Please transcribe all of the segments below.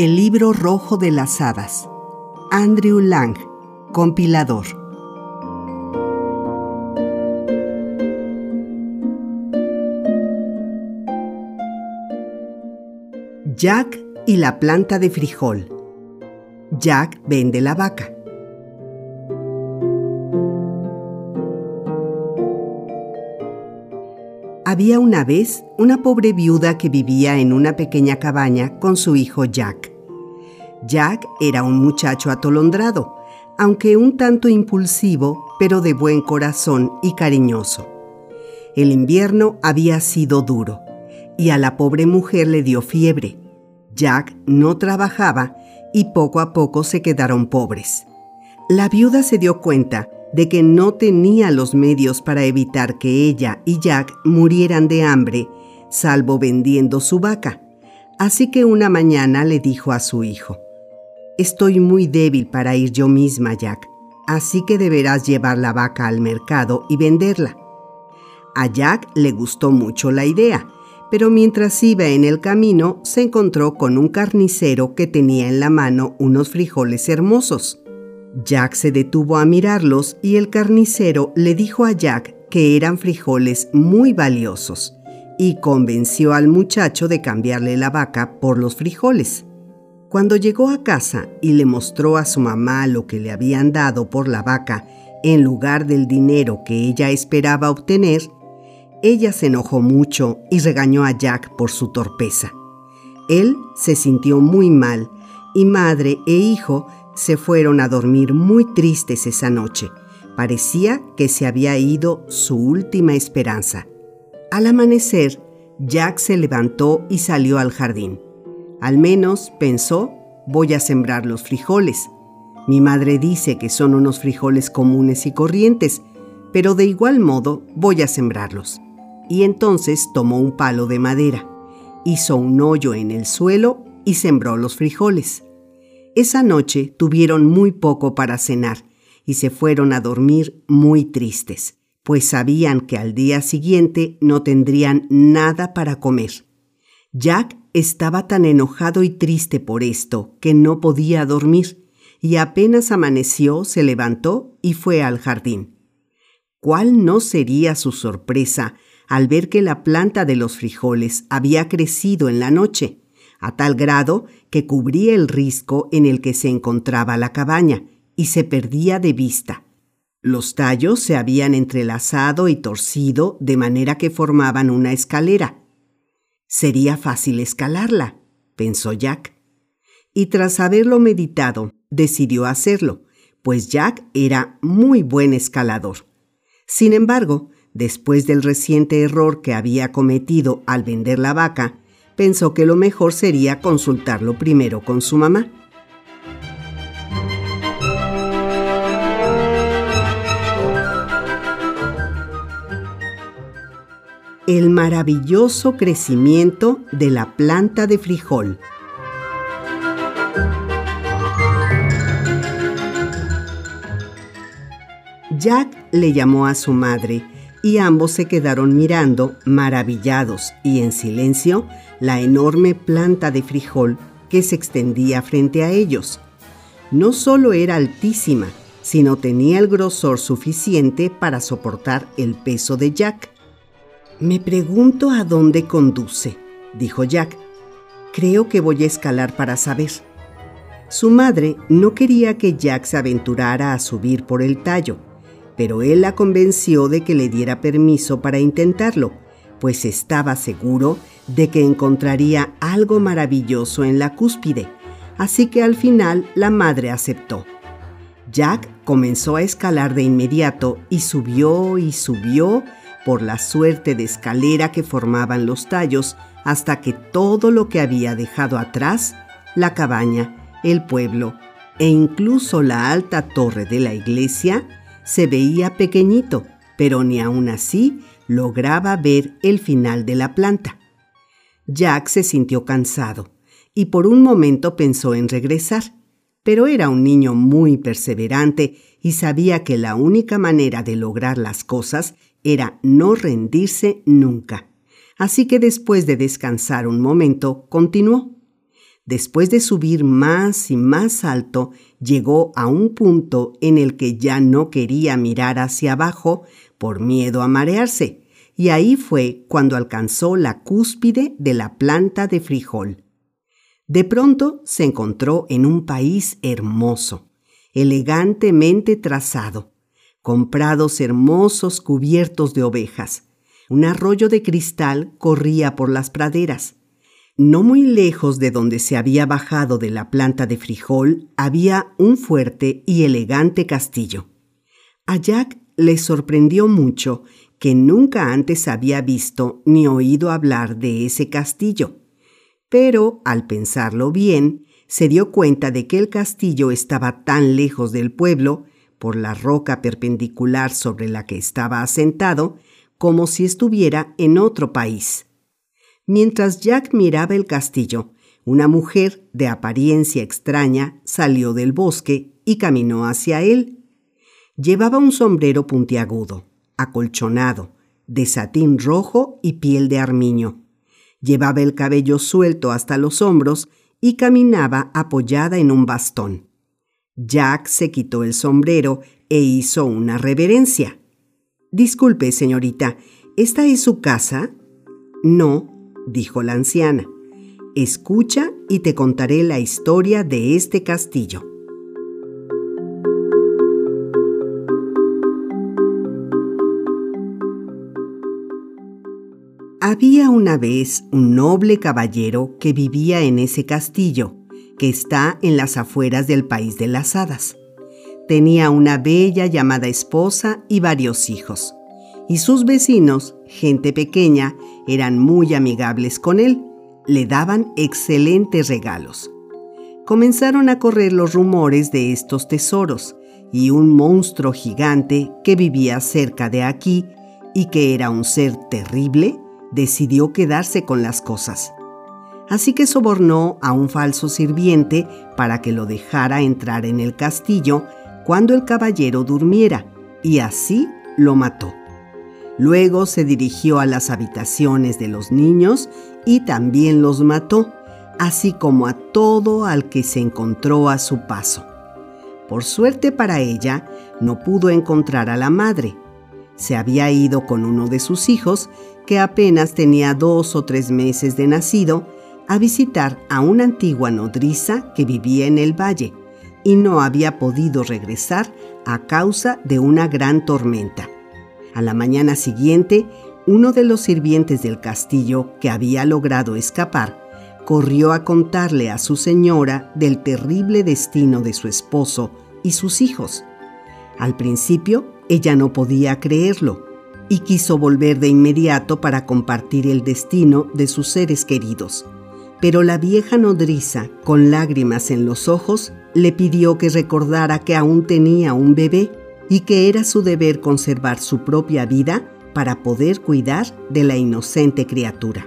El libro rojo de las hadas. Andrew Lang, compilador. Jack y la planta de frijol. Jack vende la vaca. Había una vez una pobre viuda que vivía en una pequeña cabaña con su hijo Jack. Jack era un muchacho atolondrado, aunque un tanto impulsivo, pero de buen corazón y cariñoso. El invierno había sido duro y a la pobre mujer le dio fiebre. Jack no trabajaba y poco a poco se quedaron pobres. La viuda se dio cuenta de que no tenía los medios para evitar que ella y Jack murieran de hambre, salvo vendiendo su vaca. Así que una mañana le dijo a su hijo, Estoy muy débil para ir yo misma, Jack, así que deberás llevar la vaca al mercado y venderla. A Jack le gustó mucho la idea, pero mientras iba en el camino se encontró con un carnicero que tenía en la mano unos frijoles hermosos. Jack se detuvo a mirarlos y el carnicero le dijo a Jack que eran frijoles muy valiosos y convenció al muchacho de cambiarle la vaca por los frijoles. Cuando llegó a casa y le mostró a su mamá lo que le habían dado por la vaca en lugar del dinero que ella esperaba obtener, ella se enojó mucho y regañó a Jack por su torpeza. Él se sintió muy mal y madre e hijo se fueron a dormir muy tristes esa noche. Parecía que se había ido su última esperanza. Al amanecer, Jack se levantó y salió al jardín. Al menos, pensó, voy a sembrar los frijoles. Mi madre dice que son unos frijoles comunes y corrientes, pero de igual modo voy a sembrarlos. Y entonces tomó un palo de madera, hizo un hoyo en el suelo y sembró los frijoles. Esa noche tuvieron muy poco para cenar y se fueron a dormir muy tristes, pues sabían que al día siguiente no tendrían nada para comer. Jack estaba tan enojado y triste por esto que no podía dormir, y apenas amaneció se levantó y fue al jardín. ¿Cuál no sería su sorpresa al ver que la planta de los frijoles había crecido en la noche? a tal grado que cubría el risco en el que se encontraba la cabaña y se perdía de vista. Los tallos se habían entrelazado y torcido de manera que formaban una escalera. Sería fácil escalarla, pensó Jack. Y tras haberlo meditado, decidió hacerlo, pues Jack era muy buen escalador. Sin embargo, después del reciente error que había cometido al vender la vaca, pensó que lo mejor sería consultarlo primero con su mamá. El maravilloso crecimiento de la planta de frijol. Jack le llamó a su madre y ambos se quedaron mirando, maravillados y en silencio, la enorme planta de frijol que se extendía frente a ellos. No solo era altísima, sino tenía el grosor suficiente para soportar el peso de Jack. Me pregunto a dónde conduce, dijo Jack. Creo que voy a escalar para saber. Su madre no quería que Jack se aventurara a subir por el tallo pero él la convenció de que le diera permiso para intentarlo, pues estaba seguro de que encontraría algo maravilloso en la cúspide, así que al final la madre aceptó. Jack comenzó a escalar de inmediato y subió y subió por la suerte de escalera que formaban los tallos hasta que todo lo que había dejado atrás, la cabaña, el pueblo e incluso la alta torre de la iglesia, se veía pequeñito, pero ni aún así lograba ver el final de la planta. Jack se sintió cansado y por un momento pensó en regresar, pero era un niño muy perseverante y sabía que la única manera de lograr las cosas era no rendirse nunca. Así que después de descansar un momento, continuó. Después de subir más y más alto, llegó a un punto en el que ya no quería mirar hacia abajo por miedo a marearse, y ahí fue cuando alcanzó la cúspide de la planta de frijol. De pronto se encontró en un país hermoso, elegantemente trazado, con prados hermosos cubiertos de ovejas. Un arroyo de cristal corría por las praderas. No muy lejos de donde se había bajado de la planta de frijol había un fuerte y elegante castillo. A Jack le sorprendió mucho que nunca antes había visto ni oído hablar de ese castillo. Pero, al pensarlo bien, se dio cuenta de que el castillo estaba tan lejos del pueblo, por la roca perpendicular sobre la que estaba asentado, como si estuviera en otro país. Mientras Jack miraba el castillo, una mujer de apariencia extraña salió del bosque y caminó hacia él. Llevaba un sombrero puntiagudo, acolchonado, de satín rojo y piel de armiño. Llevaba el cabello suelto hasta los hombros y caminaba apoyada en un bastón. Jack se quitó el sombrero e hizo una reverencia. Disculpe, señorita, ¿esta es su casa? No, dijo la anciana. Escucha y te contaré la historia de este castillo. Había una vez un noble caballero que vivía en ese castillo, que está en las afueras del país de las hadas. Tenía una bella llamada esposa y varios hijos y sus vecinos, gente pequeña, eran muy amigables con él, le daban excelentes regalos. Comenzaron a correr los rumores de estos tesoros, y un monstruo gigante que vivía cerca de aquí y que era un ser terrible, decidió quedarse con las cosas. Así que sobornó a un falso sirviente para que lo dejara entrar en el castillo cuando el caballero durmiera, y así lo mató. Luego se dirigió a las habitaciones de los niños y también los mató, así como a todo al que se encontró a su paso. Por suerte para ella, no pudo encontrar a la madre. Se había ido con uno de sus hijos, que apenas tenía dos o tres meses de nacido, a visitar a una antigua nodriza que vivía en el valle y no había podido regresar a causa de una gran tormenta. A la mañana siguiente, uno de los sirvientes del castillo que había logrado escapar corrió a contarle a su señora del terrible destino de su esposo y sus hijos. Al principio, ella no podía creerlo y quiso volver de inmediato para compartir el destino de sus seres queridos. Pero la vieja nodriza, con lágrimas en los ojos, le pidió que recordara que aún tenía un bebé y que era su deber conservar su propia vida para poder cuidar de la inocente criatura.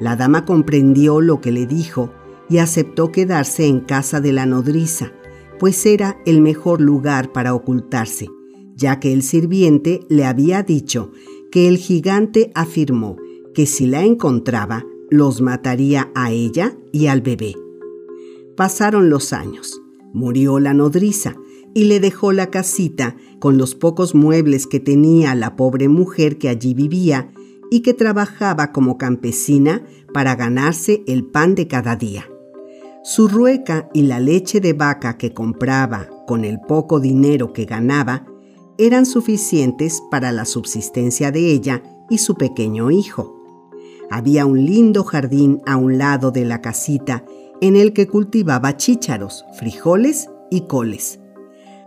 La dama comprendió lo que le dijo y aceptó quedarse en casa de la nodriza, pues era el mejor lugar para ocultarse, ya que el sirviente le había dicho que el gigante afirmó que si la encontraba, los mataría a ella y al bebé. Pasaron los años. Murió la nodriza y le dejó la casita con los pocos muebles que tenía la pobre mujer que allí vivía y que trabajaba como campesina para ganarse el pan de cada día. Su rueca y la leche de vaca que compraba con el poco dinero que ganaba eran suficientes para la subsistencia de ella y su pequeño hijo. Había un lindo jardín a un lado de la casita en el que cultivaba chícharos, frijoles y coles.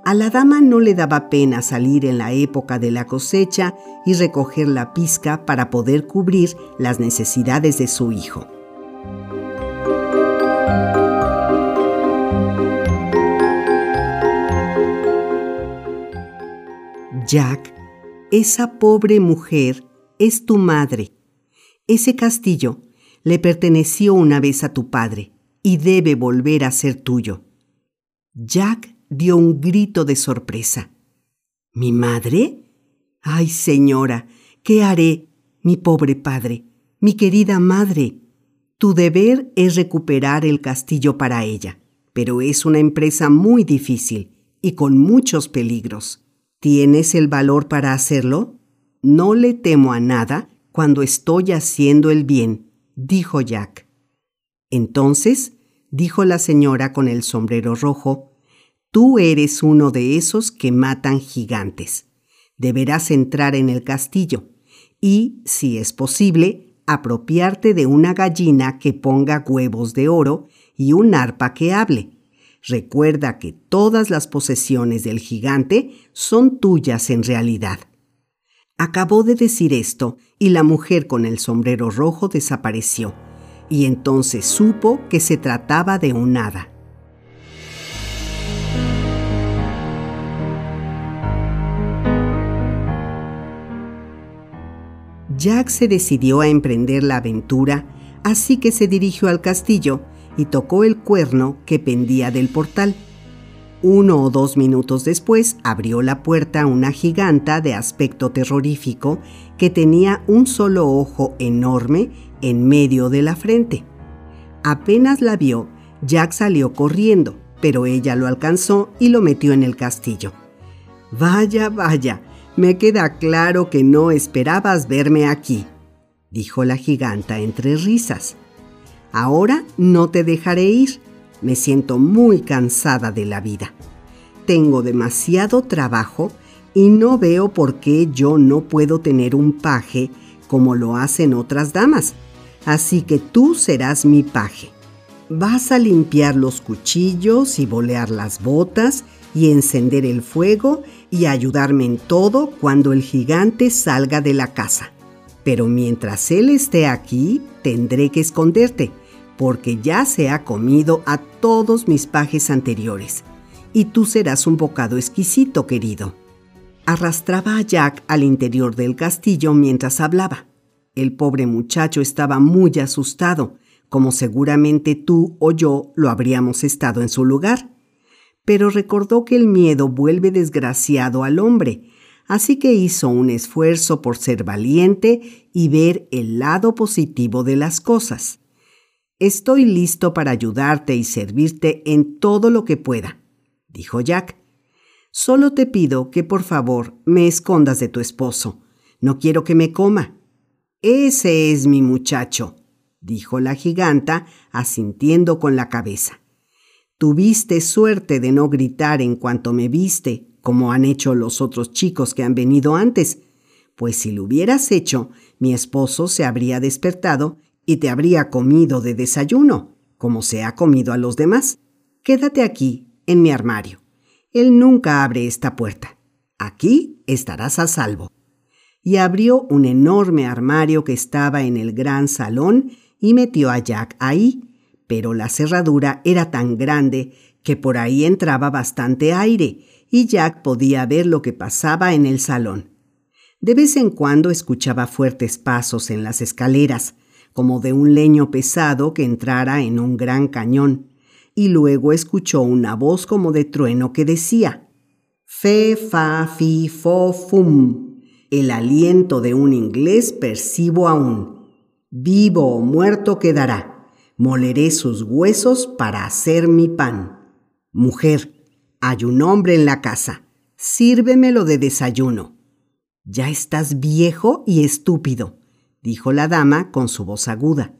A la dama no le daba pena salir en la época de la cosecha y recoger la pizca para poder cubrir las necesidades de su hijo. Jack, esa pobre mujer es tu madre. Ese castillo le perteneció una vez a tu padre y debe volver a ser tuyo. Jack dio un grito de sorpresa. ¿Mi madre? Ay, señora, ¿qué haré? Mi pobre padre, mi querida madre. Tu deber es recuperar el castillo para ella, pero es una empresa muy difícil y con muchos peligros. ¿Tienes el valor para hacerlo? No le temo a nada cuando estoy haciendo el bien, dijo Jack. Entonces, dijo la señora con el sombrero rojo, tú eres uno de esos que matan gigantes. Deberás entrar en el castillo y, si es posible, apropiarte de una gallina que ponga huevos de oro y un arpa que hable. Recuerda que todas las posesiones del gigante son tuyas en realidad. Acabó de decir esto y la mujer con el sombrero rojo desapareció, y entonces supo que se trataba de un hada. Jack se decidió a emprender la aventura, así que se dirigió al castillo y tocó el cuerno que pendía del portal. Uno o dos minutos después abrió la puerta una giganta de aspecto terrorífico que tenía un solo ojo enorme en medio de la frente. Apenas la vio, Jack salió corriendo, pero ella lo alcanzó y lo metió en el castillo. Vaya, vaya, me queda claro que no esperabas verme aquí, dijo la giganta entre risas. Ahora no te dejaré ir. Me siento muy cansada de la vida. Tengo demasiado trabajo y no veo por qué yo no puedo tener un paje como lo hacen otras damas. Así que tú serás mi paje. Vas a limpiar los cuchillos y bolear las botas y encender el fuego y ayudarme en todo cuando el gigante salga de la casa. Pero mientras él esté aquí, tendré que esconderte, porque ya se ha comido a todos mis pajes anteriores, y tú serás un bocado exquisito, querido. Arrastraba a Jack al interior del castillo mientras hablaba. El pobre muchacho estaba muy asustado, como seguramente tú o yo lo habríamos estado en su lugar pero recordó que el miedo vuelve desgraciado al hombre, así que hizo un esfuerzo por ser valiente y ver el lado positivo de las cosas. Estoy listo para ayudarte y servirte en todo lo que pueda, dijo Jack. Solo te pido que por favor me escondas de tu esposo. No quiero que me coma. Ese es mi muchacho, dijo la giganta, asintiendo con la cabeza. Tuviste suerte de no gritar en cuanto me viste, como han hecho los otros chicos que han venido antes, pues si lo hubieras hecho, mi esposo se habría despertado y te habría comido de desayuno, como se ha comido a los demás. Quédate aquí, en mi armario. Él nunca abre esta puerta. Aquí estarás a salvo. Y abrió un enorme armario que estaba en el gran salón y metió a Jack ahí, pero la cerradura era tan grande que por ahí entraba bastante aire y Jack podía ver lo que pasaba en el salón. De vez en cuando escuchaba fuertes pasos en las escaleras, como de un leño pesado que entrara en un gran cañón, y luego escuchó una voz como de trueno que decía Fe, fa, fi, fo, fum. El aliento de un inglés percibo aún. Vivo o muerto quedará moleré sus huesos para hacer mi pan. Mujer, hay un hombre en la casa, sírvemelo de desayuno. Ya estás viejo y estúpido, dijo la dama con su voz aguda.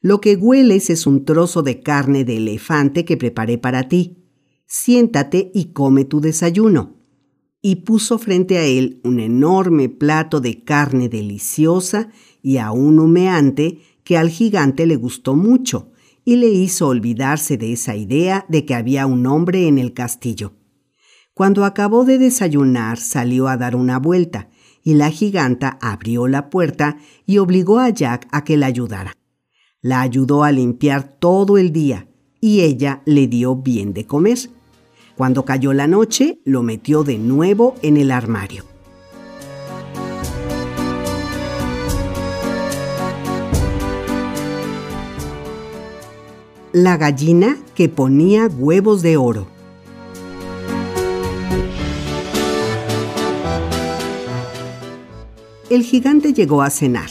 Lo que hueles es un trozo de carne de elefante que preparé para ti. Siéntate y come tu desayuno. Y puso frente a él un enorme plato de carne deliciosa y aún humeante que al gigante le gustó mucho y le hizo olvidarse de esa idea de que había un hombre en el castillo. Cuando acabó de desayunar salió a dar una vuelta y la giganta abrió la puerta y obligó a Jack a que la ayudara. La ayudó a limpiar todo el día y ella le dio bien de comer. Cuando cayó la noche, lo metió de nuevo en el armario. La gallina que ponía huevos de oro. El gigante llegó a cenar.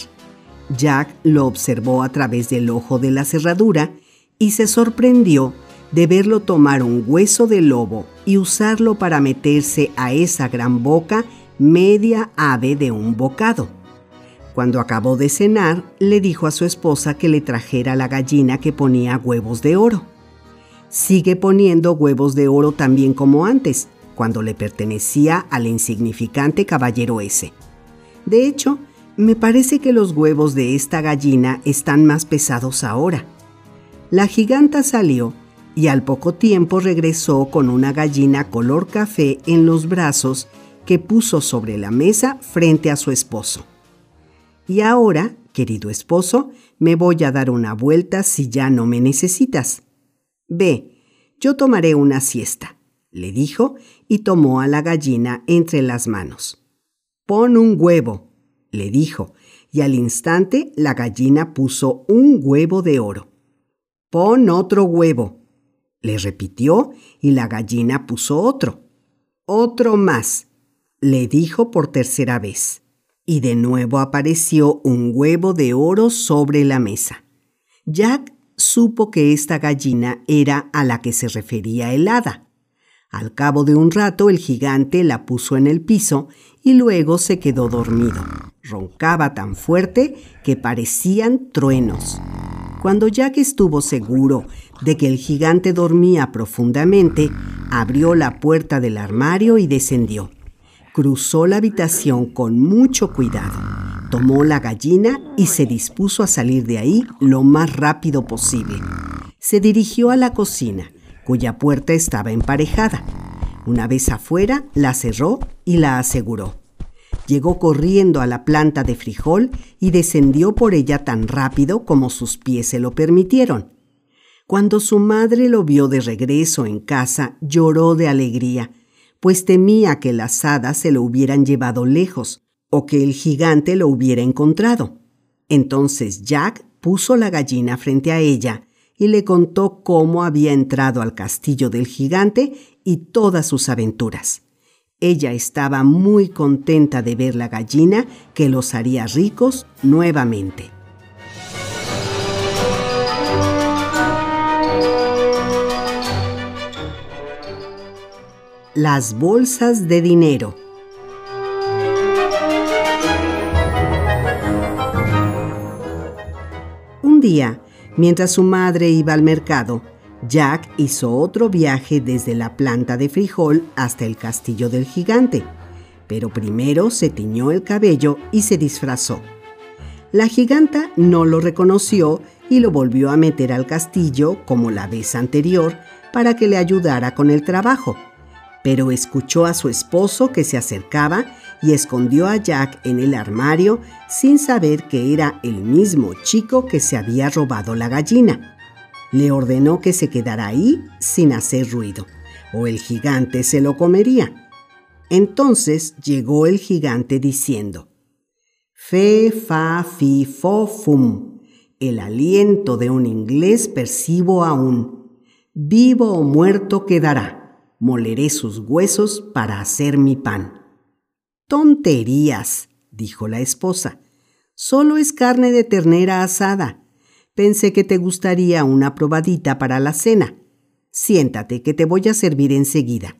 Jack lo observó a través del ojo de la cerradura y se sorprendió de verlo tomar un hueso de lobo y usarlo para meterse a esa gran boca media ave de un bocado. Cuando acabó de cenar, le dijo a su esposa que le trajera la gallina que ponía huevos de oro. Sigue poniendo huevos de oro también como antes, cuando le pertenecía al insignificante caballero ese. De hecho, me parece que los huevos de esta gallina están más pesados ahora. La giganta salió y al poco tiempo regresó con una gallina color café en los brazos que puso sobre la mesa frente a su esposo. Y ahora, querido esposo, me voy a dar una vuelta si ya no me necesitas. Ve, yo tomaré una siesta, le dijo y tomó a la gallina entre las manos. Pon un huevo, le dijo, y al instante la gallina puso un huevo de oro. Pon otro huevo, le repitió y la gallina puso otro. Otro más, le dijo por tercera vez. Y de nuevo apareció un huevo de oro sobre la mesa. Jack supo que esta gallina era a la que se refería el hada. Al cabo de un rato el gigante la puso en el piso y luego se quedó dormido. Roncaba tan fuerte que parecían truenos. Cuando Jack estuvo seguro de que el gigante dormía profundamente, abrió la puerta del armario y descendió. Cruzó la habitación con mucho cuidado, tomó la gallina y se dispuso a salir de ahí lo más rápido posible. Se dirigió a la cocina, cuya puerta estaba emparejada. Una vez afuera, la cerró y la aseguró. Llegó corriendo a la planta de frijol y descendió por ella tan rápido como sus pies se lo permitieron. Cuando su madre lo vio de regreso en casa, lloró de alegría, pues temía que las hadas se lo hubieran llevado lejos o que el gigante lo hubiera encontrado. Entonces Jack puso la gallina frente a ella y le contó cómo había entrado al castillo del gigante y todas sus aventuras. Ella estaba muy contenta de ver la gallina que los haría ricos nuevamente. Las bolsas de dinero. Un día, mientras su madre iba al mercado, Jack hizo otro viaje desde la planta de frijol hasta el castillo del gigante, pero primero se tiñó el cabello y se disfrazó. La giganta no lo reconoció y lo volvió a meter al castillo como la vez anterior para que le ayudara con el trabajo pero escuchó a su esposo que se acercaba y escondió a Jack en el armario sin saber que era el mismo chico que se había robado la gallina. Le ordenó que se quedara ahí sin hacer ruido, o el gigante se lo comería. Entonces llegó el gigante diciendo, Fe, fa, fi, fo, fum. El aliento de un inglés percibo aún. Vivo o muerto quedará moleré sus huesos para hacer mi pan. Tonterías, dijo la esposa. Solo es carne de ternera asada. Pensé que te gustaría una probadita para la cena. Siéntate, que te voy a servir enseguida.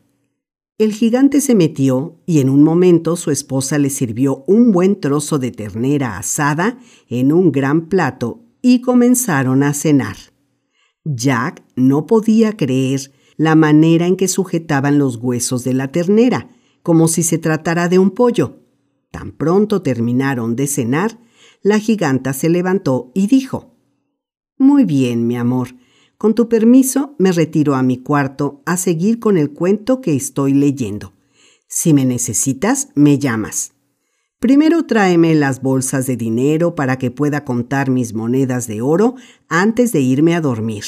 El gigante se metió y en un momento su esposa le sirvió un buen trozo de ternera asada en un gran plato y comenzaron a cenar. Jack no podía creer la manera en que sujetaban los huesos de la ternera, como si se tratara de un pollo. Tan pronto terminaron de cenar, la giganta se levantó y dijo, Muy bien, mi amor, con tu permiso me retiro a mi cuarto a seguir con el cuento que estoy leyendo. Si me necesitas, me llamas. Primero tráeme las bolsas de dinero para que pueda contar mis monedas de oro antes de irme a dormir.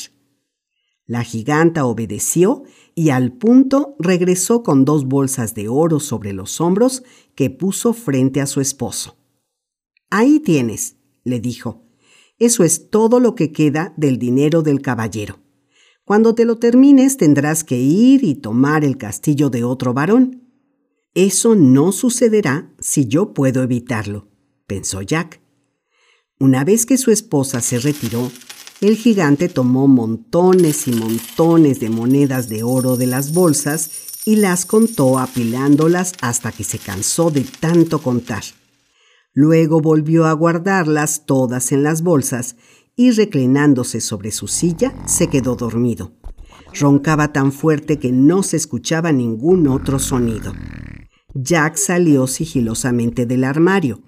La giganta obedeció y al punto regresó con dos bolsas de oro sobre los hombros que puso frente a su esposo. Ahí tienes, le dijo. Eso es todo lo que queda del dinero del caballero. Cuando te lo termines tendrás que ir y tomar el castillo de otro varón. Eso no sucederá si yo puedo evitarlo, pensó Jack. Una vez que su esposa se retiró, el gigante tomó montones y montones de monedas de oro de las bolsas y las contó apilándolas hasta que se cansó de tanto contar. Luego volvió a guardarlas todas en las bolsas y reclinándose sobre su silla se quedó dormido. Roncaba tan fuerte que no se escuchaba ningún otro sonido. Jack salió sigilosamente del armario,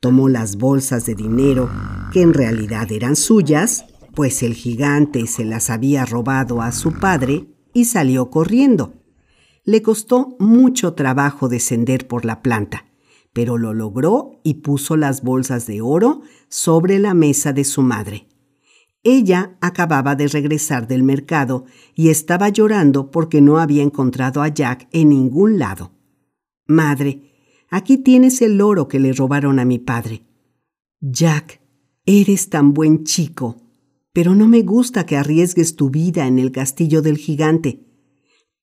tomó las bolsas de dinero, que en realidad eran suyas, pues el gigante se las había robado a su padre, y salió corriendo. Le costó mucho trabajo descender por la planta, pero lo logró y puso las bolsas de oro sobre la mesa de su madre. Ella acababa de regresar del mercado y estaba llorando porque no había encontrado a Jack en ningún lado. Madre, aquí tienes el oro que le robaron a mi padre. Jack, eres tan buen chico, pero no me gusta que arriesgues tu vida en el castillo del gigante.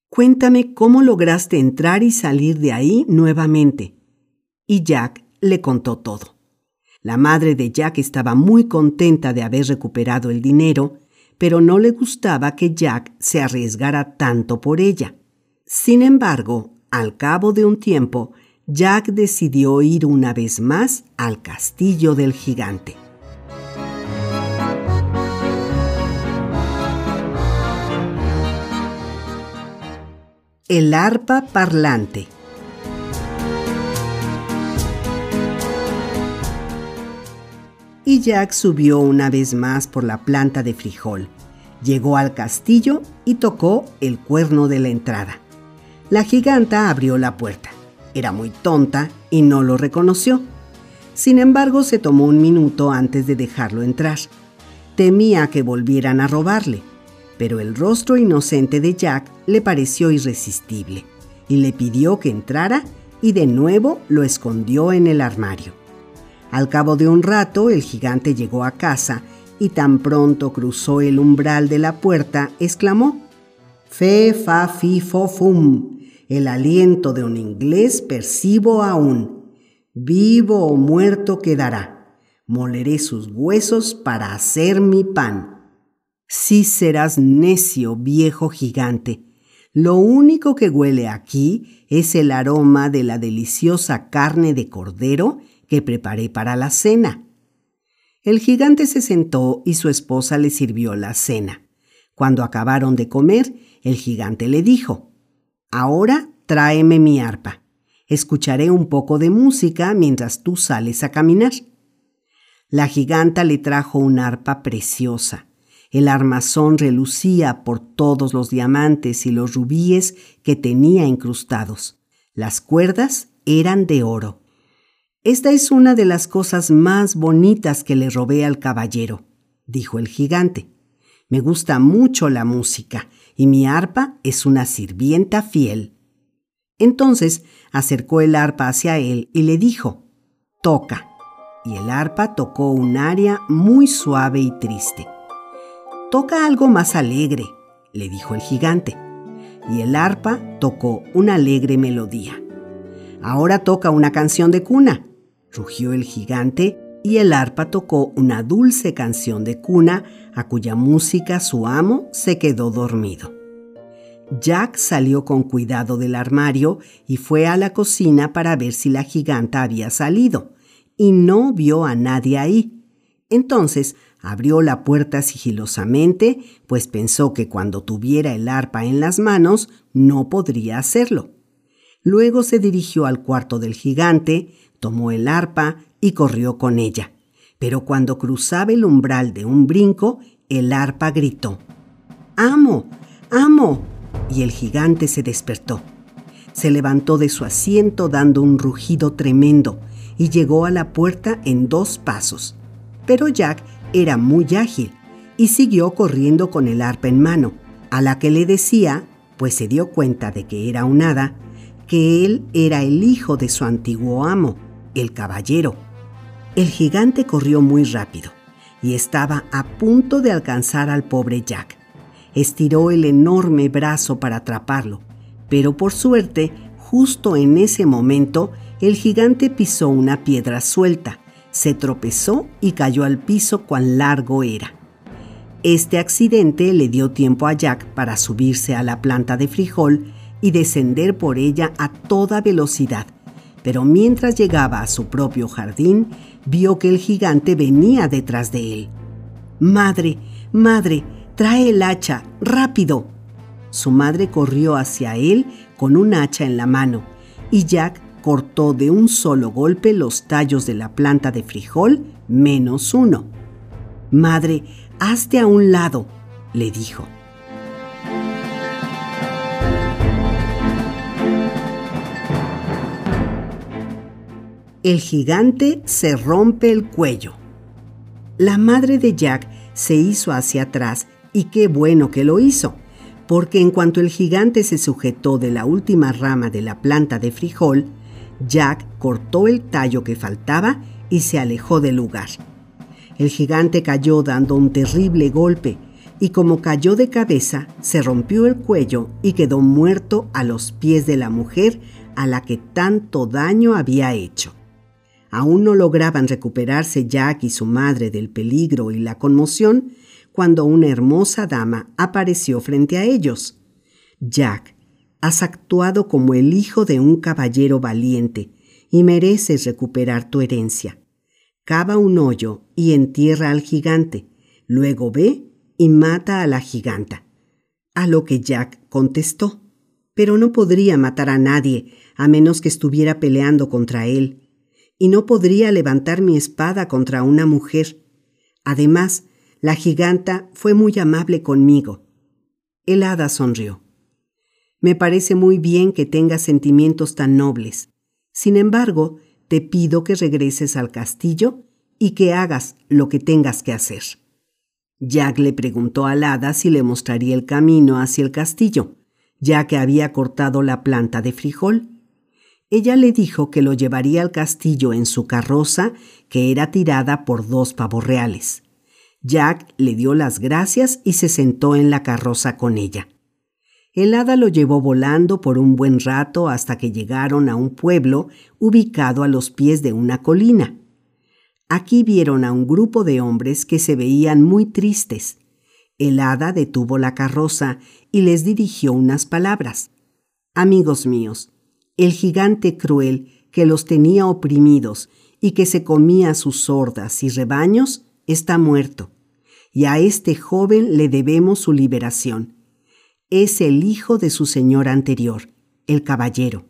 Cuéntame cómo lograste entrar y salir de ahí nuevamente. Y Jack le contó todo. La madre de Jack estaba muy contenta de haber recuperado el dinero, pero no le gustaba que Jack se arriesgara tanto por ella. Sin embargo, al cabo de un tiempo, Jack decidió ir una vez más al castillo del gigante. El arpa parlante. Y Jack subió una vez más por la planta de frijol. Llegó al castillo y tocó el cuerno de la entrada. La giganta abrió la puerta. Era muy tonta y no lo reconoció. Sin embargo, se tomó un minuto antes de dejarlo entrar. Temía que volvieran a robarle, pero el rostro inocente de Jack le pareció irresistible y le pidió que entrara y de nuevo lo escondió en el armario. Al cabo de un rato, el gigante llegó a casa y tan pronto cruzó el umbral de la puerta, exclamó, Fe, fa, fi, fo, fum el aliento de un inglés percibo aún. Vivo o muerto quedará. Moleré sus huesos para hacer mi pan. Sí serás necio, viejo gigante. Lo único que huele aquí es el aroma de la deliciosa carne de cordero que preparé para la cena. El gigante se sentó y su esposa le sirvió la cena. Cuando acabaron de comer, el gigante le dijo, Ahora tráeme mi arpa. Escucharé un poco de música mientras tú sales a caminar. La giganta le trajo una arpa preciosa. El armazón relucía por todos los diamantes y los rubíes que tenía incrustados. Las cuerdas eran de oro. Esta es una de las cosas más bonitas que le robé al caballero, dijo el gigante. Me gusta mucho la música y mi arpa es una sirvienta fiel. Entonces acercó el arpa hacia él y le dijo, Toca. Y el arpa tocó un aria muy suave y triste. Toca algo más alegre, le dijo el gigante. Y el arpa tocó una alegre melodía. Ahora toca una canción de cuna, rugió el gigante y el arpa tocó una dulce canción de cuna a cuya música su amo se quedó dormido. Jack salió con cuidado del armario y fue a la cocina para ver si la giganta había salido, y no vio a nadie ahí. Entonces abrió la puerta sigilosamente, pues pensó que cuando tuviera el arpa en las manos no podría hacerlo. Luego se dirigió al cuarto del gigante, tomó el arpa y corrió con ella. Pero cuando cruzaba el umbral de un brinco, el arpa gritó, ¡Amo! ¡Amo! Y el gigante se despertó. Se levantó de su asiento dando un rugido tremendo y llegó a la puerta en dos pasos. Pero Jack era muy ágil y siguió corriendo con el arpa en mano, a la que le decía, pues se dio cuenta de que era un hada, que él era el hijo de su antiguo amo, el caballero. El gigante corrió muy rápido y estaba a punto de alcanzar al pobre Jack. Estiró el enorme brazo para atraparlo, pero por suerte, justo en ese momento, el gigante pisó una piedra suelta, se tropezó y cayó al piso cuán largo era. Este accidente le dio tiempo a Jack para subirse a la planta de frijol y descender por ella a toda velocidad, pero mientras llegaba a su propio jardín, vio que el gigante venía detrás de él. Madre, madre, trae el hacha, rápido. Su madre corrió hacia él con un hacha en la mano y Jack cortó de un solo golpe los tallos de la planta de frijol menos uno. Madre, hazte a un lado, le dijo. El gigante se rompe el cuello. La madre de Jack se hizo hacia atrás y qué bueno que lo hizo, porque en cuanto el gigante se sujetó de la última rama de la planta de frijol, Jack cortó el tallo que faltaba y se alejó del lugar. El gigante cayó dando un terrible golpe y como cayó de cabeza, se rompió el cuello y quedó muerto a los pies de la mujer a la que tanto daño había hecho. Aún no lograban recuperarse Jack y su madre del peligro y la conmoción cuando una hermosa dama apareció frente a ellos. Jack, has actuado como el hijo de un caballero valiente y mereces recuperar tu herencia. Cava un hoyo y entierra al gigante, luego ve y mata a la giganta. A lo que Jack contestó, pero no podría matar a nadie a menos que estuviera peleando contra él y no podría levantar mi espada contra una mujer. Además, la giganta fue muy amable conmigo. El hada sonrió. Me parece muy bien que tengas sentimientos tan nobles. Sin embargo, te pido que regreses al castillo y que hagas lo que tengas que hacer. Jack le preguntó al hada si le mostraría el camino hacia el castillo, ya que había cortado la planta de frijol ella le dijo que lo llevaría al castillo en su carroza, que era tirada por dos pavos reales. Jack le dio las gracias y se sentó en la carroza con ella. El hada lo llevó volando por un buen rato hasta que llegaron a un pueblo ubicado a los pies de una colina. Aquí vieron a un grupo de hombres que se veían muy tristes. El hada detuvo la carroza y les dirigió unas palabras. Amigos míos, el gigante cruel que los tenía oprimidos y que se comía sus sordas y rebaños, está muerto, y a este joven le debemos su liberación. Es el hijo de su señor anterior, el caballero.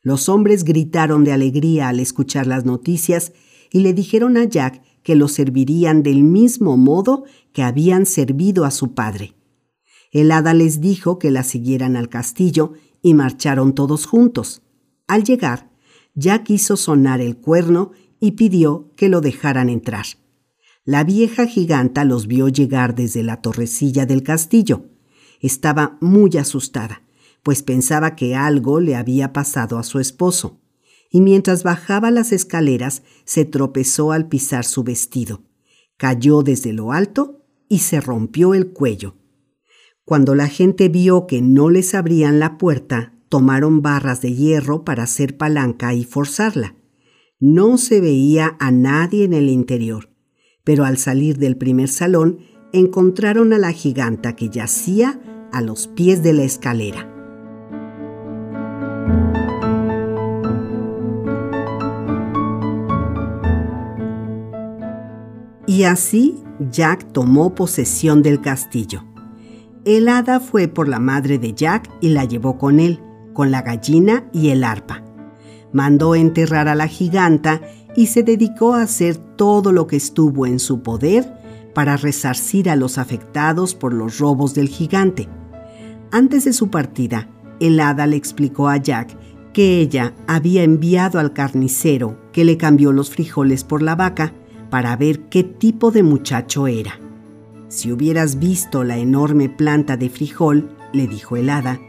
Los hombres gritaron de alegría al escuchar las noticias y le dijeron a Jack que lo servirían del mismo modo que habían servido a su padre. El hada les dijo que la siguieran al castillo y marcharon todos juntos. Al llegar, Jack hizo sonar el cuerno y pidió que lo dejaran entrar. La vieja giganta los vio llegar desde la torrecilla del castillo. Estaba muy asustada, pues pensaba que algo le había pasado a su esposo, y mientras bajaba las escaleras se tropezó al pisar su vestido. Cayó desde lo alto y se rompió el cuello. Cuando la gente vio que no les abrían la puerta, tomaron barras de hierro para hacer palanca y forzarla. No se veía a nadie en el interior, pero al salir del primer salón encontraron a la giganta que yacía a los pies de la escalera. Y así Jack tomó posesión del castillo. El hada fue por la madre de Jack y la llevó con él, con la gallina y el arpa. Mandó enterrar a la giganta y se dedicó a hacer todo lo que estuvo en su poder para resarcir a los afectados por los robos del gigante. Antes de su partida, el hada le explicó a Jack que ella había enviado al carnicero que le cambió los frijoles por la vaca para ver qué tipo de muchacho era. Si hubieras visto la enorme planta de frijol, le dijo el hada,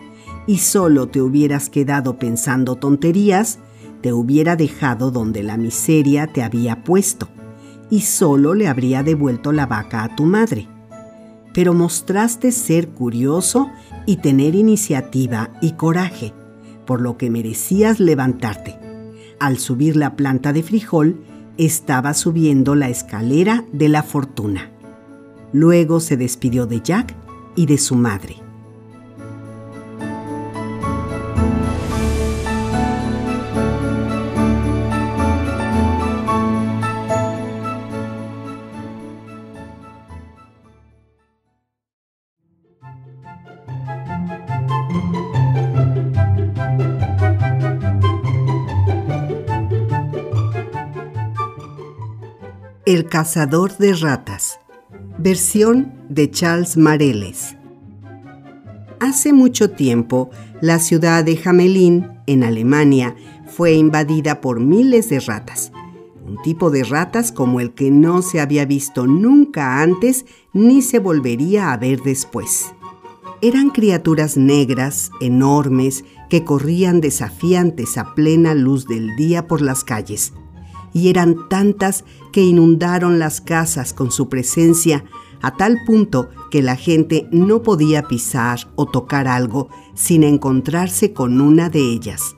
y solo te hubieras quedado pensando tonterías, te hubiera dejado donde la miseria te había puesto, y solo le habría devuelto la vaca a tu madre. Pero mostraste ser curioso y tener iniciativa y coraje, por lo que merecías levantarte. Al subir la planta de frijol, estaba subiendo la escalera de la fortuna. Luego se despidió de Jack y de su madre. El cazador de ratas. Versión de Charles Mareles. Hace mucho tiempo, la ciudad de Hamelin, en Alemania, fue invadida por miles de ratas. Un tipo de ratas como el que no se había visto nunca antes ni se volvería a ver después. Eran criaturas negras, enormes, que corrían desafiantes a plena luz del día por las calles y eran tantas que inundaron las casas con su presencia a tal punto que la gente no podía pisar o tocar algo sin encontrarse con una de ellas.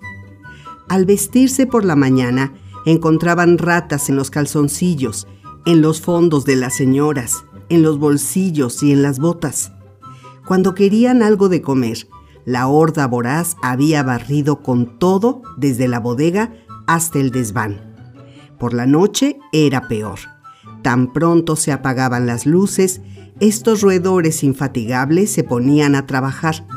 Al vestirse por la mañana, encontraban ratas en los calzoncillos, en los fondos de las señoras, en los bolsillos y en las botas. Cuando querían algo de comer, la horda voraz había barrido con todo desde la bodega hasta el desván. Por la noche era peor. Tan pronto se apagaban las luces, estos roedores infatigables se ponían a trabajar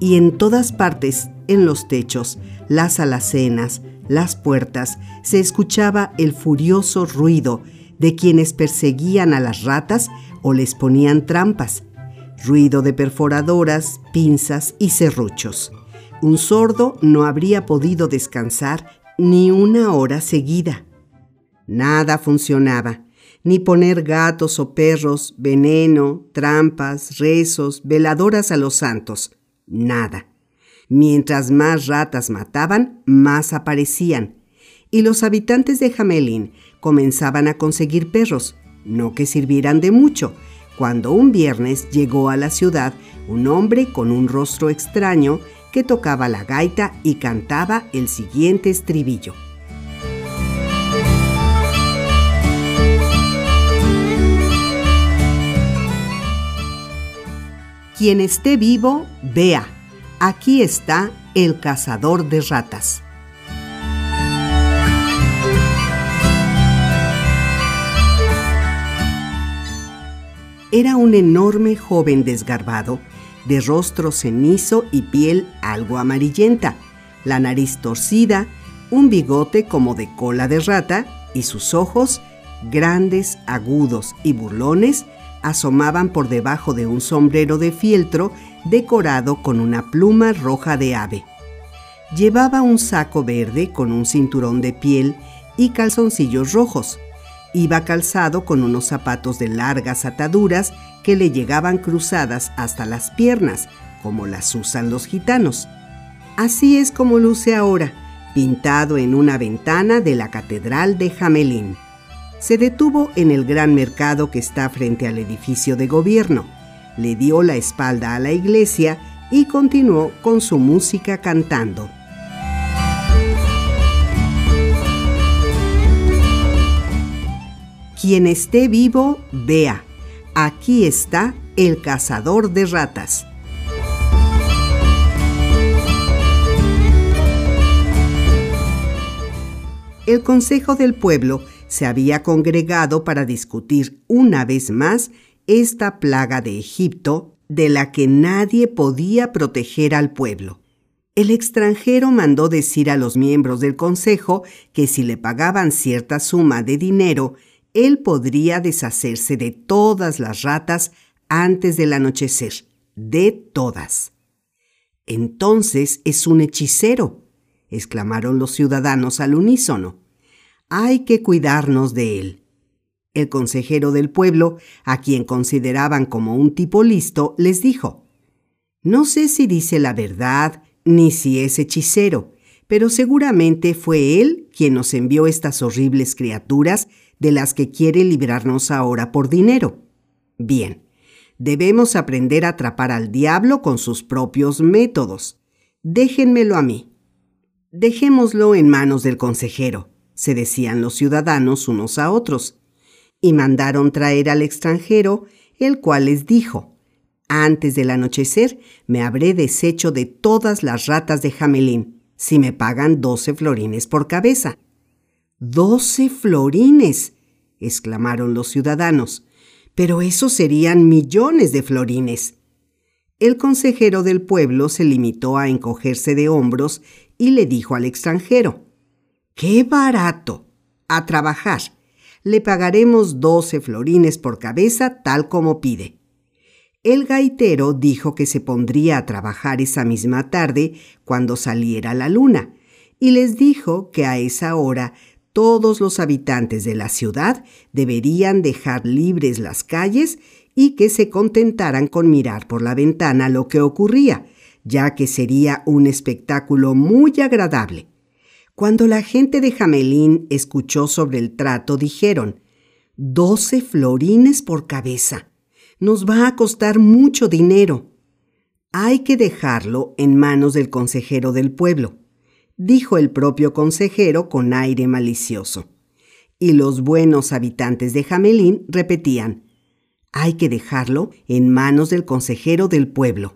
y en todas partes, en los techos, las alacenas, las puertas, se escuchaba el furioso ruido de quienes perseguían a las ratas o les ponían trampas, ruido de perforadoras, pinzas y serruchos. Un sordo no habría podido descansar ni una hora seguida. Nada funcionaba, ni poner gatos o perros, veneno, trampas, rezos, veladoras a los santos, nada. Mientras más ratas mataban, más aparecían. Y los habitantes de Jamelín comenzaban a conseguir perros, no que sirvieran de mucho, cuando un viernes llegó a la ciudad un hombre con un rostro extraño que tocaba la gaita y cantaba el siguiente estribillo. Quien esté vivo, vea. Aquí está el cazador de ratas. Era un enorme joven desgarbado, de rostro cenizo y piel algo amarillenta, la nariz torcida, un bigote como de cola de rata y sus ojos, grandes, agudos y burlones, asomaban por debajo de un sombrero de fieltro decorado con una pluma roja de ave. Llevaba un saco verde con un cinturón de piel y calzoncillos rojos. Iba calzado con unos zapatos de largas ataduras que le llegaban cruzadas hasta las piernas, como las usan los gitanos. Así es como luce ahora, pintado en una ventana de la Catedral de Jamelín se detuvo en el gran mercado que está frente al edificio de gobierno, le dio la espalda a la iglesia y continuó con su música cantando. Quien esté vivo, vea. Aquí está el cazador de ratas. El Consejo del Pueblo se había congregado para discutir una vez más esta plaga de Egipto de la que nadie podía proteger al pueblo. El extranjero mandó decir a los miembros del consejo que si le pagaban cierta suma de dinero, él podría deshacerse de todas las ratas antes del anochecer, de todas. Entonces es un hechicero, exclamaron los ciudadanos al unísono hay que cuidarnos de él. El consejero del pueblo, a quien consideraban como un tipo listo, les dijo, No sé si dice la verdad ni si es hechicero, pero seguramente fue él quien nos envió estas horribles criaturas de las que quiere librarnos ahora por dinero. Bien, debemos aprender a atrapar al diablo con sus propios métodos. Déjenmelo a mí. Dejémoslo en manos del consejero se decían los ciudadanos unos a otros, y mandaron traer al extranjero, el cual les dijo, antes del anochecer me habré deshecho de todas las ratas de Jamelín, si me pagan doce florines por cabeza. ¡Doce florines! exclamaron los ciudadanos. Pero esos serían millones de florines. El consejero del pueblo se limitó a encogerse de hombros y le dijo al extranjero, ¡Qué barato! A trabajar. Le pagaremos doce florines por cabeza tal como pide. El gaitero dijo que se pondría a trabajar esa misma tarde cuando saliera la luna, y les dijo que a esa hora todos los habitantes de la ciudad deberían dejar libres las calles y que se contentaran con mirar por la ventana lo que ocurría, ya que sería un espectáculo muy agradable. Cuando la gente de Jamelín escuchó sobre el trato, dijeron, doce florines por cabeza. Nos va a costar mucho dinero. Hay que dejarlo en manos del consejero del pueblo, dijo el propio consejero con aire malicioso. Y los buenos habitantes de Jamelín repetían, hay que dejarlo en manos del consejero del pueblo.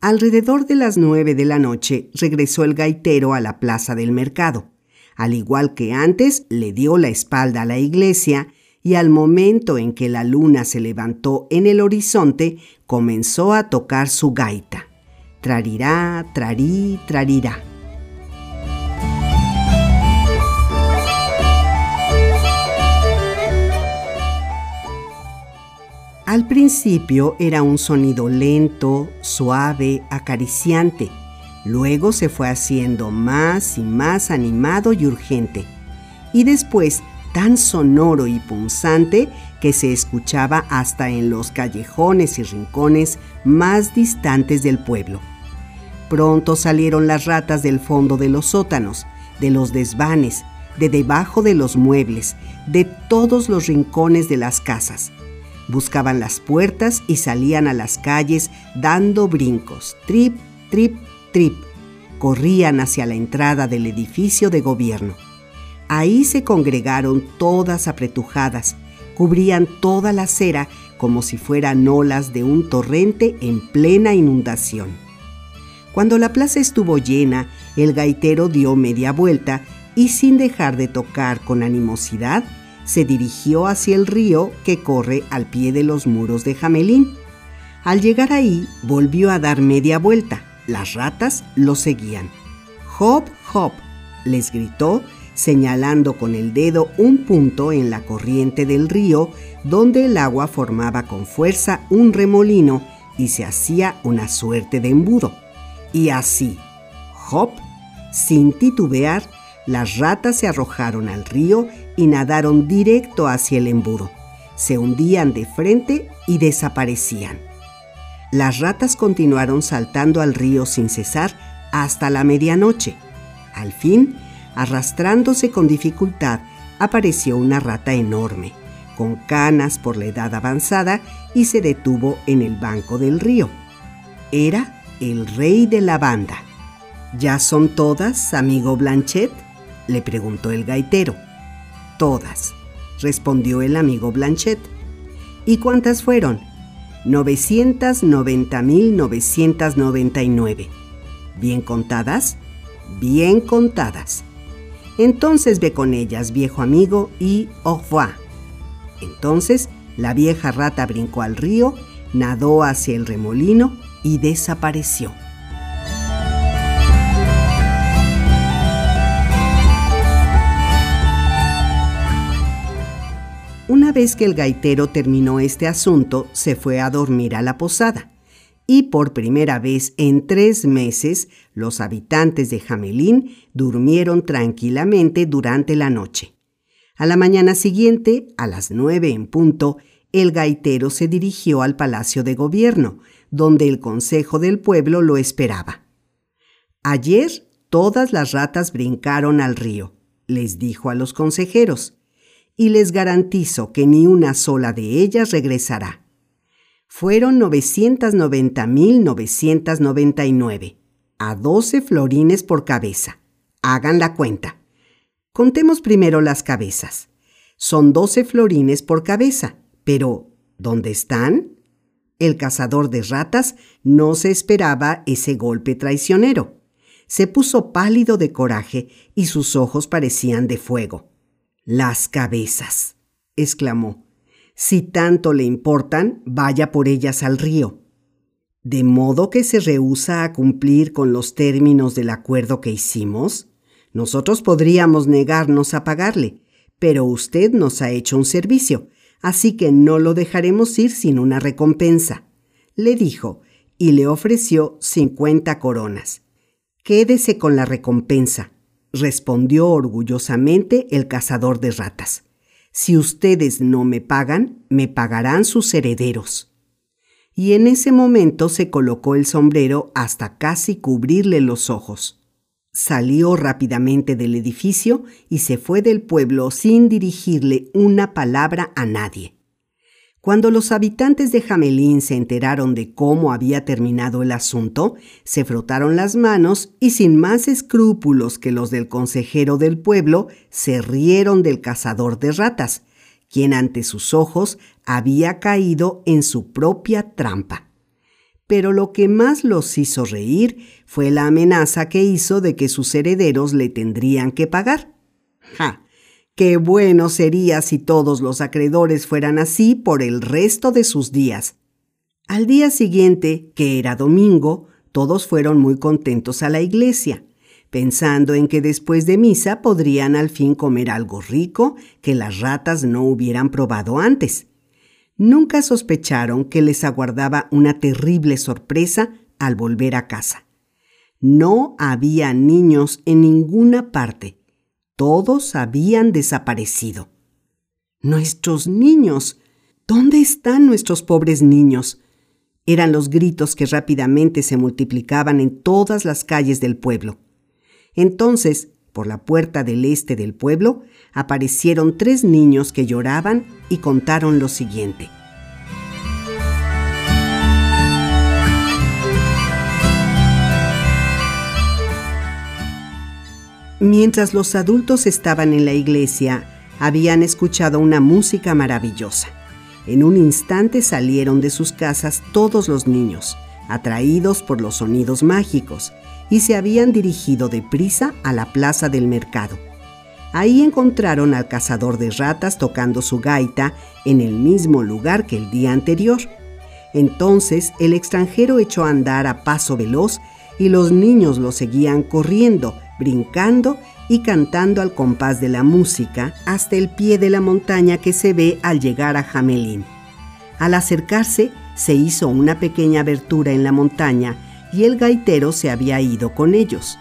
Alrededor de las nueve de la noche regresó el gaitero a la plaza del mercado. Al igual que antes, le dio la espalda a la iglesia y al momento en que la luna se levantó en el horizonte, comenzó a tocar su gaita. Trarirá, trarí, trarirá. Al principio era un sonido lento, suave, acariciante. Luego se fue haciendo más y más animado y urgente. Y después tan sonoro y punzante que se escuchaba hasta en los callejones y rincones más distantes del pueblo. Pronto salieron las ratas del fondo de los sótanos, de los desvanes, de debajo de los muebles, de todos los rincones de las casas Buscaban las puertas y salían a las calles dando brincos. Trip, trip, trip. Corrían hacia la entrada del edificio de gobierno. Ahí se congregaron todas apretujadas, cubrían toda la acera como si fueran olas de un torrente en plena inundación. Cuando la plaza estuvo llena, el gaitero dio media vuelta y sin dejar de tocar con animosidad, se dirigió hacia el río que corre al pie de los muros de Jamelín. Al llegar ahí, volvió a dar media vuelta. Las ratas lo seguían. Hop, hop, les gritó, señalando con el dedo un punto en la corriente del río donde el agua formaba con fuerza un remolino y se hacía una suerte de embudo. Y así, hop, sin titubear, las ratas se arrojaron al río y nadaron directo hacia el embudo. Se hundían de frente y desaparecían. Las ratas continuaron saltando al río sin cesar hasta la medianoche. Al fin, arrastrándose con dificultad, apareció una rata enorme, con canas por la edad avanzada, y se detuvo en el banco del río. Era el rey de la banda. ¿Ya son todas, amigo Blanchet? le preguntó el gaitero. Todas, respondió el amigo Blanchet. ¿Y cuántas fueron? 990.999. ¿Bien contadas? Bien contadas. Entonces ve con ellas, viejo amigo, y au revoir. Entonces la vieja rata brincó al río, nadó hacia el remolino y desapareció. Vez que el gaitero terminó este asunto, se fue a dormir a la posada. Y por primera vez en tres meses, los habitantes de Jamelín durmieron tranquilamente durante la noche. A la mañana siguiente, a las nueve en punto, el gaitero se dirigió al Palacio de Gobierno, donde el Consejo del Pueblo lo esperaba. Ayer todas las ratas brincaron al río, les dijo a los consejeros y les garantizo que ni una sola de ellas regresará. Fueron 990.999, a 12 florines por cabeza. Hagan la cuenta. Contemos primero las cabezas. Son doce florines por cabeza, pero ¿dónde están? El cazador de ratas no se esperaba ese golpe traicionero. Se puso pálido de coraje y sus ojos parecían de fuego. Las cabezas, exclamó. Si tanto le importan, vaya por ellas al río. ¿De modo que se rehúsa a cumplir con los términos del acuerdo que hicimos? Nosotros podríamos negarnos a pagarle, pero usted nos ha hecho un servicio, así que no lo dejaremos ir sin una recompensa, le dijo, y le ofreció cincuenta coronas. Quédese con la recompensa, respondió orgullosamente el cazador de ratas. Si ustedes no me pagan, me pagarán sus herederos. Y en ese momento se colocó el sombrero hasta casi cubrirle los ojos. Salió rápidamente del edificio y se fue del pueblo sin dirigirle una palabra a nadie. Cuando los habitantes de Jamelín se enteraron de cómo había terminado el asunto, se frotaron las manos y sin más escrúpulos que los del consejero del pueblo, se rieron del cazador de ratas, quien ante sus ojos había caído en su propia trampa. Pero lo que más los hizo reír fue la amenaza que hizo de que sus herederos le tendrían que pagar. ¡Ja! Qué bueno sería si todos los acreedores fueran así por el resto de sus días. Al día siguiente, que era domingo, todos fueron muy contentos a la iglesia, pensando en que después de misa podrían al fin comer algo rico que las ratas no hubieran probado antes. Nunca sospecharon que les aguardaba una terrible sorpresa al volver a casa. No había niños en ninguna parte todos habían desaparecido. Nuestros niños. ¿Dónde están nuestros pobres niños? Eran los gritos que rápidamente se multiplicaban en todas las calles del pueblo. Entonces, por la puerta del este del pueblo, aparecieron tres niños que lloraban y contaron lo siguiente. Mientras los adultos estaban en la iglesia, habían escuchado una música maravillosa. En un instante salieron de sus casas todos los niños, atraídos por los sonidos mágicos, y se habían dirigido deprisa a la plaza del mercado. Ahí encontraron al cazador de ratas tocando su gaita en el mismo lugar que el día anterior. Entonces el extranjero echó a andar a paso veloz y los niños lo seguían corriendo, brincando y cantando al compás de la música hasta el pie de la montaña que se ve al llegar a Jamelín. Al acercarse, se hizo una pequeña abertura en la montaña y el gaitero se había ido con ellos.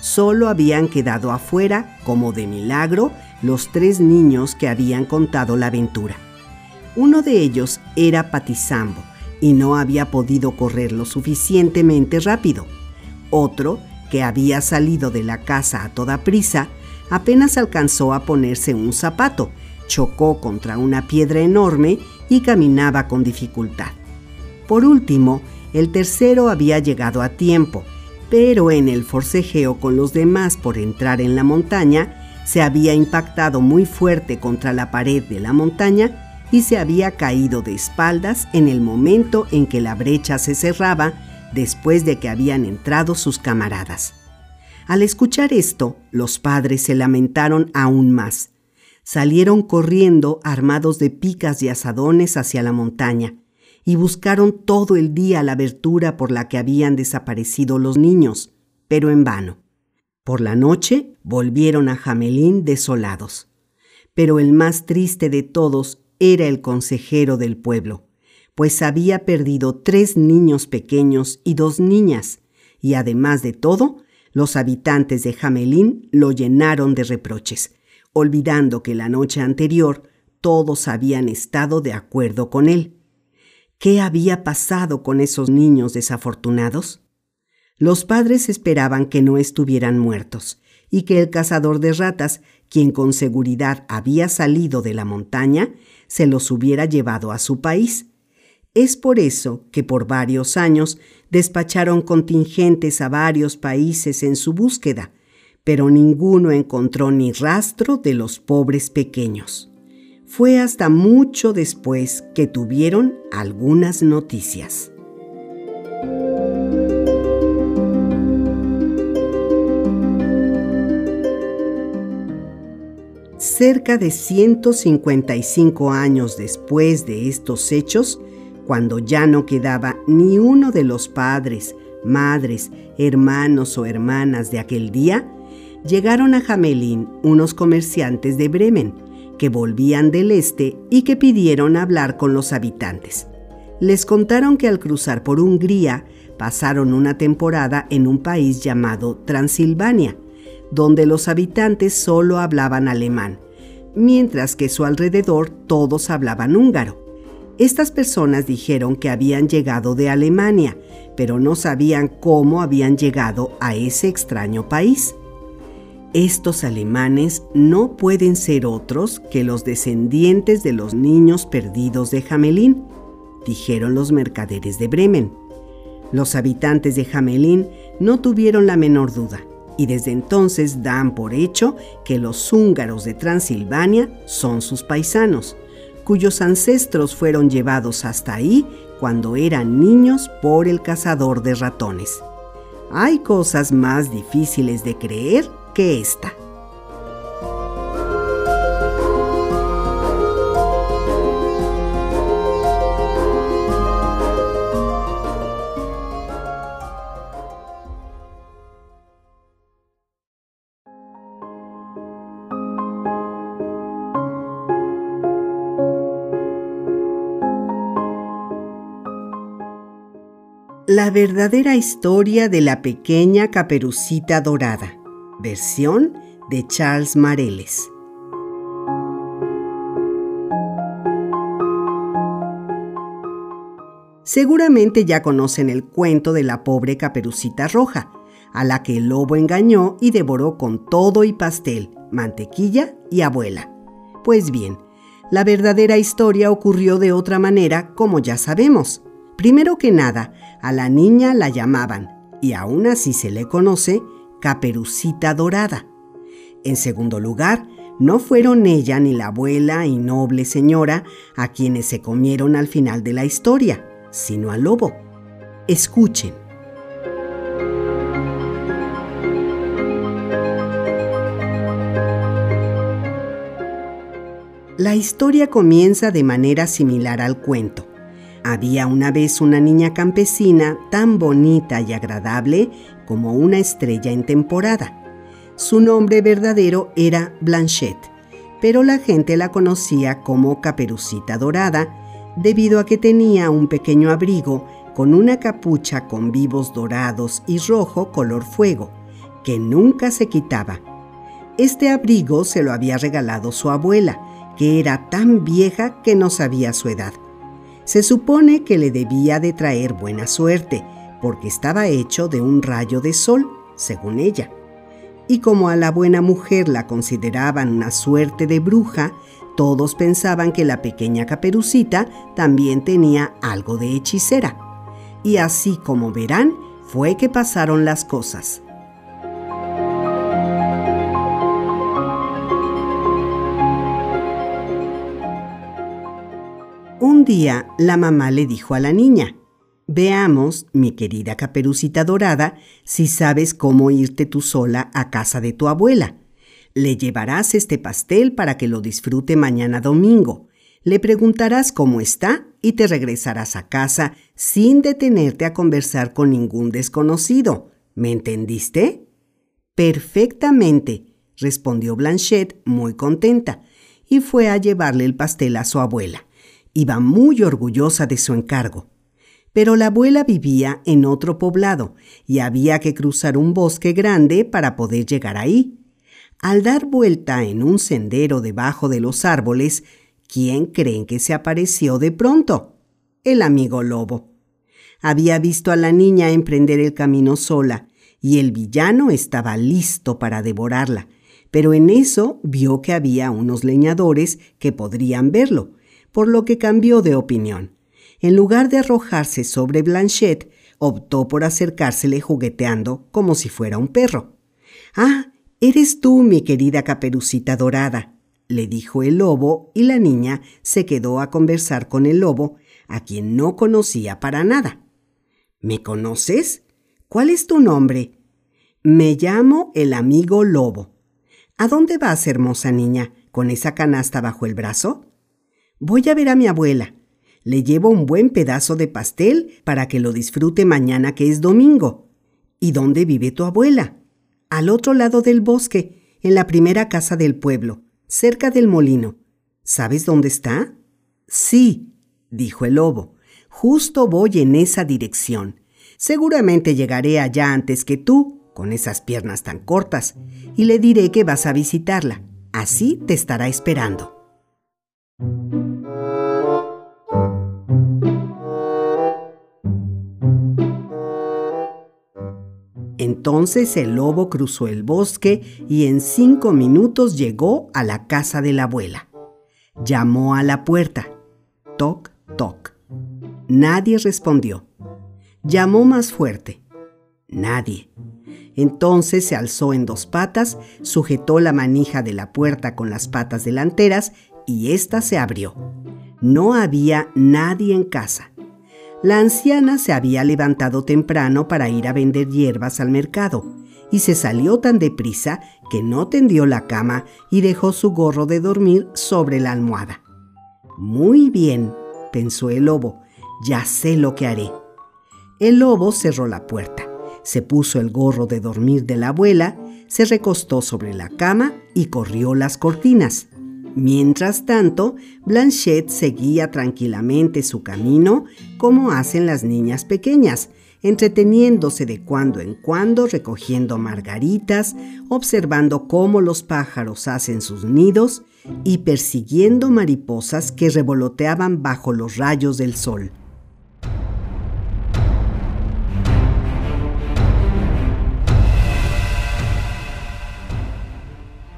Solo habían quedado afuera, como de milagro, los tres niños que habían contado la aventura. Uno de ellos era Patizambo y no había podido correr lo suficientemente rápido. Otro que había salido de la casa a toda prisa, apenas alcanzó a ponerse un zapato, chocó contra una piedra enorme y caminaba con dificultad. Por último, el tercero había llegado a tiempo, pero en el forcejeo con los demás por entrar en la montaña, se había impactado muy fuerte contra la pared de la montaña y se había caído de espaldas en el momento en que la brecha se cerraba después de que habían entrado sus camaradas. Al escuchar esto, los padres se lamentaron aún más. Salieron corriendo armados de picas y asadones hacia la montaña y buscaron todo el día la abertura por la que habían desaparecido los niños, pero en vano. Por la noche volvieron a Jamelín desolados. Pero el más triste de todos era el consejero del pueblo, pues había perdido tres niños pequeños y dos niñas, y además de todo, los habitantes de Jamelín lo llenaron de reproches, olvidando que la noche anterior todos habían estado de acuerdo con él. ¿Qué había pasado con esos niños desafortunados? Los padres esperaban que no estuvieran muertos y que el cazador de ratas, quien con seguridad había salido de la montaña, se los hubiera llevado a su país, es por eso que por varios años despacharon contingentes a varios países en su búsqueda, pero ninguno encontró ni rastro de los pobres pequeños. Fue hasta mucho después que tuvieron algunas noticias. Cerca de 155 años después de estos hechos, cuando ya no quedaba ni uno de los padres, madres, hermanos o hermanas de aquel día, llegaron a Jamelín unos comerciantes de Bremen que volvían del este y que pidieron hablar con los habitantes. Les contaron que al cruzar por Hungría pasaron una temporada en un país llamado Transilvania, donde los habitantes solo hablaban alemán mientras que a su alrededor todos hablaban húngaro. Estas personas dijeron que habían llegado de Alemania, pero no sabían cómo habían llegado a ese extraño país. Estos alemanes no pueden ser otros que los descendientes de los niños perdidos de Jamelín, dijeron los mercaderes de Bremen. Los habitantes de Jamelín no tuvieron la menor duda y desde entonces dan por hecho que los húngaros de Transilvania son sus paisanos, cuyos ancestros fueron llevados hasta ahí cuando eran niños por el cazador de ratones. Hay cosas más difíciles de creer que esta. La verdadera historia de la pequeña caperucita dorada, versión de Charles Mareles. Seguramente ya conocen el cuento de la pobre caperucita roja, a la que el lobo engañó y devoró con todo y pastel, mantequilla y abuela. Pues bien, la verdadera historia ocurrió de otra manera, como ya sabemos. Primero que nada, a la niña la llamaban, y aún así se le conoce, Caperucita Dorada. En segundo lugar, no fueron ella ni la abuela y noble señora a quienes se comieron al final de la historia, sino al lobo. Escuchen. La historia comienza de manera similar al cuento. Había una vez una niña campesina tan bonita y agradable como una estrella en temporada. Su nombre verdadero era Blanchette, pero la gente la conocía como Caperucita Dorada debido a que tenía un pequeño abrigo con una capucha con vivos dorados y rojo color fuego, que nunca se quitaba. Este abrigo se lo había regalado su abuela, que era tan vieja que no sabía su edad. Se supone que le debía de traer buena suerte, porque estaba hecho de un rayo de sol, según ella. Y como a la buena mujer la consideraban una suerte de bruja, todos pensaban que la pequeña caperucita también tenía algo de hechicera. Y así como verán, fue que pasaron las cosas. Un día la mamá le dijo a la niña, Veamos, mi querida caperucita dorada, si sabes cómo irte tú sola a casa de tu abuela. Le llevarás este pastel para que lo disfrute mañana domingo. Le preguntarás cómo está y te regresarás a casa sin detenerte a conversar con ningún desconocido. ¿Me entendiste? Perfectamente, respondió Blanchette muy contenta, y fue a llevarle el pastel a su abuela. Iba muy orgullosa de su encargo. Pero la abuela vivía en otro poblado y había que cruzar un bosque grande para poder llegar ahí. Al dar vuelta en un sendero debajo de los árboles, ¿quién creen que se apareció de pronto? El amigo lobo. Había visto a la niña emprender el camino sola y el villano estaba listo para devorarla, pero en eso vio que había unos leñadores que podrían verlo por lo que cambió de opinión. En lugar de arrojarse sobre Blanchette, optó por acercársele jugueteando como si fuera un perro. Ah, Eres tú, mi querida caperucita dorada, le dijo el lobo, y la niña se quedó a conversar con el lobo, a quien no conocía para nada. ¿Me conoces? ¿Cuál es tu nombre? Me llamo el amigo lobo. ¿A dónde vas, hermosa niña, con esa canasta bajo el brazo? Voy a ver a mi abuela. Le llevo un buen pedazo de pastel para que lo disfrute mañana que es domingo. ¿Y dónde vive tu abuela? Al otro lado del bosque, en la primera casa del pueblo cerca del molino. ¿Sabes dónde está? Sí, dijo el lobo. Justo voy en esa dirección. Seguramente llegaré allá antes que tú, con esas piernas tan cortas, y le diré que vas a visitarla. Así te estará esperando. Entonces el lobo cruzó el bosque y en cinco minutos llegó a la casa de la abuela. Llamó a la puerta. Toc, toc. Nadie respondió. Llamó más fuerte. Nadie. Entonces se alzó en dos patas, sujetó la manija de la puerta con las patas delanteras y ésta se abrió. No había nadie en casa. La anciana se había levantado temprano para ir a vender hierbas al mercado y se salió tan deprisa que no tendió la cama y dejó su gorro de dormir sobre la almohada. Muy bien, pensó el lobo, ya sé lo que haré. El lobo cerró la puerta, se puso el gorro de dormir de la abuela, se recostó sobre la cama y corrió las cortinas. Mientras tanto, Blanchette seguía tranquilamente su camino como hacen las niñas pequeñas, entreteniéndose de cuando en cuando recogiendo margaritas, observando cómo los pájaros hacen sus nidos y persiguiendo mariposas que revoloteaban bajo los rayos del sol.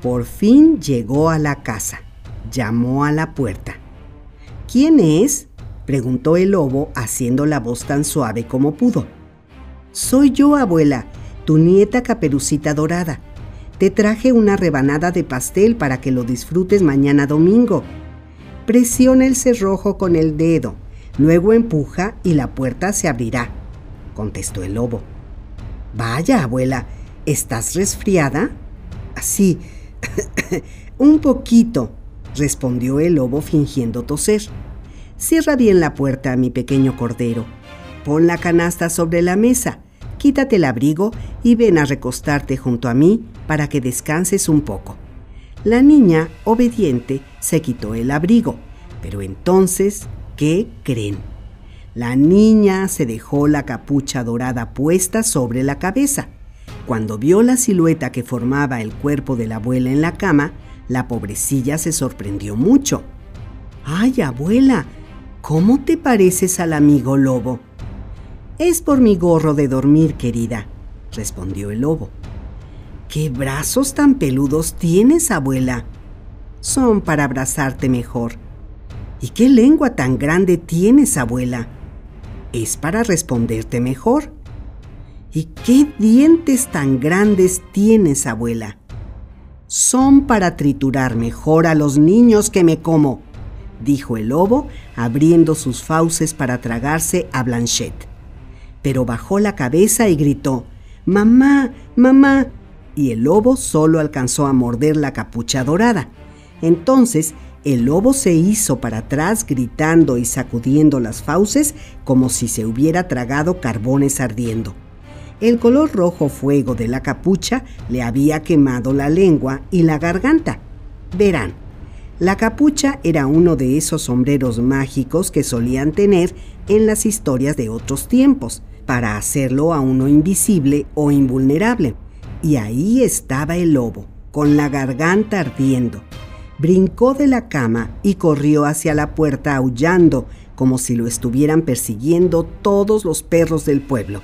Por fin llegó a la casa llamó a la puerta. ¿Quién es? preguntó el lobo haciendo la voz tan suave como pudo. Soy yo, abuela, tu nieta caperucita dorada. Te traje una rebanada de pastel para que lo disfrutes mañana domingo. Presiona el cerrojo con el dedo, luego empuja y la puerta se abrirá, contestó el lobo. Vaya, abuela, ¿estás resfriada? Sí, un poquito, respondió el lobo fingiendo toser. Cierra bien la puerta, mi pequeño cordero. Pon la canasta sobre la mesa, quítate el abrigo y ven a recostarte junto a mí para que descanses un poco. La niña, obediente, se quitó el abrigo, pero entonces, ¿qué creen? La niña se dejó la capucha dorada puesta sobre la cabeza. Cuando vio la silueta que formaba el cuerpo de la abuela en la cama, la pobrecilla se sorprendió mucho. ¡Ay, abuela! ¿Cómo te pareces al amigo lobo? Es por mi gorro de dormir, querida, respondió el lobo. ¿Qué brazos tan peludos tienes, abuela? Son para abrazarte mejor. ¿Y qué lengua tan grande tienes, abuela? Es para responderte mejor. ¿Y qué dientes tan grandes tienes, abuela? Son para triturar mejor a los niños que me como, dijo el lobo, abriendo sus fauces para tragarse a Blanchette. Pero bajó la cabeza y gritó, Mamá, mamá. Y el lobo solo alcanzó a morder la capucha dorada. Entonces el lobo se hizo para atrás gritando y sacudiendo las fauces como si se hubiera tragado carbones ardiendo. El color rojo fuego de la capucha le había quemado la lengua y la garganta. Verán, la capucha era uno de esos sombreros mágicos que solían tener en las historias de otros tiempos, para hacerlo a uno invisible o invulnerable. Y ahí estaba el lobo, con la garganta ardiendo. Brincó de la cama y corrió hacia la puerta aullando como si lo estuvieran persiguiendo todos los perros del pueblo.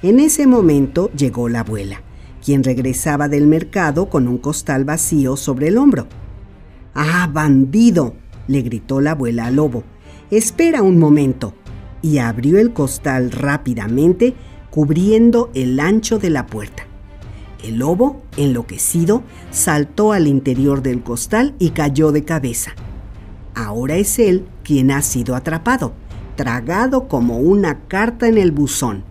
En ese momento llegó la abuela, quien regresaba del mercado con un costal vacío sobre el hombro. ¡Ah, bandido! le gritó la abuela al lobo. Espera un momento. Y abrió el costal rápidamente, cubriendo el ancho de la puerta. El lobo, enloquecido, saltó al interior del costal y cayó de cabeza. Ahora es él quien ha sido atrapado, tragado como una carta en el buzón.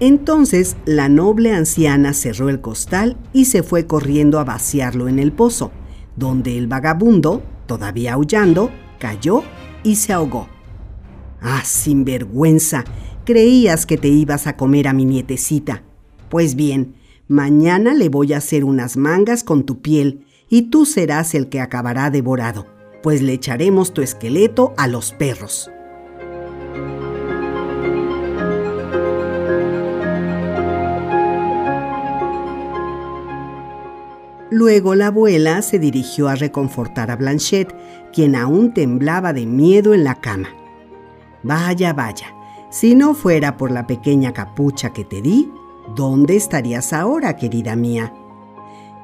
Entonces la noble anciana cerró el costal y se fue corriendo a vaciarlo en el pozo, donde el vagabundo, todavía aullando, cayó y se ahogó. Ah, sinvergüenza, creías que te ibas a comer a mi nietecita. Pues bien, mañana le voy a hacer unas mangas con tu piel y tú serás el que acabará devorado, pues le echaremos tu esqueleto a los perros. Luego la abuela se dirigió a reconfortar a Blanchette, quien aún temblaba de miedo en la cama. Vaya, vaya, si no fuera por la pequeña capucha que te di, ¿dónde estarías ahora, querida mía?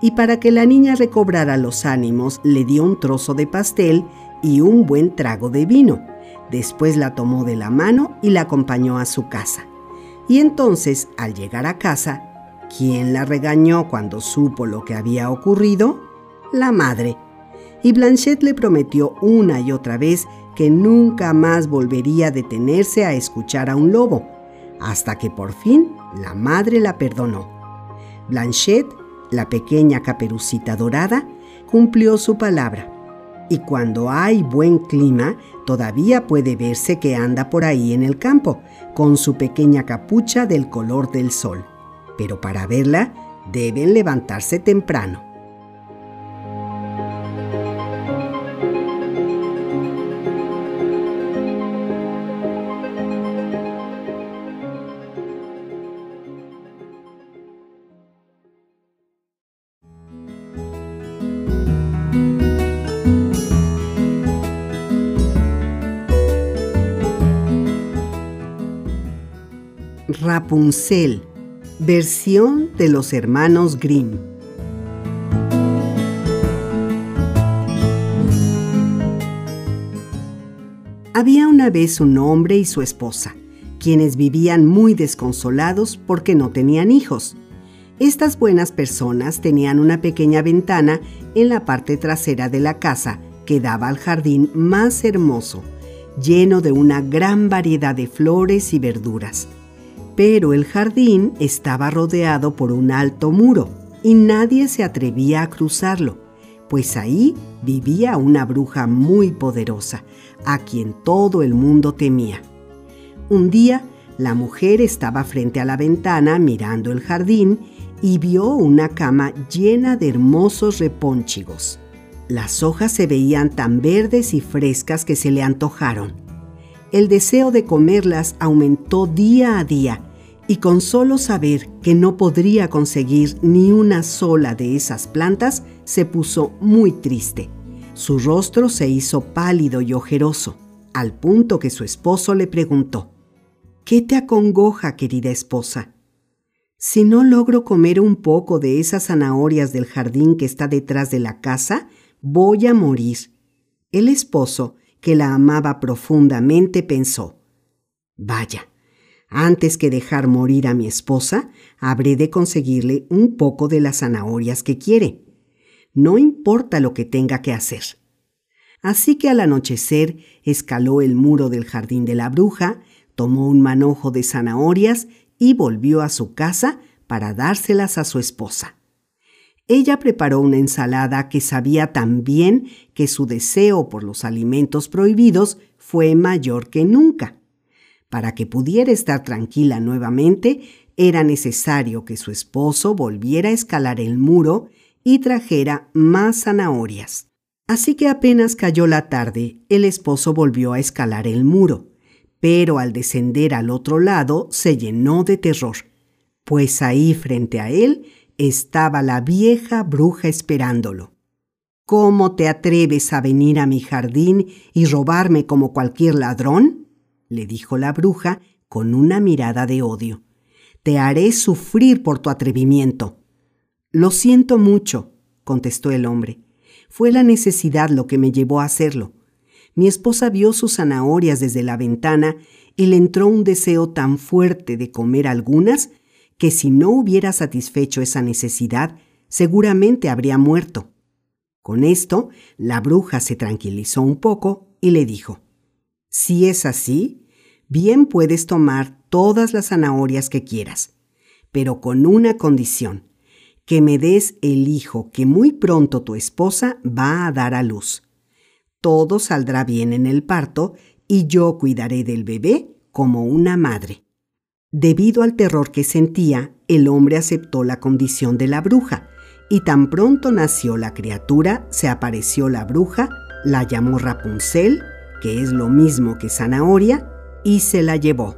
Y para que la niña recobrara los ánimos, le dio un trozo de pastel y un buen trago de vino. Después la tomó de la mano y la acompañó a su casa. Y entonces, al llegar a casa, ¿quién la regañó cuando supo lo que había ocurrido? La madre. Y Blanchette le prometió una y otra vez que nunca más volvería a detenerse a escuchar a un lobo, hasta que por fin la madre la perdonó. Blanchette, la pequeña caperucita dorada, cumplió su palabra. Y cuando hay buen clima, todavía puede verse que anda por ahí en el campo, con su pequeña capucha del color del sol. Pero para verla, deben levantarse temprano. Rapunzel, versión de los hermanos Grimm. Había una vez un hombre y su esposa, quienes vivían muy desconsolados porque no tenían hijos. Estas buenas personas tenían una pequeña ventana en la parte trasera de la casa que daba al jardín más hermoso, lleno de una gran variedad de flores y verduras pero el jardín estaba rodeado por un alto muro y nadie se atrevía a cruzarlo, pues ahí vivía una bruja muy poderosa, a quien todo el mundo temía. Un día, la mujer estaba frente a la ventana mirando el jardín y vio una cama llena de hermosos repónchigos. Las hojas se veían tan verdes y frescas que se le antojaron el deseo de comerlas aumentó día a día y con solo saber que no podría conseguir ni una sola de esas plantas, se puso muy triste. Su rostro se hizo pálido y ojeroso, al punto que su esposo le preguntó, ¿Qué te acongoja, querida esposa? Si no logro comer un poco de esas zanahorias del jardín que está detrás de la casa, voy a morir. El esposo, que la amaba profundamente, pensó, Vaya, antes que dejar morir a mi esposa, habré de conseguirle un poco de las zanahorias que quiere. No importa lo que tenga que hacer. Así que al anochecer escaló el muro del jardín de la bruja, tomó un manojo de zanahorias y volvió a su casa para dárselas a su esposa. Ella preparó una ensalada que sabía tan bien que su deseo por los alimentos prohibidos fue mayor que nunca. Para que pudiera estar tranquila nuevamente, era necesario que su esposo volviera a escalar el muro y trajera más zanahorias. Así que apenas cayó la tarde, el esposo volvió a escalar el muro, pero al descender al otro lado se llenó de terror, pues ahí frente a él estaba la vieja bruja esperándolo. ¿Cómo te atreves a venir a mi jardín y robarme como cualquier ladrón? Le dijo la bruja con una mirada de odio. Te haré sufrir por tu atrevimiento. Lo siento mucho, contestó el hombre. Fue la necesidad lo que me llevó a hacerlo. Mi esposa vio sus zanahorias desde la ventana y le entró un deseo tan fuerte de comer algunas que si no hubiera satisfecho esa necesidad, seguramente habría muerto. Con esto, la bruja se tranquilizó un poco y le dijo, Si es así, bien puedes tomar todas las zanahorias que quieras, pero con una condición, que me des el hijo que muy pronto tu esposa va a dar a luz. Todo saldrá bien en el parto y yo cuidaré del bebé como una madre. Debido al terror que sentía, el hombre aceptó la condición de la bruja, y tan pronto nació la criatura, se apareció la bruja, la llamó Rapunzel, que es lo mismo que zanahoria, y se la llevó.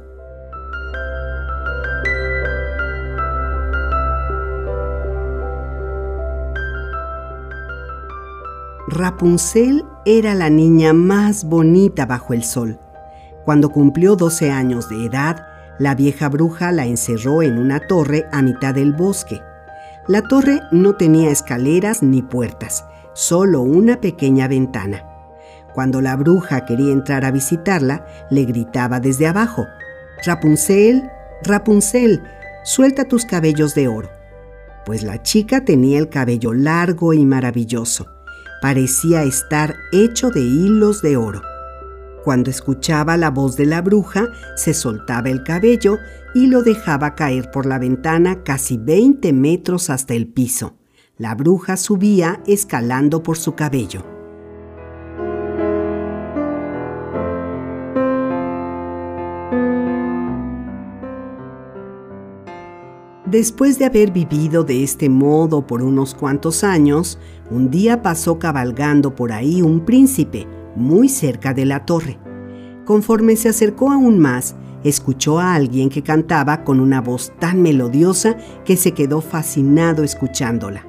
Rapunzel era la niña más bonita bajo el sol. Cuando cumplió 12 años de edad, la vieja bruja la encerró en una torre a mitad del bosque. La torre no tenía escaleras ni puertas, solo una pequeña ventana. Cuando la bruja quería entrar a visitarla, le gritaba desde abajo, Rapunzel, Rapunzel, suelta tus cabellos de oro. Pues la chica tenía el cabello largo y maravilloso parecía estar hecho de hilos de oro. Cuando escuchaba la voz de la bruja, se soltaba el cabello y lo dejaba caer por la ventana casi 20 metros hasta el piso. La bruja subía escalando por su cabello. Después de haber vivido de este modo por unos cuantos años, un día pasó cabalgando por ahí un príncipe, muy cerca de la torre. Conforme se acercó aún más, escuchó a alguien que cantaba con una voz tan melodiosa que se quedó fascinado escuchándola.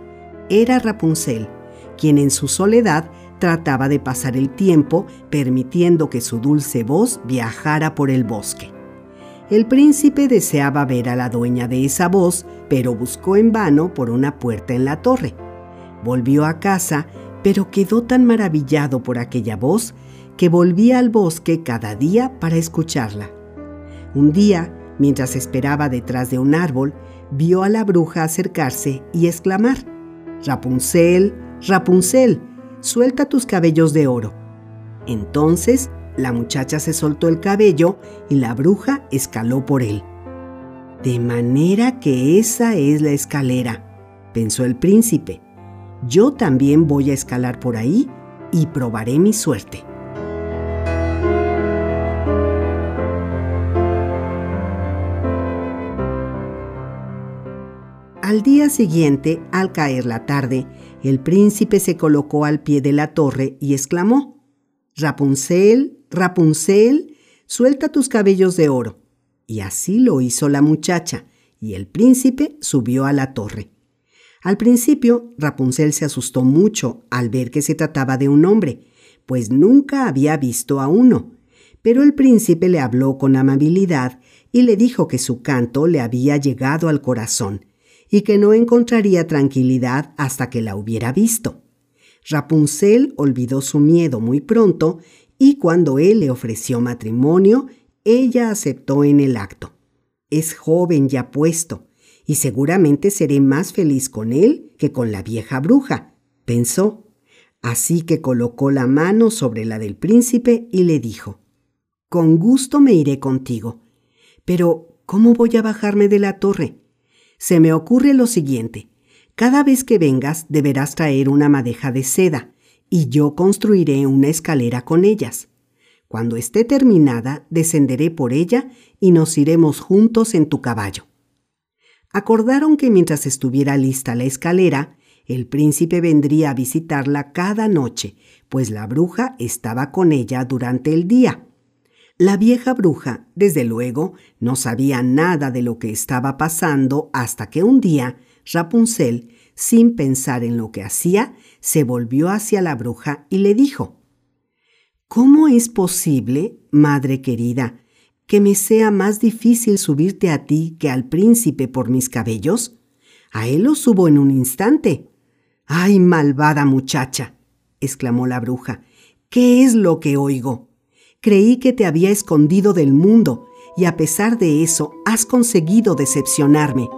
Era Rapunzel, quien en su soledad trataba de pasar el tiempo permitiendo que su dulce voz viajara por el bosque. El príncipe deseaba ver a la dueña de esa voz, pero buscó en vano por una puerta en la torre. Volvió a casa, pero quedó tan maravillado por aquella voz que volvía al bosque cada día para escucharla. Un día, mientras esperaba detrás de un árbol, vio a la bruja acercarse y exclamar, Rapunzel, Rapunzel, suelta tus cabellos de oro. Entonces la muchacha se soltó el cabello y la bruja escaló por él. De manera que esa es la escalera, pensó el príncipe. Yo también voy a escalar por ahí y probaré mi suerte. Al día siguiente, al caer la tarde, el príncipe se colocó al pie de la torre y exclamó, Rapunzel, Rapunzel, suelta tus cabellos de oro. Y así lo hizo la muchacha, y el príncipe subió a la torre. Al principio, Rapunzel se asustó mucho al ver que se trataba de un hombre, pues nunca había visto a uno. Pero el príncipe le habló con amabilidad y le dijo que su canto le había llegado al corazón y que no encontraría tranquilidad hasta que la hubiera visto. Rapunzel olvidó su miedo muy pronto y cuando él le ofreció matrimonio, ella aceptó en el acto. Es joven ya puesto, y seguramente seré más feliz con él que con la vieja bruja, pensó. Así que colocó la mano sobre la del príncipe y le dijo, Con gusto me iré contigo. Pero, ¿cómo voy a bajarme de la torre? Se me ocurre lo siguiente. Cada vez que vengas deberás traer una madeja de seda y yo construiré una escalera con ellas. Cuando esté terminada, descenderé por ella y nos iremos juntos en tu caballo. Acordaron que mientras estuviera lista la escalera, el príncipe vendría a visitarla cada noche, pues la bruja estaba con ella durante el día. La vieja bruja, desde luego, no sabía nada de lo que estaba pasando hasta que un día Rapunzel sin pensar en lo que hacía, se volvió hacia la bruja y le dijo, ¿Cómo es posible, madre querida, que me sea más difícil subirte a ti que al príncipe por mis cabellos? A él lo subo en un instante. ¡Ay, malvada muchacha! exclamó la bruja. ¿Qué es lo que oigo? Creí que te había escondido del mundo y a pesar de eso has conseguido decepcionarme.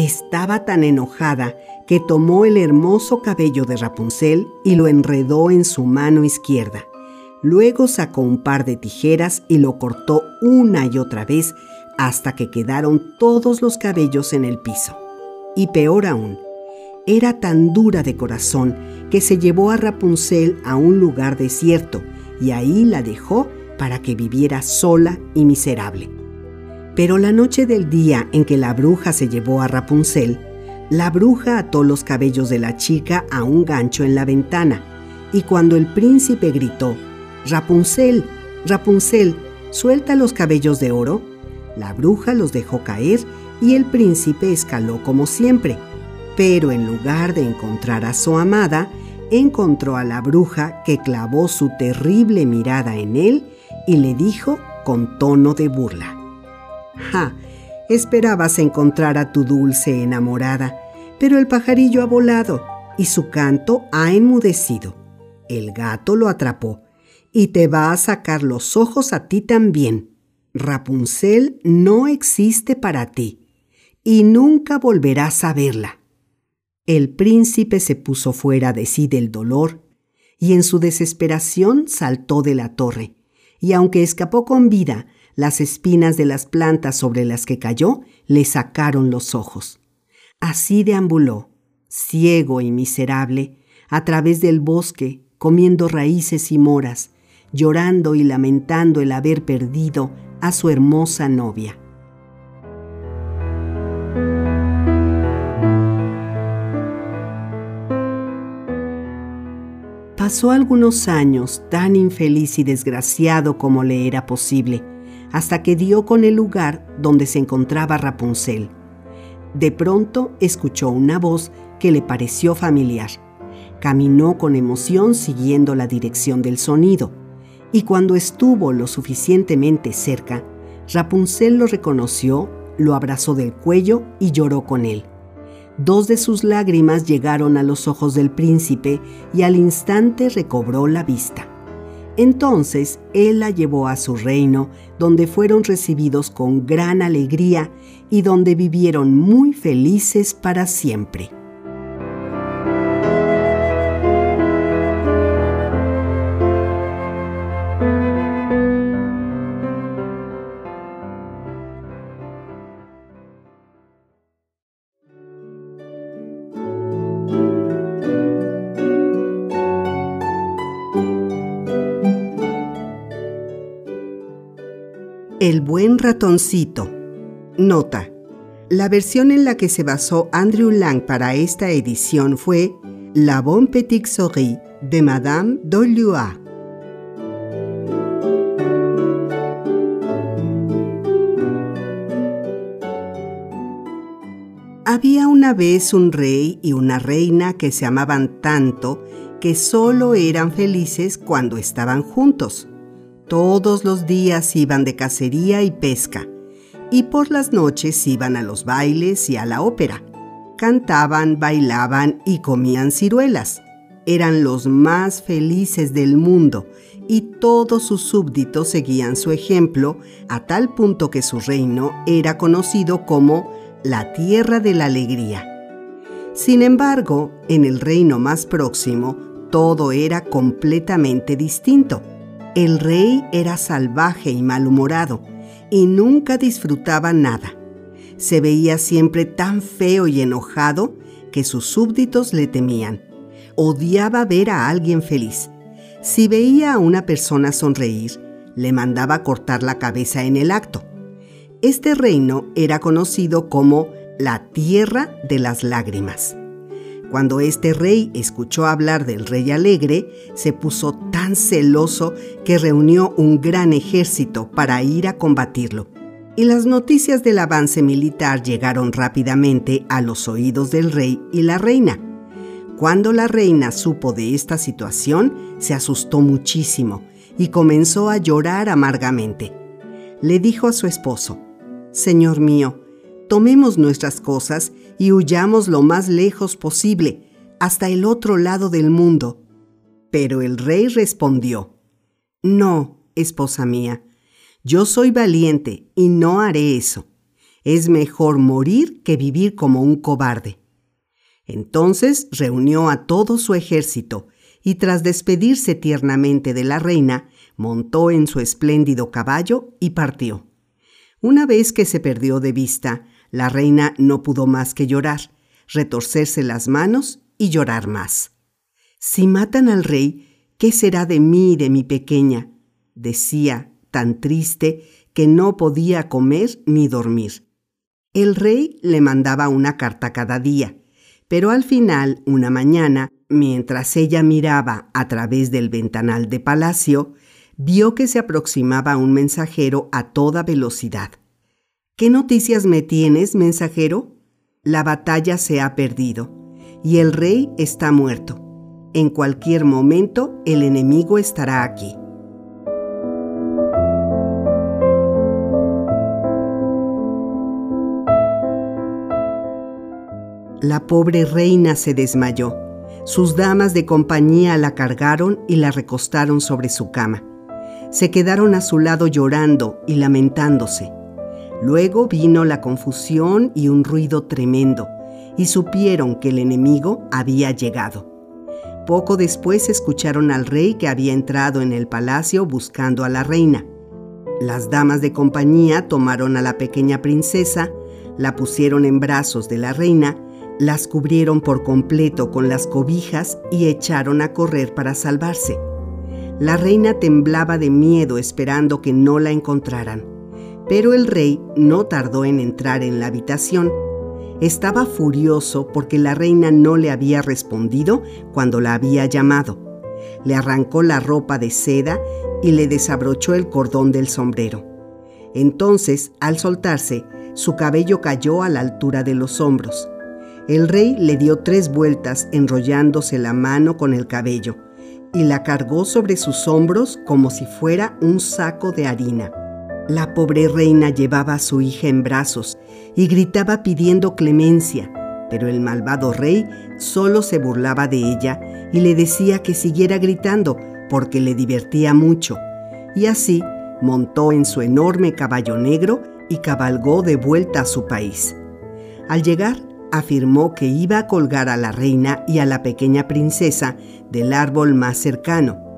Estaba tan enojada que tomó el hermoso cabello de Rapunzel y lo enredó en su mano izquierda. Luego sacó un par de tijeras y lo cortó una y otra vez hasta que quedaron todos los cabellos en el piso. Y peor aún, era tan dura de corazón que se llevó a Rapunzel a un lugar desierto y ahí la dejó para que viviera sola y miserable. Pero la noche del día en que la bruja se llevó a Rapunzel, la bruja ató los cabellos de la chica a un gancho en la ventana, y cuando el príncipe gritó, Rapunzel, Rapunzel, suelta los cabellos de oro, la bruja los dejó caer y el príncipe escaló como siempre, pero en lugar de encontrar a su amada, encontró a la bruja que clavó su terrible mirada en él y le dijo con tono de burla, ¡Ja! Esperabas encontrar a tu dulce enamorada, pero el pajarillo ha volado y su canto ha enmudecido. El gato lo atrapó y te va a sacar los ojos a ti también. Rapunzel no existe para ti y nunca volverás a verla. El príncipe se puso fuera de sí del dolor y en su desesperación saltó de la torre, y aunque escapó con vida, las espinas de las plantas sobre las que cayó le sacaron los ojos. Así deambuló, ciego y miserable, a través del bosque, comiendo raíces y moras, llorando y lamentando el haber perdido a su hermosa novia. Pasó algunos años tan infeliz y desgraciado como le era posible, hasta que dio con el lugar donde se encontraba Rapunzel. De pronto escuchó una voz que le pareció familiar. Caminó con emoción siguiendo la dirección del sonido, y cuando estuvo lo suficientemente cerca, Rapunzel lo reconoció, lo abrazó del cuello y lloró con él. Dos de sus lágrimas llegaron a los ojos del príncipe y al instante recobró la vista. Entonces él la llevó a su reino, donde fueron recibidos con gran alegría y donde vivieron muy felices para siempre. Ratoncito. Nota. La versión en la que se basó Andrew Lang para esta edición fue La Bonne Petite Souris de Madame Dolua. Había una vez un rey y una reina que se amaban tanto que solo eran felices cuando estaban juntos. Todos los días iban de cacería y pesca, y por las noches iban a los bailes y a la ópera. Cantaban, bailaban y comían ciruelas. Eran los más felices del mundo y todos sus súbditos seguían su ejemplo a tal punto que su reino era conocido como la tierra de la alegría. Sin embargo, en el reino más próximo, todo era completamente distinto. El rey era salvaje y malhumorado y nunca disfrutaba nada. Se veía siempre tan feo y enojado que sus súbditos le temían. Odiaba ver a alguien feliz. Si veía a una persona sonreír, le mandaba cortar la cabeza en el acto. Este reino era conocido como la tierra de las lágrimas. Cuando este rey escuchó hablar del rey alegre, se puso tan celoso que reunió un gran ejército para ir a combatirlo. Y las noticias del avance militar llegaron rápidamente a los oídos del rey y la reina. Cuando la reina supo de esta situación, se asustó muchísimo y comenzó a llorar amargamente. Le dijo a su esposo, Señor mío, tomemos nuestras cosas y huyamos lo más lejos posible, hasta el otro lado del mundo. Pero el rey respondió, No, esposa mía, yo soy valiente y no haré eso. Es mejor morir que vivir como un cobarde. Entonces reunió a todo su ejército y tras despedirse tiernamente de la reina, montó en su espléndido caballo y partió. Una vez que se perdió de vista, la reina no pudo más que llorar, retorcerse las manos y llorar más. Si matan al rey, ¿qué será de mí y de mi pequeña? decía, tan triste que no podía comer ni dormir. El rey le mandaba una carta cada día, pero al final, una mañana, mientras ella miraba a través del ventanal de palacio, vio que se aproximaba un mensajero a toda velocidad. ¿Qué noticias me tienes, mensajero? La batalla se ha perdido y el rey está muerto. En cualquier momento el enemigo estará aquí. La pobre reina se desmayó. Sus damas de compañía la cargaron y la recostaron sobre su cama. Se quedaron a su lado llorando y lamentándose. Luego vino la confusión y un ruido tremendo, y supieron que el enemigo había llegado. Poco después escucharon al rey que había entrado en el palacio buscando a la reina. Las damas de compañía tomaron a la pequeña princesa, la pusieron en brazos de la reina, las cubrieron por completo con las cobijas y echaron a correr para salvarse. La reina temblaba de miedo esperando que no la encontraran, pero el rey no tardó en entrar en la habitación. Estaba furioso porque la reina no le había respondido cuando la había llamado. Le arrancó la ropa de seda y le desabrochó el cordón del sombrero. Entonces, al soltarse, su cabello cayó a la altura de los hombros. El rey le dio tres vueltas enrollándose la mano con el cabello y la cargó sobre sus hombros como si fuera un saco de harina. La pobre reina llevaba a su hija en brazos y gritaba pidiendo clemencia, pero el malvado rey solo se burlaba de ella y le decía que siguiera gritando porque le divertía mucho. Y así montó en su enorme caballo negro y cabalgó de vuelta a su país. Al llegar, afirmó que iba a colgar a la reina y a la pequeña princesa del árbol más cercano,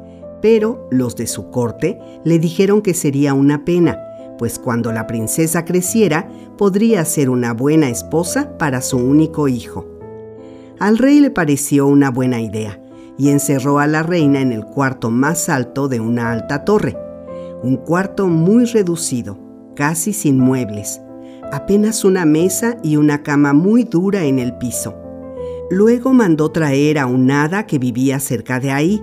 pero los de su corte le dijeron que sería una pena, pues cuando la princesa creciera podría ser una buena esposa para su único hijo. Al rey le pareció una buena idea y encerró a la reina en el cuarto más alto de una alta torre, un cuarto muy reducido, casi sin muebles, apenas una mesa y una cama muy dura en el piso. Luego mandó traer a un hada que vivía cerca de ahí,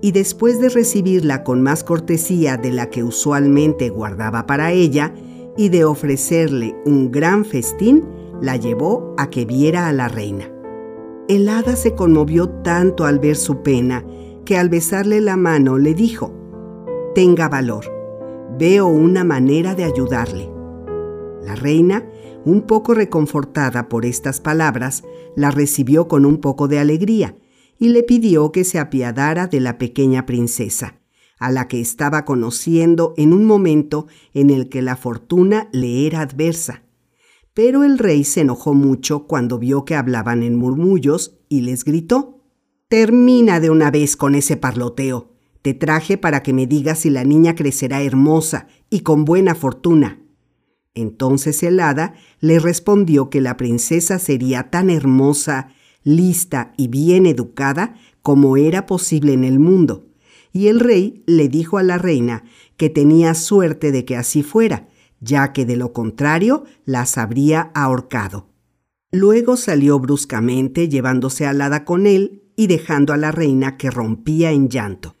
y después de recibirla con más cortesía de la que usualmente guardaba para ella, y de ofrecerle un gran festín, la llevó a que viera a la reina. El hada se conmovió tanto al ver su pena que al besarle la mano le dijo, Tenga valor, veo una manera de ayudarle. La reina, un poco reconfortada por estas palabras, la recibió con un poco de alegría y le pidió que se apiadara de la pequeña princesa, a la que estaba conociendo en un momento en el que la fortuna le era adversa. Pero el rey se enojó mucho cuando vio que hablaban en murmullos y les gritó, Termina de una vez con ese parloteo. Te traje para que me digas si la niña crecerá hermosa y con buena fortuna. Entonces el hada le respondió que la princesa sería tan hermosa, lista y bien educada como era posible en el mundo. Y el rey le dijo a la reina que tenía suerte de que así fuera, ya que de lo contrario las habría ahorcado. Luego salió bruscamente llevándose al hada con él y dejando a la reina que rompía en llanto.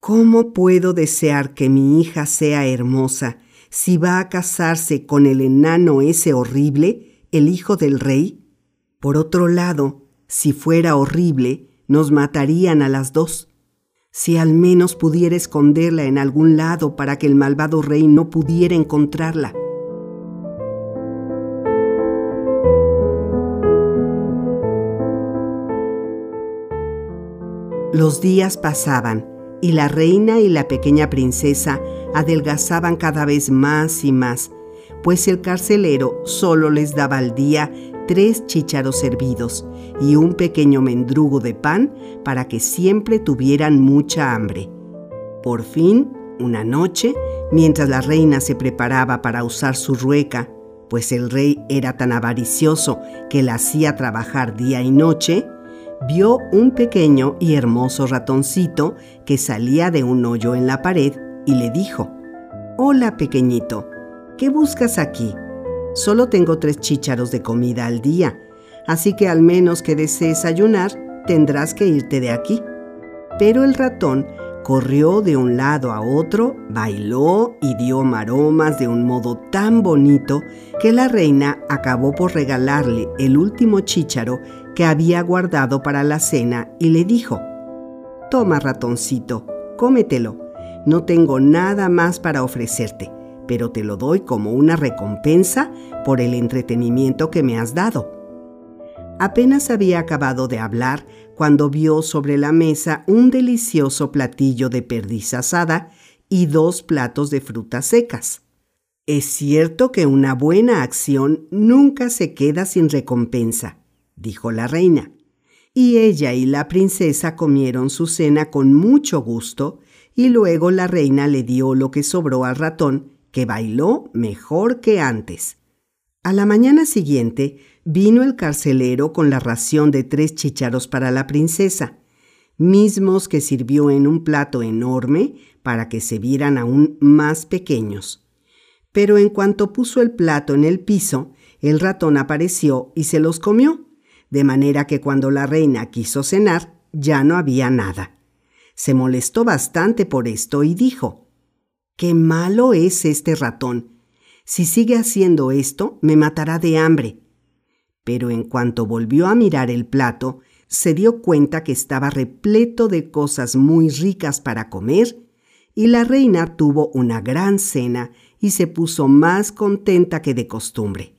¿Cómo puedo desear que mi hija sea hermosa si va a casarse con el enano ese horrible, el hijo del rey? Por otro lado, si fuera horrible, nos matarían a las dos. Si al menos pudiera esconderla en algún lado para que el malvado rey no pudiera encontrarla. Los días pasaban y la reina y la pequeña princesa adelgazaban cada vez más y más, pues el carcelero solo les daba al día tres chícharos hervidos y un pequeño mendrugo de pan para que siempre tuvieran mucha hambre. Por fin, una noche, mientras la reina se preparaba para usar su rueca, pues el rey era tan avaricioso que la hacía trabajar día y noche, vio un pequeño y hermoso ratoncito que salía de un hoyo en la pared y le dijo, Hola pequeñito, ¿qué buscas aquí? Solo tengo tres chícharos de comida al día, así que al menos que desees ayunar, tendrás que irte de aquí. Pero el ratón corrió de un lado a otro, bailó y dio maromas de un modo tan bonito que la reina acabó por regalarle el último chícharo que había guardado para la cena y le dijo, Toma ratoncito, cómetelo, no tengo nada más para ofrecerte pero te lo doy como una recompensa por el entretenimiento que me has dado. Apenas había acabado de hablar cuando vio sobre la mesa un delicioso platillo de perdiz asada y dos platos de frutas secas. Es cierto que una buena acción nunca se queda sin recompensa, dijo la reina. Y ella y la princesa comieron su cena con mucho gusto, y luego la reina le dio lo que sobró al ratón que bailó mejor que antes. A la mañana siguiente vino el carcelero con la ración de tres chícharos para la princesa, mismos que sirvió en un plato enorme para que se vieran aún más pequeños. Pero en cuanto puso el plato en el piso, el ratón apareció y se los comió, de manera que cuando la reina quiso cenar ya no había nada. Se molestó bastante por esto y dijo, Qué malo es este ratón. Si sigue haciendo esto, me matará de hambre. Pero en cuanto volvió a mirar el plato, se dio cuenta que estaba repleto de cosas muy ricas para comer, y la reina tuvo una gran cena y se puso más contenta que de costumbre.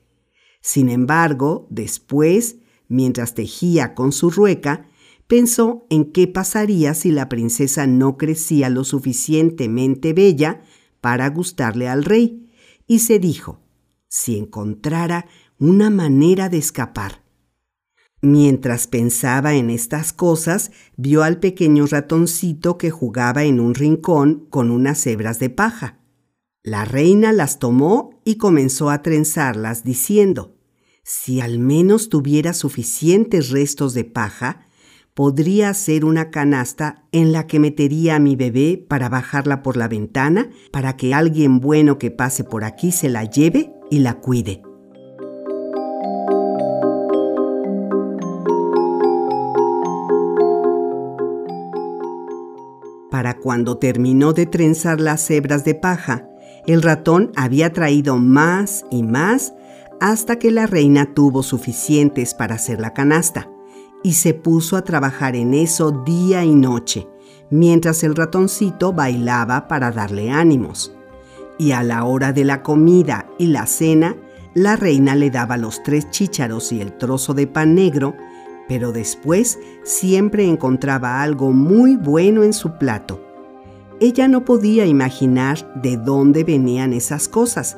Sin embargo, después, mientras tejía con su rueca, pensó en qué pasaría si la princesa no crecía lo suficientemente bella para gustarle al rey, y se dijo, si encontrara una manera de escapar. Mientras pensaba en estas cosas, vio al pequeño ratoncito que jugaba en un rincón con unas hebras de paja. La reina las tomó y comenzó a trenzarlas, diciendo, si al menos tuviera suficientes restos de paja, podría ser una canasta en la que metería a mi bebé para bajarla por la ventana, para que alguien bueno que pase por aquí se la lleve y la cuide. Para cuando terminó de trenzar las hebras de paja, el ratón había traído más y más hasta que la reina tuvo suficientes para hacer la canasta y se puso a trabajar en eso día y noche, mientras el ratoncito bailaba para darle ánimos. Y a la hora de la comida y la cena, la reina le daba los tres chícharos y el trozo de pan negro, pero después siempre encontraba algo muy bueno en su plato. Ella no podía imaginar de dónde venían esas cosas.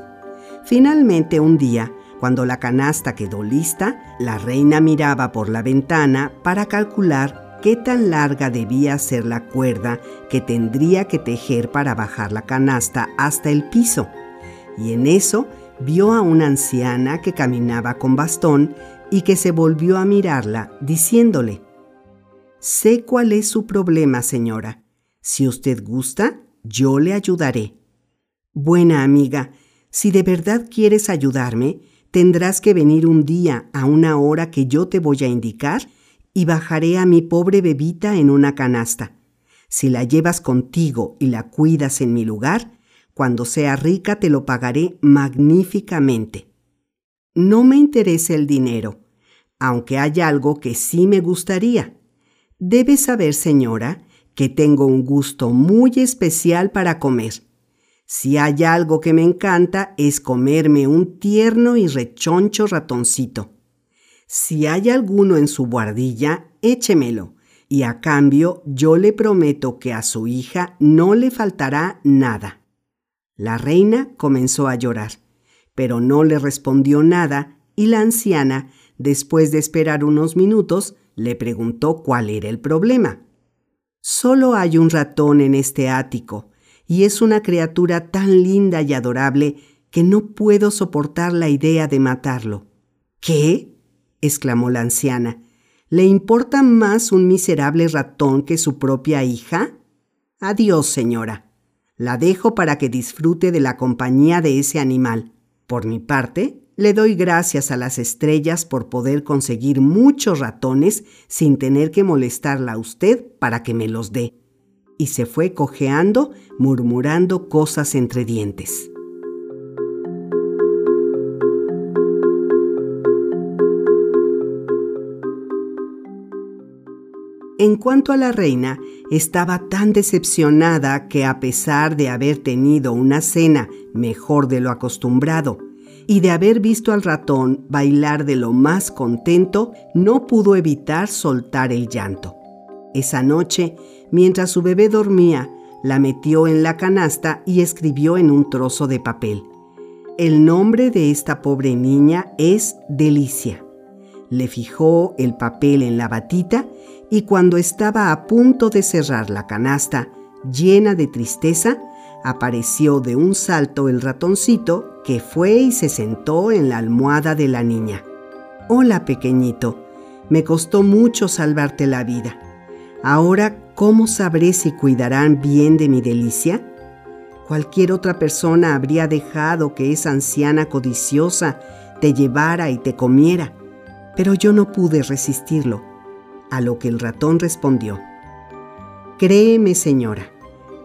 Finalmente un día cuando la canasta quedó lista, la reina miraba por la ventana para calcular qué tan larga debía ser la cuerda que tendría que tejer para bajar la canasta hasta el piso. Y en eso vio a una anciana que caminaba con bastón y que se volvió a mirarla, diciéndole, Sé cuál es su problema, señora. Si usted gusta, yo le ayudaré. Buena amiga, si de verdad quieres ayudarme, tendrás que venir un día a una hora que yo te voy a indicar y bajaré a mi pobre bebita en una canasta. Si la llevas contigo y la cuidas en mi lugar, cuando sea rica te lo pagaré magníficamente. No me interesa el dinero, aunque hay algo que sí me gustaría. Debes saber, señora, que tengo un gusto muy especial para comer si hay algo que me encanta es comerme un tierno y rechoncho ratoncito. Si hay alguno en su guardilla, échemelo, y a cambio yo le prometo que a su hija no le faltará nada. La reina comenzó a llorar, pero no le respondió nada y la anciana, después de esperar unos minutos, le preguntó cuál era el problema. Solo hay un ratón en este ático, y es una criatura tan linda y adorable que no puedo soportar la idea de matarlo. ¿Qué? exclamó la anciana. ¿Le importa más un miserable ratón que su propia hija? Adiós, señora. La dejo para que disfrute de la compañía de ese animal. Por mi parte, le doy gracias a las estrellas por poder conseguir muchos ratones sin tener que molestarla a usted para que me los dé. Y se fue cojeando, murmurando cosas entre dientes. En cuanto a la reina, estaba tan decepcionada que a pesar de haber tenido una cena mejor de lo acostumbrado y de haber visto al ratón bailar de lo más contento, no pudo evitar soltar el llanto. Esa noche, mientras su bebé dormía, la metió en la canasta y escribió en un trozo de papel. El nombre de esta pobre niña es Delicia. Le fijó el papel en la batita y cuando estaba a punto de cerrar la canasta, llena de tristeza, apareció de un salto el ratoncito que fue y se sentó en la almohada de la niña. Hola, pequeñito, me costó mucho salvarte la vida. Ahora, ¿cómo sabré si cuidarán bien de mi delicia? Cualquier otra persona habría dejado que esa anciana codiciosa te llevara y te comiera, pero yo no pude resistirlo a lo que el ratón respondió, Créeme, señora,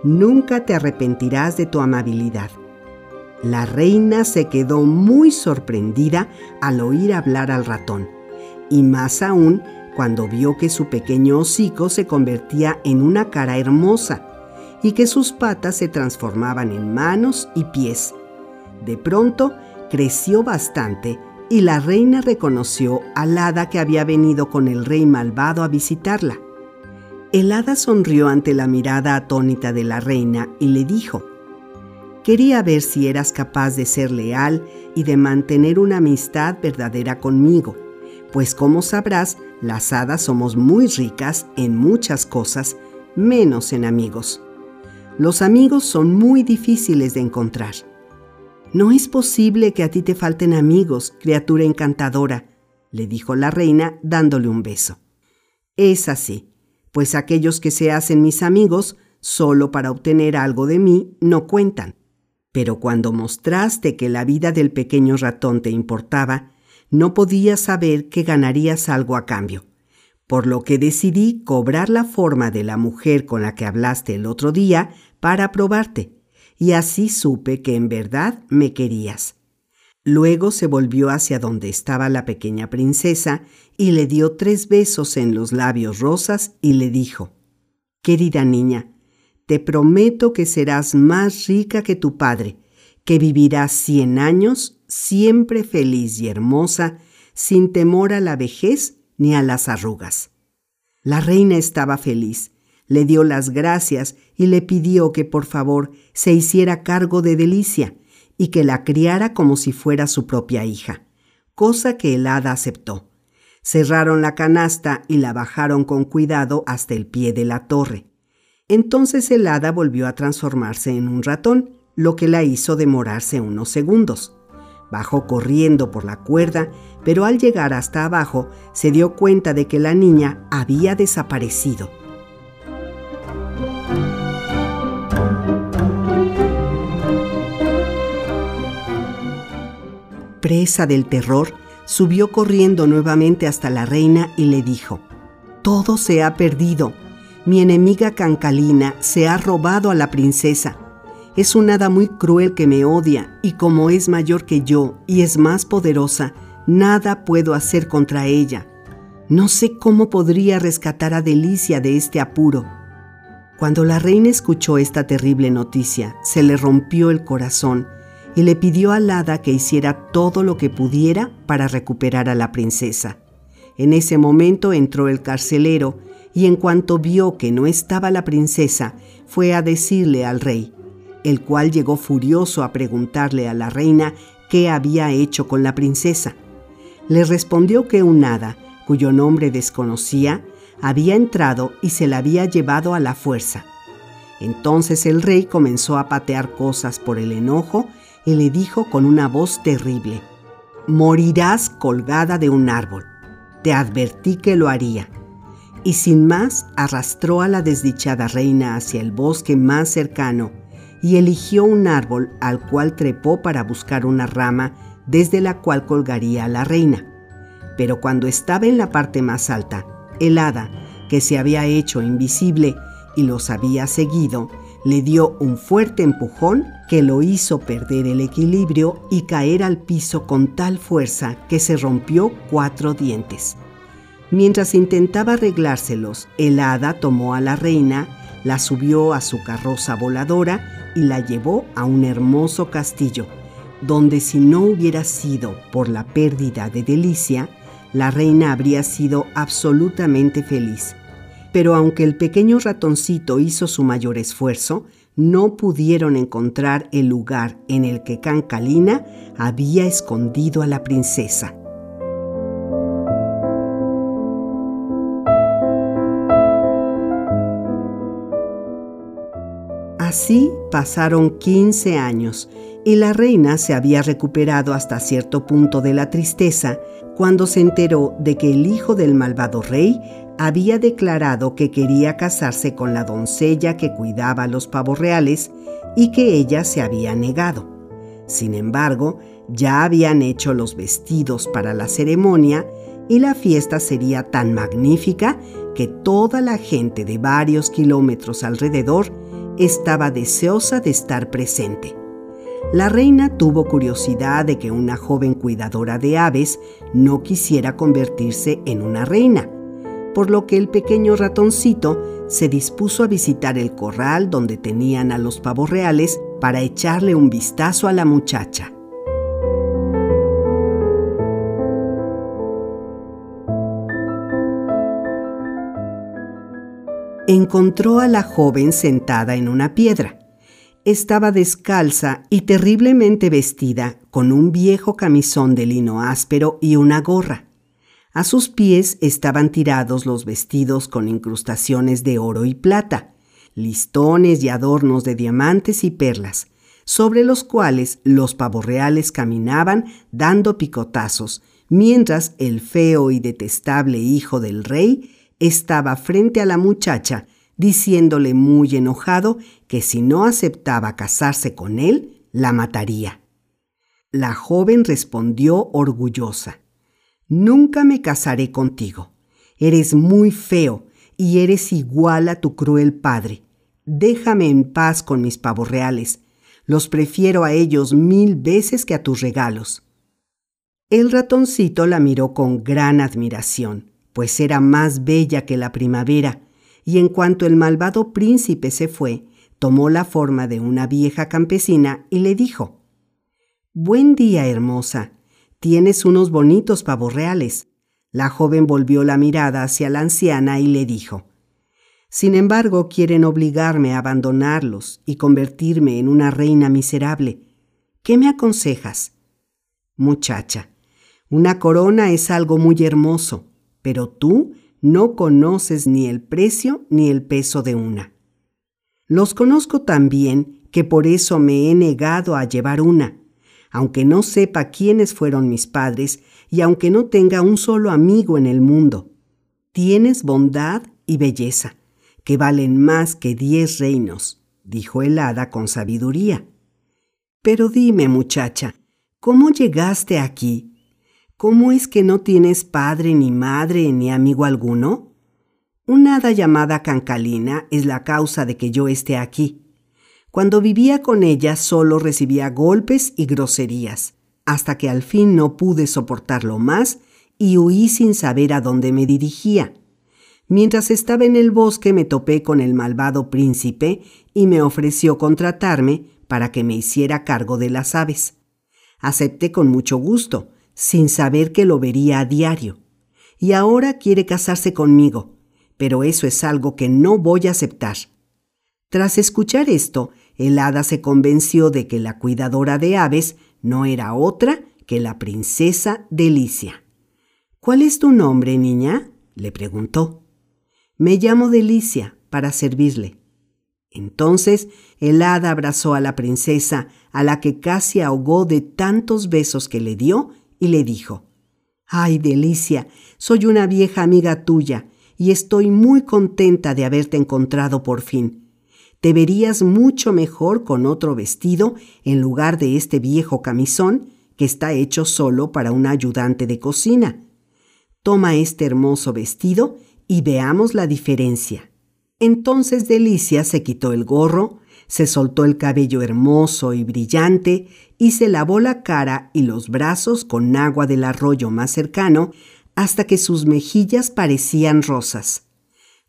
nunca te arrepentirás de tu amabilidad. La reina se quedó muy sorprendida al oír hablar al ratón, y más aún cuando vio que su pequeño hocico se convertía en una cara hermosa y que sus patas se transformaban en manos y pies. De pronto creció bastante y la reina reconoció al hada que había venido con el rey malvado a visitarla. El hada sonrió ante la mirada atónita de la reina y le dijo, Quería ver si eras capaz de ser leal y de mantener una amistad verdadera conmigo, pues como sabrás, las hadas somos muy ricas en muchas cosas, menos en amigos. Los amigos son muy difíciles de encontrar. No es posible que a ti te falten amigos, criatura encantadora, le dijo la reina dándole un beso. Es así, pues aquellos que se hacen mis amigos solo para obtener algo de mí no cuentan. Pero cuando mostraste que la vida del pequeño ratón te importaba, no podías saber que ganarías algo a cambio, por lo que decidí cobrar la forma de la mujer con la que hablaste el otro día para probarte y así supe que en verdad me querías. Luego se volvió hacia donde estaba la pequeña princesa y le dio tres besos en los labios rosas y le dijo, Querida niña, te prometo que serás más rica que tu padre, que vivirás cien años siempre feliz y hermosa, sin temor a la vejez ni a las arrugas. La reina estaba feliz le dio las gracias y le pidió que por favor se hiciera cargo de Delicia y que la criara como si fuera su propia hija, cosa que el hada aceptó. Cerraron la canasta y la bajaron con cuidado hasta el pie de la torre. Entonces el hada volvió a transformarse en un ratón, lo que la hizo demorarse unos segundos. Bajó corriendo por la cuerda, pero al llegar hasta abajo se dio cuenta de que la niña había desaparecido. Presa del terror, subió corriendo nuevamente hasta la reina y le dijo, Todo se ha perdido. Mi enemiga Cancalina se ha robado a la princesa. Es un hada muy cruel que me odia y como es mayor que yo y es más poderosa, nada puedo hacer contra ella. No sé cómo podría rescatar a Delicia de este apuro. Cuando la reina escuchó esta terrible noticia, se le rompió el corazón y le pidió al hada que hiciera todo lo que pudiera para recuperar a la princesa. En ese momento entró el carcelero y en cuanto vio que no estaba la princesa, fue a decirle al rey, el cual llegó furioso a preguntarle a la reina qué había hecho con la princesa. Le respondió que un hada, cuyo nombre desconocía, había entrado y se la había llevado a la fuerza. Entonces el rey comenzó a patear cosas por el enojo y le dijo con una voz terrible, Morirás colgada de un árbol. Te advertí que lo haría. Y sin más arrastró a la desdichada reina hacia el bosque más cercano y eligió un árbol al cual trepó para buscar una rama desde la cual colgaría a la reina. Pero cuando estaba en la parte más alta, el hada, que se había hecho invisible y los había seguido, le dio un fuerte empujón que lo hizo perder el equilibrio y caer al piso con tal fuerza que se rompió cuatro dientes. Mientras intentaba arreglárselos, el hada tomó a la reina, la subió a su carroza voladora y la llevó a un hermoso castillo, donde si no hubiera sido por la pérdida de Delicia, la reina habría sido absolutamente feliz. Pero aunque el pequeño ratoncito hizo su mayor esfuerzo, no pudieron encontrar el lugar en el que Cancalina había escondido a la princesa. Así pasaron 15 años y la reina se había recuperado hasta cierto punto de la tristeza cuando se enteró de que el hijo del malvado rey había declarado que quería casarse con la doncella que cuidaba los pavos reales y que ella se había negado. Sin embargo, ya habían hecho los vestidos para la ceremonia y la fiesta sería tan magnífica que toda la gente de varios kilómetros alrededor estaba deseosa de estar presente. La reina tuvo curiosidad de que una joven cuidadora de aves no quisiera convertirse en una reina, por lo que el pequeño ratoncito se dispuso a visitar el corral donde tenían a los pavos reales para echarle un vistazo a la muchacha. Encontró a la joven sentada en una piedra. Estaba descalza y terriblemente vestida, con un viejo camisón de lino áspero y una gorra. A sus pies estaban tirados los vestidos con incrustaciones de oro y plata, listones y adornos de diamantes y perlas, sobre los cuales los pavorreales caminaban dando picotazos, mientras el feo y detestable hijo del rey estaba frente a la muchacha, diciéndole muy enojado que si no aceptaba casarse con él, la mataría. La joven respondió orgullosa, Nunca me casaré contigo. Eres muy feo y eres igual a tu cruel padre. Déjame en paz con mis pavos reales. Los prefiero a ellos mil veces que a tus regalos. El ratoncito la miró con gran admiración, pues era más bella que la primavera, y en cuanto el malvado príncipe se fue, tomó la forma de una vieja campesina y le dijo, Buen día, hermosa. Tienes unos bonitos pavos reales. La joven volvió la mirada hacia la anciana y le dijo, Sin embargo, quieren obligarme a abandonarlos y convertirme en una reina miserable. ¿Qué me aconsejas? Muchacha, una corona es algo muy hermoso, pero tú no conoces ni el precio ni el peso de una. Los conozco tan bien que por eso me he negado a llevar una aunque no sepa quiénes fueron mis padres y aunque no tenga un solo amigo en el mundo. Tienes bondad y belleza, que valen más que diez reinos, dijo el hada con sabiduría. Pero dime, muchacha, ¿cómo llegaste aquí? ¿Cómo es que no tienes padre ni madre ni amigo alguno? Una hada llamada Cancalina es la causa de que yo esté aquí. Cuando vivía con ella solo recibía golpes y groserías, hasta que al fin no pude soportarlo más y huí sin saber a dónde me dirigía. Mientras estaba en el bosque me topé con el malvado príncipe y me ofreció contratarme para que me hiciera cargo de las aves. Acepté con mucho gusto, sin saber que lo vería a diario. Y ahora quiere casarse conmigo, pero eso es algo que no voy a aceptar. Tras escuchar esto, el hada se convenció de que la cuidadora de aves no era otra que la princesa Delicia. ¿Cuál es tu nombre, niña? le preguntó. Me llamo Delicia, para servirle. Entonces el hada abrazó a la princesa, a la que casi ahogó de tantos besos que le dio, y le dijo, Ay, Delicia, soy una vieja amiga tuya, y estoy muy contenta de haberte encontrado por fin. Te verías mucho mejor con otro vestido en lugar de este viejo camisón que está hecho solo para un ayudante de cocina. Toma este hermoso vestido y veamos la diferencia. Entonces Delicia se quitó el gorro, se soltó el cabello hermoso y brillante y se lavó la cara y los brazos con agua del arroyo más cercano hasta que sus mejillas parecían rosas.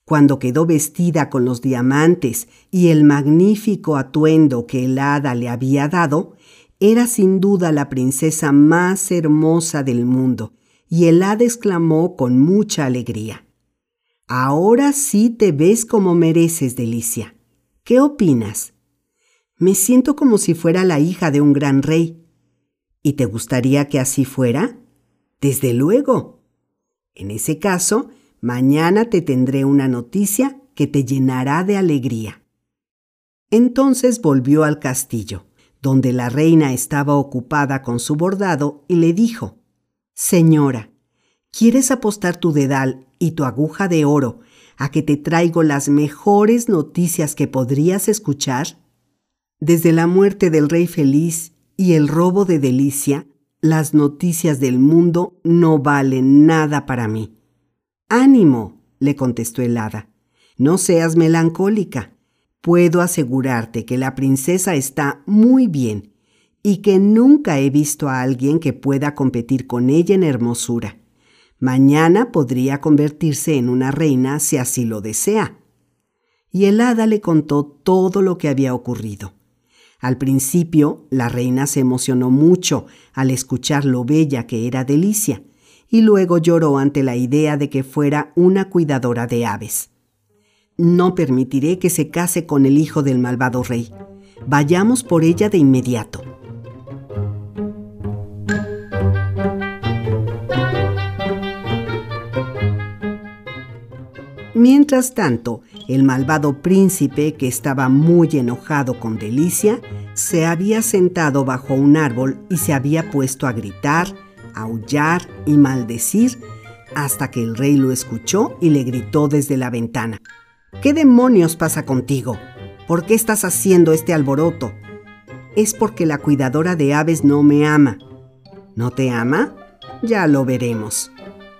Cuando quedó vestida con los diamantes y el magnífico atuendo que el hada le había dado, era sin duda la princesa más hermosa del mundo, y el hada exclamó con mucha alegría. Ahora sí te ves como mereces, Delicia. ¿Qué opinas? Me siento como si fuera la hija de un gran rey. ¿Y te gustaría que así fuera? Desde luego. En ese caso, mañana te tendré una noticia que te llenará de alegría. Entonces volvió al castillo, donde la reina estaba ocupada con su bordado, y le dijo, Señora, ¿quieres apostar tu dedal y tu aguja de oro a que te traigo las mejores noticias que podrías escuchar? Desde la muerte del rey feliz y el robo de Delicia, las noticias del mundo no valen nada para mí. Ánimo, le contestó el hada. No seas melancólica. Puedo asegurarte que la princesa está muy bien y que nunca he visto a alguien que pueda competir con ella en hermosura. Mañana podría convertirse en una reina si así lo desea. Y el hada le contó todo lo que había ocurrido. Al principio, la reina se emocionó mucho al escuchar lo bella que era Delicia, y luego lloró ante la idea de que fuera una cuidadora de aves. No permitiré que se case con el hijo del malvado rey. Vayamos por ella de inmediato. Mientras tanto, el malvado príncipe, que estaba muy enojado con Delicia, se había sentado bajo un árbol y se había puesto a gritar, aullar y maldecir hasta que el rey lo escuchó y le gritó desde la ventana. ¿Qué demonios pasa contigo? ¿Por qué estás haciendo este alboroto? Es porque la cuidadora de aves no me ama. ¿No te ama? Ya lo veremos,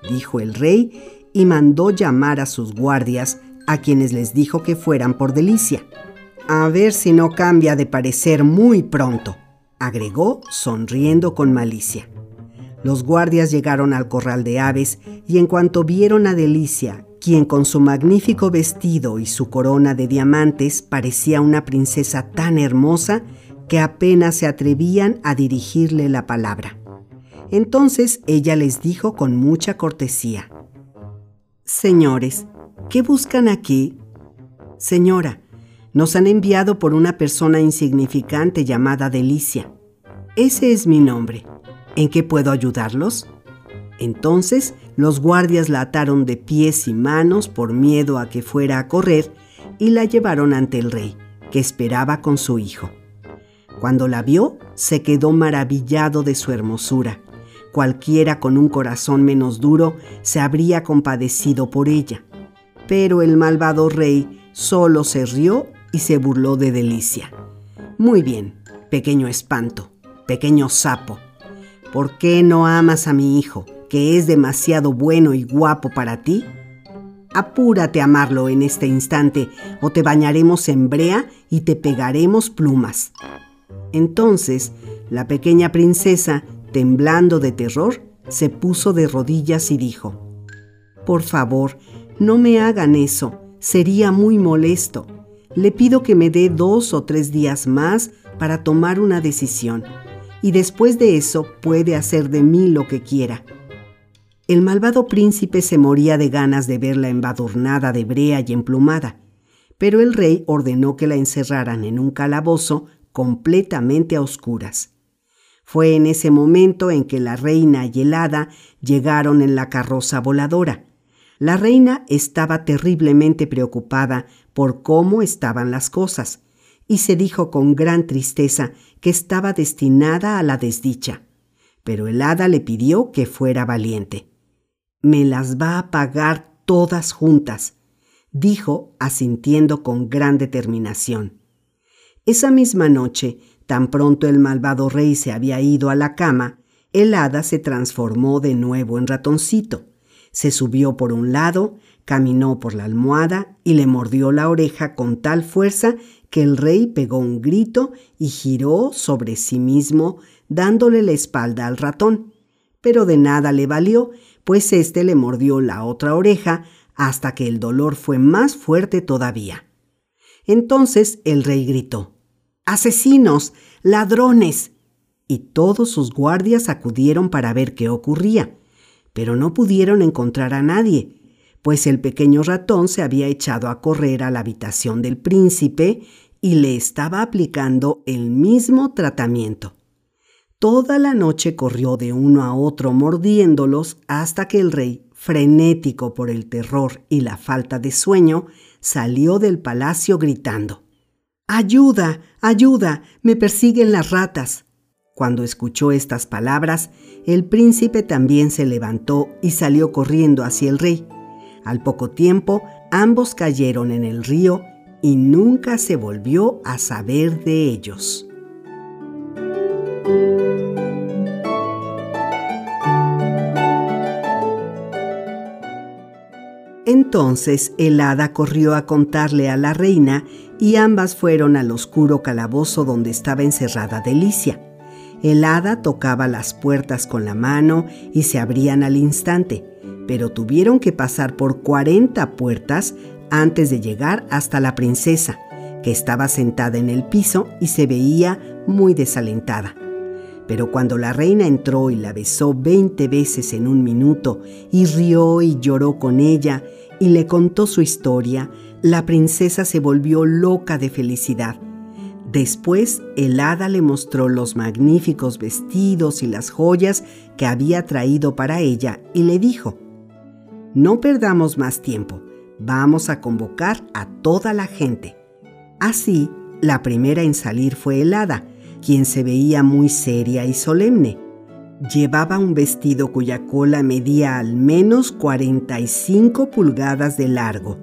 dijo el rey y mandó llamar a sus guardias, a quienes les dijo que fueran por delicia. A ver si no cambia de parecer muy pronto, agregó sonriendo con malicia. Los guardias llegaron al corral de aves y en cuanto vieron a Delicia, quien con su magnífico vestido y su corona de diamantes parecía una princesa tan hermosa que apenas se atrevían a dirigirle la palabra. Entonces ella les dijo con mucha cortesía, Señores, ¿qué buscan aquí? Señora, nos han enviado por una persona insignificante llamada Delicia. Ese es mi nombre. ¿En qué puedo ayudarlos? Entonces los guardias la ataron de pies y manos por miedo a que fuera a correr y la llevaron ante el rey, que esperaba con su hijo. Cuando la vio, se quedó maravillado de su hermosura Cualquiera con un corazón menos duro se habría compadecido por ella. Pero el malvado rey solo se rió y se burló de Delicia. Muy bien, pequeño espanto, pequeño sapo. ¿Por qué no amas a mi hijo, que es demasiado bueno y guapo para ti? Apúrate a amarlo en este instante, o te bañaremos en brea y te pegaremos plumas. Entonces, la pequeña princesa temblando de terror, se puso de rodillas y dijo, Por favor, no me hagan eso, sería muy molesto. Le pido que me dé dos o tres días más para tomar una decisión, y después de eso puede hacer de mí lo que quiera. El malvado príncipe se moría de ganas de verla embadurnada de brea y emplumada, pero el rey ordenó que la encerraran en un calabozo completamente a oscuras. Fue en ese momento en que la reina y el hada llegaron en la carroza voladora. La reina estaba terriblemente preocupada por cómo estaban las cosas, y se dijo con gran tristeza que estaba destinada a la desdicha. Pero el hada le pidió que fuera valiente. Me las va a pagar todas juntas, dijo, asintiendo con gran determinación. Esa misma noche, tan pronto el malvado rey se había ido a la cama, el hada se transformó de nuevo en ratoncito. Se subió por un lado, caminó por la almohada y le mordió la oreja con tal fuerza que el rey pegó un grito y giró sobre sí mismo, dándole la espalda al ratón. Pero de nada le valió, pues éste le mordió la otra oreja hasta que el dolor fue más fuerte todavía. Entonces el rey gritó, Asesinos, ladrones. Y todos sus guardias acudieron para ver qué ocurría, pero no pudieron encontrar a nadie, pues el pequeño ratón se había echado a correr a la habitación del príncipe y le estaba aplicando el mismo tratamiento. Toda la noche corrió de uno a otro mordiéndolos hasta que el rey, frenético por el terror y la falta de sueño, salió del palacio gritando Ayuda, ayuda, me persiguen las ratas. Cuando escuchó estas palabras, el príncipe también se levantó y salió corriendo hacia el rey. Al poco tiempo, ambos cayeron en el río y nunca se volvió a saber de ellos. Entonces el hada corrió a contarle a la reina y ambas fueron al oscuro calabozo donde estaba encerrada Delicia. El hada tocaba las puertas con la mano y se abrían al instante, pero tuvieron que pasar por 40 puertas antes de llegar hasta la princesa, que estaba sentada en el piso y se veía muy desalentada. Pero cuando la reina entró y la besó veinte veces en un minuto y rió y lloró con ella y le contó su historia, la princesa se volvió loca de felicidad. Después el hada le mostró los magníficos vestidos y las joyas que había traído para ella y le dijo, No perdamos más tiempo, vamos a convocar a toda la gente. Así, la primera en salir fue el hada, quien se veía muy seria y solemne. Llevaba un vestido cuya cola medía al menos 45 pulgadas de largo.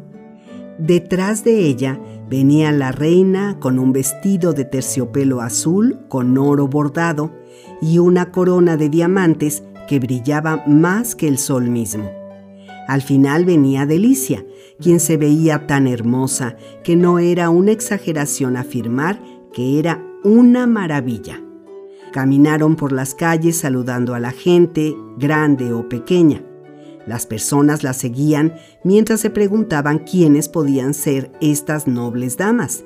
Detrás de ella venía la reina con un vestido de terciopelo azul con oro bordado y una corona de diamantes que brillaba más que el sol mismo. Al final venía Delicia, quien se veía tan hermosa que no era una exageración afirmar que era una maravilla. Caminaron por las calles saludando a la gente, grande o pequeña. Las personas la seguían mientras se preguntaban quiénes podían ser estas nobles damas.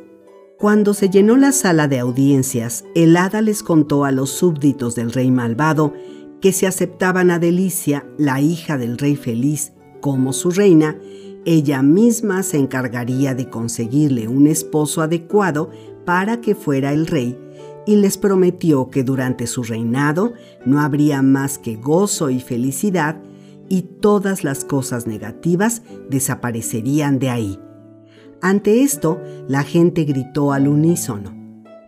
Cuando se llenó la sala de audiencias, el hada les contó a los súbditos del rey malvado que si aceptaban a Delicia, la hija del rey feliz, como su reina, ella misma se encargaría de conseguirle un esposo adecuado para que fuera el rey y les prometió que durante su reinado no habría más que gozo y felicidad y todas las cosas negativas desaparecerían de ahí. Ante esto, la gente gritó al unísono,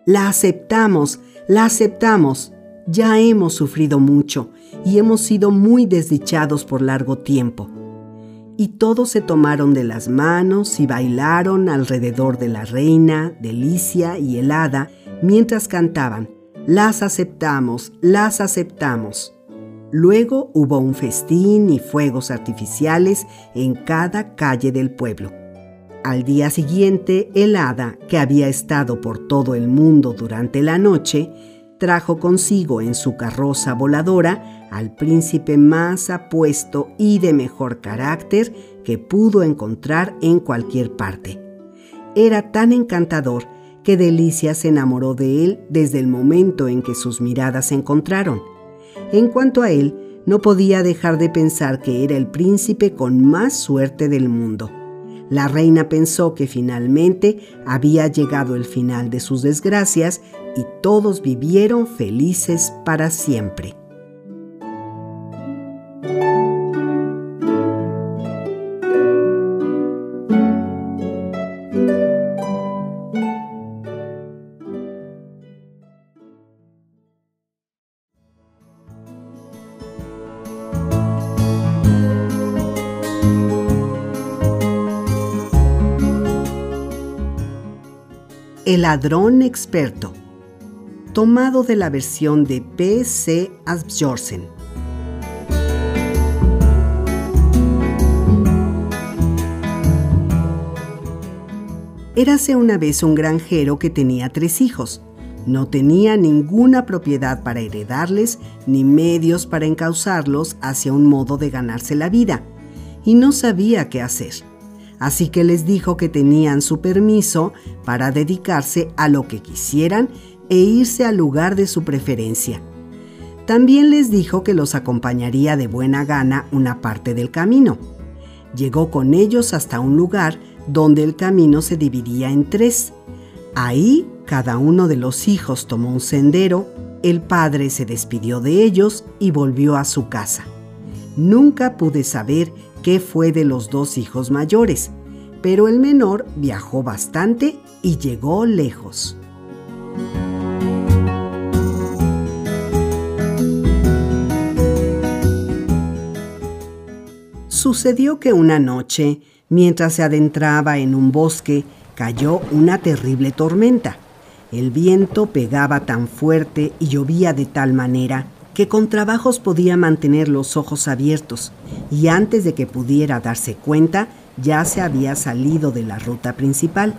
La aceptamos, la aceptamos. Ya hemos sufrido mucho y hemos sido muy desdichados por largo tiempo y todos se tomaron de las manos y bailaron alrededor de la reina, Delicia y el hada mientras cantaban, Las aceptamos, las aceptamos. Luego hubo un festín y fuegos artificiales en cada calle del pueblo. Al día siguiente, el hada, que había estado por todo el mundo durante la noche, trajo consigo en su carroza voladora al príncipe más apuesto y de mejor carácter que pudo encontrar en cualquier parte. Era tan encantador que Delicia se enamoró de él desde el momento en que sus miradas se encontraron. En cuanto a él, no podía dejar de pensar que era el príncipe con más suerte del mundo. La reina pensó que finalmente había llegado el final de sus desgracias y todos vivieron felices para siempre. El ladrón experto, tomado de la versión de P.C. Asbjorsen. Érase una vez un granjero que tenía tres hijos. No tenía ninguna propiedad para heredarles ni medios para encauzarlos hacia un modo de ganarse la vida, y no sabía qué hacer así que les dijo que tenían su permiso para dedicarse a lo que quisieran e irse al lugar de su preferencia. También les dijo que los acompañaría de buena gana una parte del camino. Llegó con ellos hasta un lugar donde el camino se dividía en tres. Ahí cada uno de los hijos tomó un sendero, el padre se despidió de ellos y volvió a su casa. Nunca pude saber qué fue de los dos hijos mayores, pero el menor viajó bastante y llegó lejos. Sucedió que una noche, mientras se adentraba en un bosque, cayó una terrible tormenta. El viento pegaba tan fuerte y llovía de tal manera que con trabajos podía mantener los ojos abiertos y antes de que pudiera darse cuenta ya se había salido de la ruta principal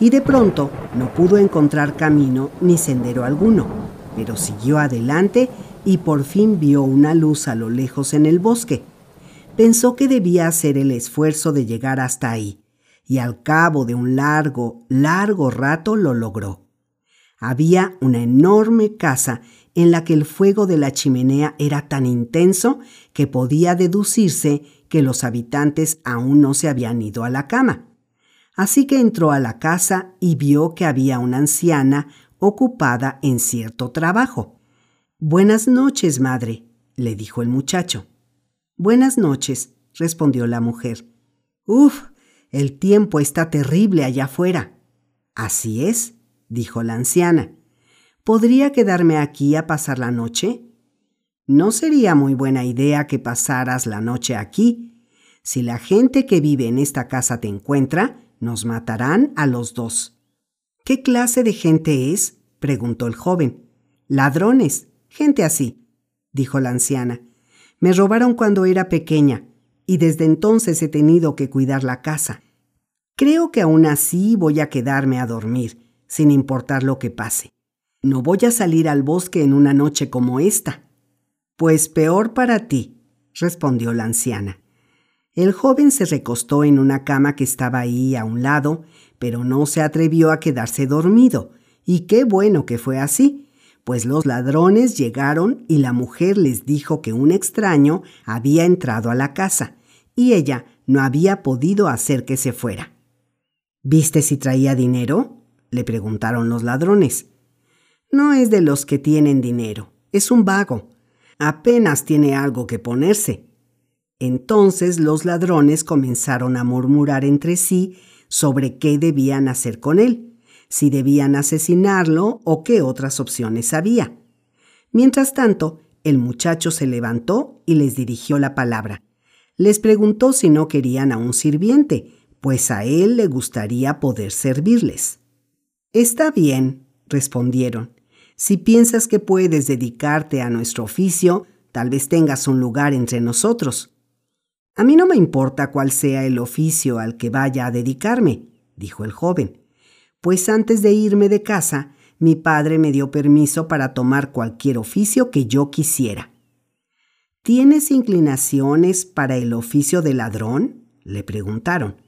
y de pronto no pudo encontrar camino ni sendero alguno, pero siguió adelante y por fin vio una luz a lo lejos en el bosque. Pensó que debía hacer el esfuerzo de llegar hasta ahí, y al cabo de un largo, largo rato lo logró. Había una enorme casa en la que el fuego de la chimenea era tan intenso que podía deducirse que los habitantes aún no se habían ido a la cama. Así que entró a la casa y vio que había una anciana ocupada en cierto trabajo. Buenas noches, madre, le dijo el muchacho. Buenas noches, respondió la mujer. Uf, el tiempo está terrible allá afuera. Así es, dijo la anciana. ¿Podría quedarme aquí a pasar la noche? No sería muy buena idea que pasaras la noche aquí. Si la gente que vive en esta casa te encuentra, nos matarán a los dos. ¿Qué clase de gente es? preguntó el joven. Ladrones, gente así, dijo la anciana. Me robaron cuando era pequeña y desde entonces he tenido que cuidar la casa. Creo que aún así voy a quedarme a dormir, sin importar lo que pase. No voy a salir al bosque en una noche como esta. Pues peor para ti, respondió la anciana. El joven se recostó en una cama que estaba ahí a un lado, pero no se atrevió a quedarse dormido, y qué bueno que fue así, pues los ladrones llegaron y la mujer les dijo que un extraño había entrado a la casa, y ella no había podido hacer que se fuera. ¿Viste si traía dinero? le preguntaron los ladrones. No es de los que tienen dinero, es un vago. Apenas tiene algo que ponerse. Entonces los ladrones comenzaron a murmurar entre sí sobre qué debían hacer con él, si debían asesinarlo o qué otras opciones había. Mientras tanto, el muchacho se levantó y les dirigió la palabra. Les preguntó si no querían a un sirviente, pues a él le gustaría poder servirles. Está bien, respondieron. Si piensas que puedes dedicarte a nuestro oficio, tal vez tengas un lugar entre nosotros. A mí no me importa cuál sea el oficio al que vaya a dedicarme, dijo el joven, pues antes de irme de casa, mi padre me dio permiso para tomar cualquier oficio que yo quisiera. ¿Tienes inclinaciones para el oficio de ladrón? le preguntaron.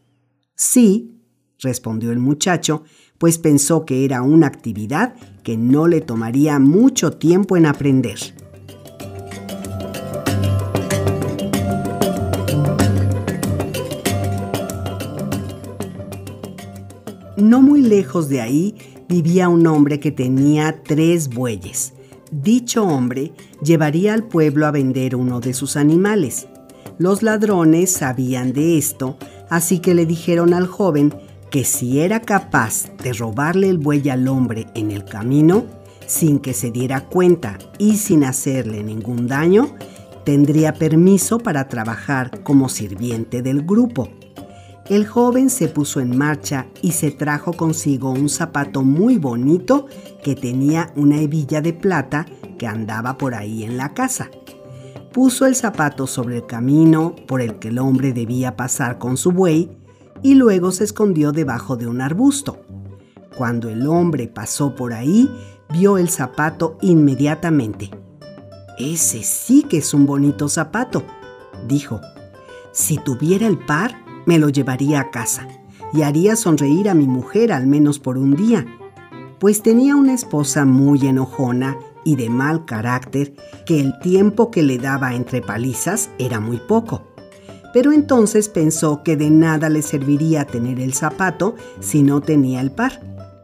Sí, respondió el muchacho, pues pensó que era una actividad que no le tomaría mucho tiempo en aprender. No muy lejos de ahí vivía un hombre que tenía tres bueyes. Dicho hombre llevaría al pueblo a vender uno de sus animales. Los ladrones sabían de esto, así que le dijeron al joven que si era capaz de robarle el buey al hombre en el camino, sin que se diera cuenta y sin hacerle ningún daño, tendría permiso para trabajar como sirviente del grupo. El joven se puso en marcha y se trajo consigo un zapato muy bonito que tenía una hebilla de plata que andaba por ahí en la casa. Puso el zapato sobre el camino por el que el hombre debía pasar con su buey y luego se escondió debajo de un arbusto. Cuando el hombre pasó por ahí, vio el zapato inmediatamente. Ese sí que es un bonito zapato, dijo. Si tuviera el par, me lo llevaría a casa y haría sonreír a mi mujer al menos por un día, pues tenía una esposa muy enojona y de mal carácter que el tiempo que le daba entre palizas era muy poco. Pero entonces pensó que de nada le serviría tener el zapato si no tenía el par,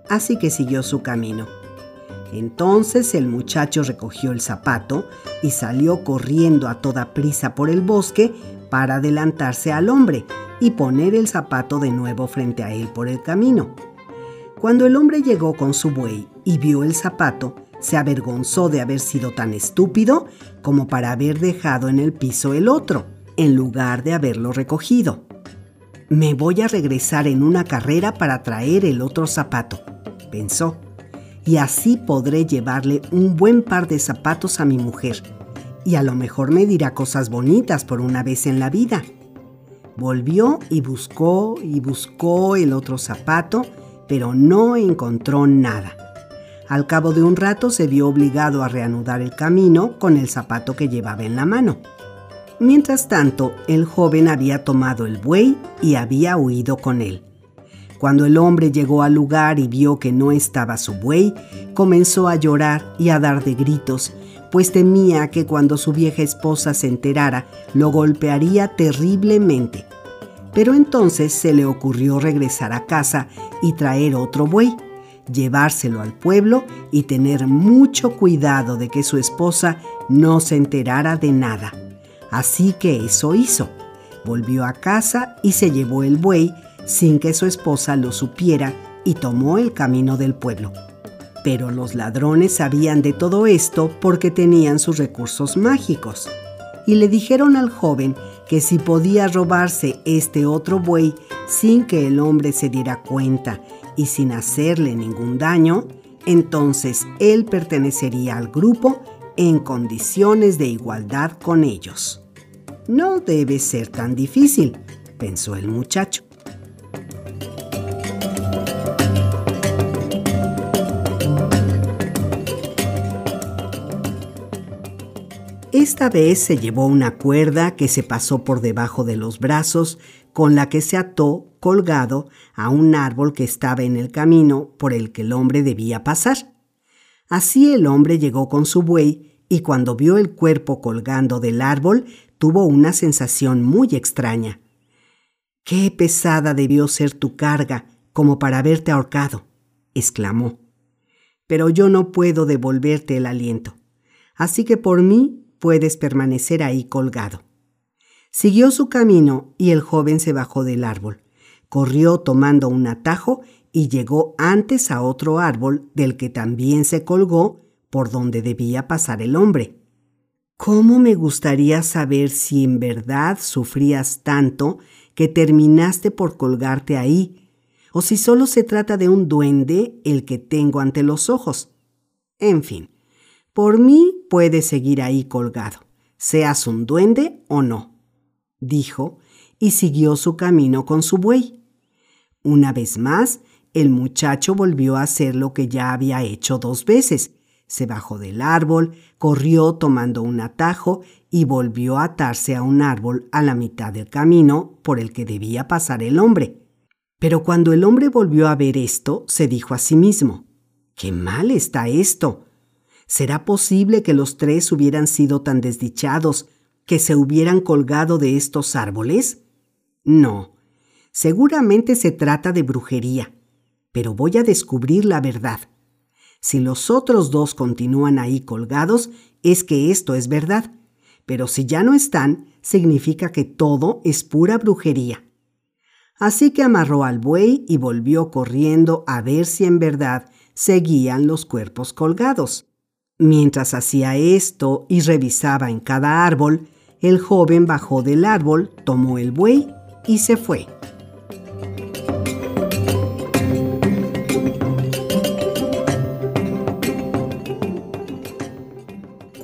así que siguió su camino. Entonces el muchacho recogió el zapato y salió corriendo a toda prisa por el bosque para adelantarse al hombre, y poner el zapato de nuevo frente a él por el camino. Cuando el hombre llegó con su buey y vio el zapato, se avergonzó de haber sido tan estúpido como para haber dejado en el piso el otro, en lugar de haberlo recogido. Me voy a regresar en una carrera para traer el otro zapato, pensó, y así podré llevarle un buen par de zapatos a mi mujer, y a lo mejor me dirá cosas bonitas por una vez en la vida. Volvió y buscó y buscó el otro zapato, pero no encontró nada. Al cabo de un rato se vio obligado a reanudar el camino con el zapato que llevaba en la mano. Mientras tanto, el joven había tomado el buey y había huido con él. Cuando el hombre llegó al lugar y vio que no estaba su buey, comenzó a llorar y a dar de gritos, pues temía que cuando su vieja esposa se enterara, lo golpearía terriblemente. Pero entonces se le ocurrió regresar a casa y traer otro buey, llevárselo al pueblo y tener mucho cuidado de que su esposa no se enterara de nada. Así que eso hizo. Volvió a casa y se llevó el buey sin que su esposa lo supiera y tomó el camino del pueblo. Pero los ladrones sabían de todo esto porque tenían sus recursos mágicos. Y le dijeron al joven que si podía robarse este otro buey sin que el hombre se diera cuenta y sin hacerle ningún daño, entonces él pertenecería al grupo en condiciones de igualdad con ellos. No debe ser tan difícil, pensó el muchacho. Esta vez se llevó una cuerda que se pasó por debajo de los brazos, con la que se ató colgado a un árbol que estaba en el camino por el que el hombre debía pasar. Así el hombre llegó con su buey y cuando vio el cuerpo colgando del árbol tuvo una sensación muy extraña. Qué pesada debió ser tu carga como para haberte ahorcado, exclamó. Pero yo no puedo devolverte el aliento. Así que por mí puedes permanecer ahí colgado. Siguió su camino y el joven se bajó del árbol. Corrió tomando un atajo y llegó antes a otro árbol del que también se colgó por donde debía pasar el hombre. ¿Cómo me gustaría saber si en verdad sufrías tanto que terminaste por colgarte ahí, o si solo se trata de un duende el que tengo ante los ojos? En fin, por mí puedes seguir ahí colgado, seas un duende o no, dijo, y siguió su camino con su buey. Una vez más, el muchacho volvió a hacer lo que ya había hecho dos veces. Se bajó del árbol, corrió tomando un atajo y volvió a atarse a un árbol a la mitad del camino por el que debía pasar el hombre. Pero cuando el hombre volvió a ver esto, se dijo a sí mismo, ¡Qué mal está esto! ¿Será posible que los tres hubieran sido tan desdichados que se hubieran colgado de estos árboles? No, seguramente se trata de brujería. pero voy a descubrir la verdad. Si los otros dos continúan ahí colgados, es que esto es verdad, pero si ya no están, significa que todo es pura brujería. Así que amarró al buey y volvió corriendo a ver si en verdad seguían los cuerpos colgados. Mientras hacía esto y revisaba en cada árbol, el joven bajó del árbol, tomó el buey y se fue.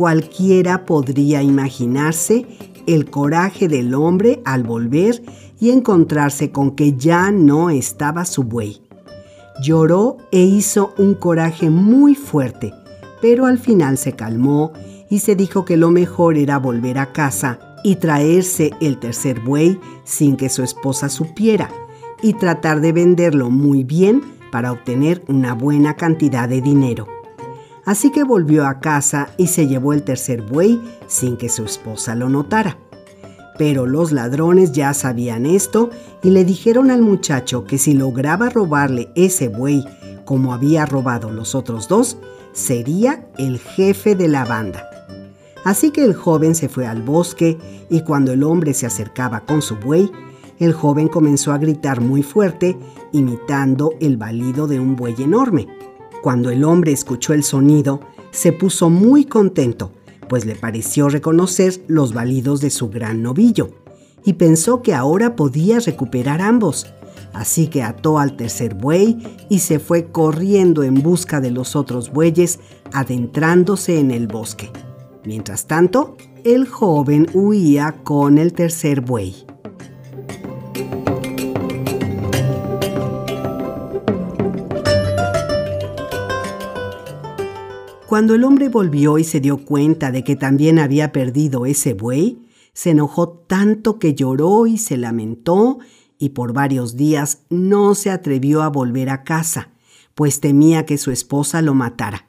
Cualquiera podría imaginarse el coraje del hombre al volver y encontrarse con que ya no estaba su buey. Lloró e hizo un coraje muy fuerte, pero al final se calmó y se dijo que lo mejor era volver a casa y traerse el tercer buey sin que su esposa supiera y tratar de venderlo muy bien para obtener una buena cantidad de dinero. Así que volvió a casa y se llevó el tercer buey sin que su esposa lo notara. Pero los ladrones ya sabían esto y le dijeron al muchacho que si lograba robarle ese buey como había robado los otros dos, sería el jefe de la banda. Así que el joven se fue al bosque y cuando el hombre se acercaba con su buey, el joven comenzó a gritar muy fuerte, imitando el balido de un buey enorme. Cuando el hombre escuchó el sonido, se puso muy contento, pues le pareció reconocer los balidos de su gran novillo, y pensó que ahora podía recuperar ambos. Así que ató al tercer buey y se fue corriendo en busca de los otros bueyes, adentrándose en el bosque. Mientras tanto, el joven huía con el tercer buey. Cuando el hombre volvió y se dio cuenta de que también había perdido ese buey, se enojó tanto que lloró y se lamentó y por varios días no se atrevió a volver a casa, pues temía que su esposa lo matara.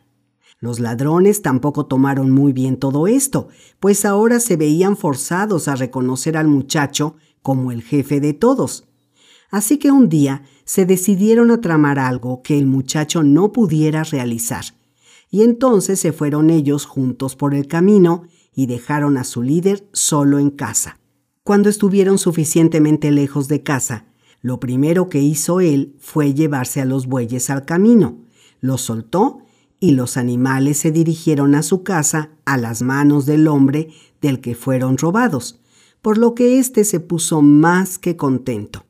Los ladrones tampoco tomaron muy bien todo esto, pues ahora se veían forzados a reconocer al muchacho como el jefe de todos. Así que un día se decidieron a tramar algo que el muchacho no pudiera realizar y entonces se fueron ellos juntos por el camino y dejaron a su líder solo en casa. Cuando estuvieron suficientemente lejos de casa, lo primero que hizo él fue llevarse a los bueyes al camino, los soltó y los animales se dirigieron a su casa a las manos del hombre del que fueron robados, por lo que éste se puso más que contento.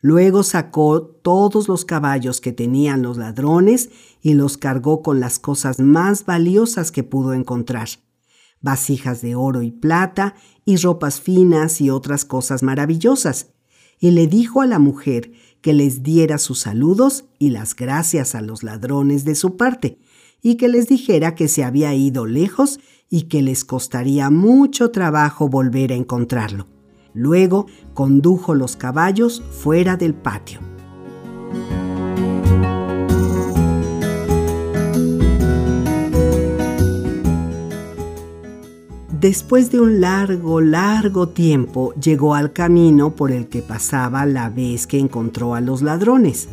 Luego sacó todos los caballos que tenían los ladrones y los cargó con las cosas más valiosas que pudo encontrar. Vasijas de oro y plata y ropas finas y otras cosas maravillosas. Y le dijo a la mujer que les diera sus saludos y las gracias a los ladrones de su parte, y que les dijera que se había ido lejos y que les costaría mucho trabajo volver a encontrarlo. Luego condujo los caballos fuera del patio. Después de un largo, largo tiempo, llegó al camino por el que pasaba la vez que encontró a los ladrones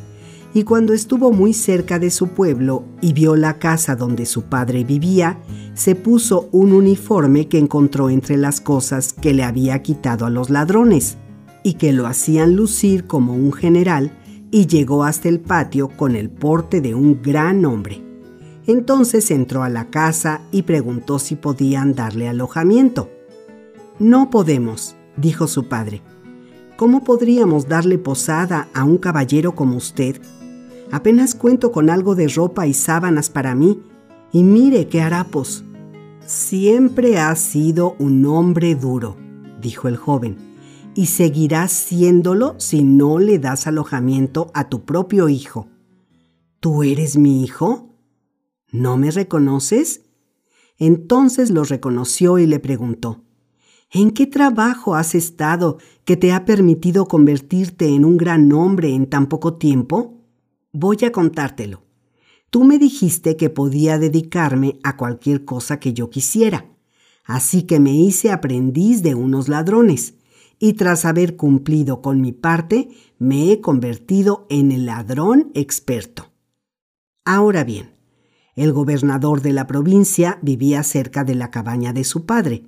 y cuando estuvo muy cerca de su pueblo y vio la casa donde su padre vivía, se puso un uniforme que encontró entre las cosas que le había quitado a los ladrones y que lo hacían lucir como un general y llegó hasta el patio con el porte de un gran hombre. Entonces entró a la casa y preguntó si podían darle alojamiento. No podemos, dijo su padre. ¿Cómo podríamos darle posada a un caballero como usted Apenas cuento con algo de ropa y sábanas para mí, y mire qué harapos. Siempre has sido un hombre duro, dijo el joven, y seguirás siéndolo si no le das alojamiento a tu propio hijo. ¿Tú eres mi hijo? ¿No me reconoces? Entonces lo reconoció y le preguntó, ¿En qué trabajo has estado que te ha permitido convertirte en un gran hombre en tan poco tiempo? Voy a contártelo. Tú me dijiste que podía dedicarme a cualquier cosa que yo quisiera, así que me hice aprendiz de unos ladrones, y tras haber cumplido con mi parte, me he convertido en el ladrón experto. Ahora bien, el gobernador de la provincia vivía cerca de la cabaña de su padre,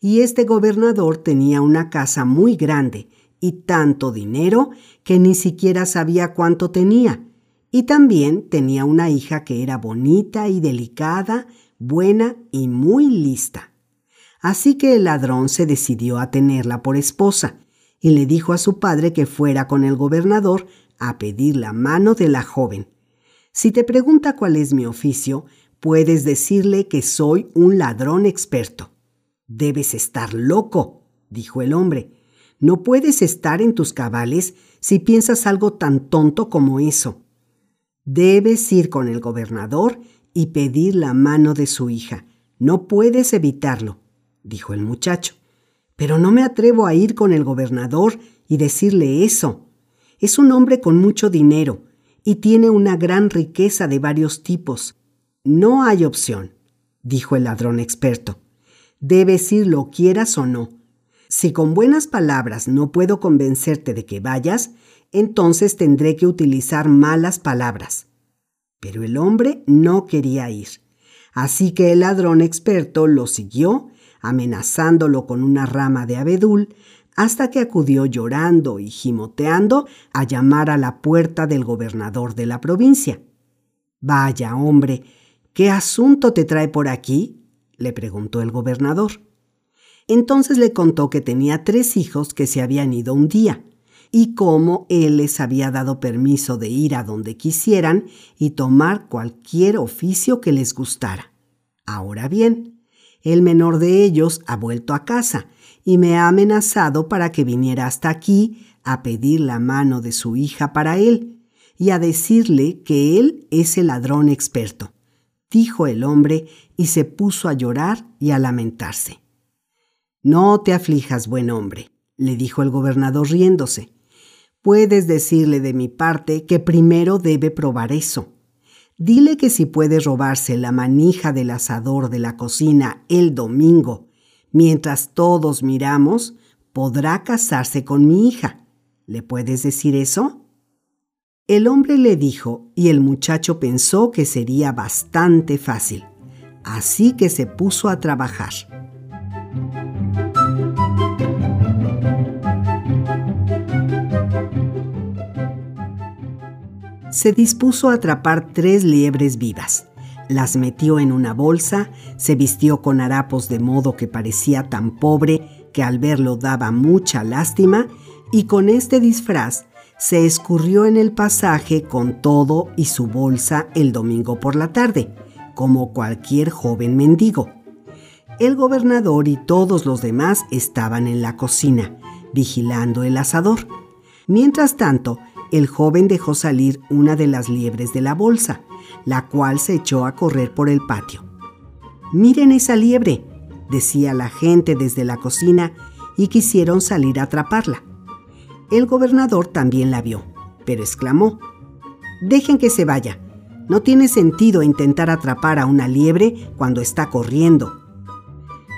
y este gobernador tenía una casa muy grande y tanto dinero que ni siquiera sabía cuánto tenía, y también tenía una hija que era bonita y delicada, buena y muy lista. Así que el ladrón se decidió a tenerla por esposa y le dijo a su padre que fuera con el gobernador a pedir la mano de la joven. Si te pregunta cuál es mi oficio, puedes decirle que soy un ladrón experto. Debes estar loco, dijo el hombre. No puedes estar en tus cabales si piensas algo tan tonto como eso. Debes ir con el gobernador y pedir la mano de su hija. No puedes evitarlo, dijo el muchacho. Pero no me atrevo a ir con el gobernador y decirle eso. Es un hombre con mucho dinero y tiene una gran riqueza de varios tipos. No hay opción, dijo el ladrón experto. Debes ir lo quieras o no. Si con buenas palabras no puedo convencerte de que vayas, entonces tendré que utilizar malas palabras. Pero el hombre no quería ir. Así que el ladrón experto lo siguió, amenazándolo con una rama de abedul, hasta que acudió llorando y gimoteando a llamar a la puerta del gobernador de la provincia. Vaya, hombre, ¿qué asunto te trae por aquí? le preguntó el gobernador. Entonces le contó que tenía tres hijos que se habían ido un día, y cómo él les había dado permiso de ir a donde quisieran y tomar cualquier oficio que les gustara. Ahora bien, el menor de ellos ha vuelto a casa y me ha amenazado para que viniera hasta aquí a pedir la mano de su hija para él y a decirle que él es el ladrón experto, dijo el hombre y se puso a llorar y a lamentarse. No te aflijas, buen hombre, le dijo el gobernador riéndose. Puedes decirle de mi parte que primero debe probar eso. Dile que si puede robarse la manija del asador de la cocina el domingo, mientras todos miramos, podrá casarse con mi hija. ¿Le puedes decir eso? El hombre le dijo y el muchacho pensó que sería bastante fácil, así que se puso a trabajar. se dispuso a atrapar tres liebres vivas. Las metió en una bolsa, se vistió con harapos de modo que parecía tan pobre que al verlo daba mucha lástima, y con este disfraz se escurrió en el pasaje con todo y su bolsa el domingo por la tarde, como cualquier joven mendigo. El gobernador y todos los demás estaban en la cocina, vigilando el asador. Mientras tanto, el joven dejó salir una de las liebres de la bolsa, la cual se echó a correr por el patio. Miren esa liebre, decía la gente desde la cocina y quisieron salir a atraparla. El gobernador también la vio, pero exclamó, Dejen que se vaya. No tiene sentido intentar atrapar a una liebre cuando está corriendo.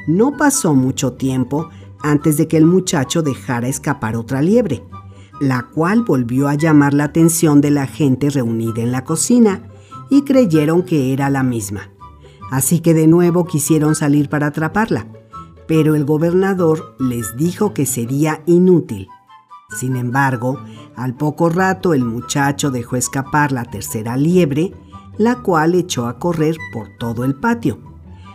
No pasó mucho tiempo antes de que el muchacho dejara escapar otra liebre la cual volvió a llamar la atención de la gente reunida en la cocina y creyeron que era la misma. Así que de nuevo quisieron salir para atraparla, pero el gobernador les dijo que sería inútil. Sin embargo, al poco rato el muchacho dejó escapar la tercera liebre, la cual echó a correr por todo el patio.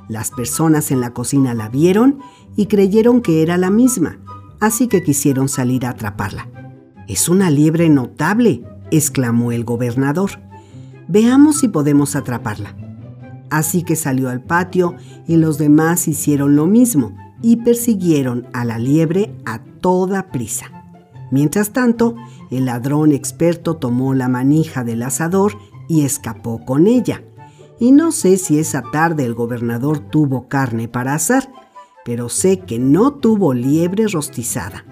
Las personas en la cocina la vieron y creyeron que era la misma, así que quisieron salir a atraparla. Es una liebre notable, exclamó el gobernador. Veamos si podemos atraparla. Así que salió al patio y los demás hicieron lo mismo y persiguieron a la liebre a toda prisa. Mientras tanto, el ladrón experto tomó la manija del asador y escapó con ella. Y no sé si esa tarde el gobernador tuvo carne para asar, pero sé que no tuvo liebre rostizada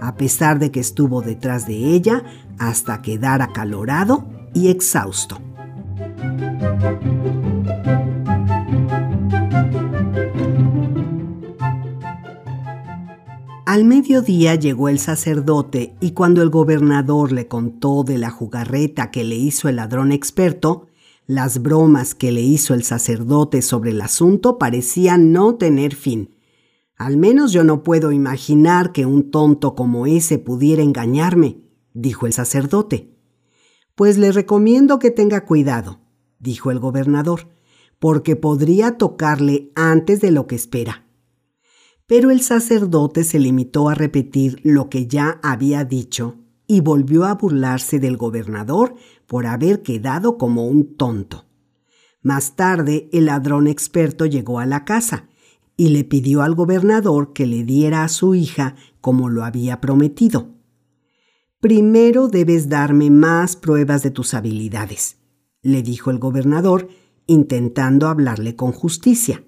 a pesar de que estuvo detrás de ella hasta quedar acalorado y exhausto. Al mediodía llegó el sacerdote y cuando el gobernador le contó de la jugarreta que le hizo el ladrón experto, las bromas que le hizo el sacerdote sobre el asunto parecían no tener fin. Al menos yo no puedo imaginar que un tonto como ese pudiera engañarme, dijo el sacerdote. Pues le recomiendo que tenga cuidado, dijo el gobernador, porque podría tocarle antes de lo que espera. Pero el sacerdote se limitó a repetir lo que ya había dicho y volvió a burlarse del gobernador por haber quedado como un tonto. Más tarde, el ladrón experto llegó a la casa y le pidió al gobernador que le diera a su hija como lo había prometido. Primero debes darme más pruebas de tus habilidades, le dijo el gobernador, intentando hablarle con justicia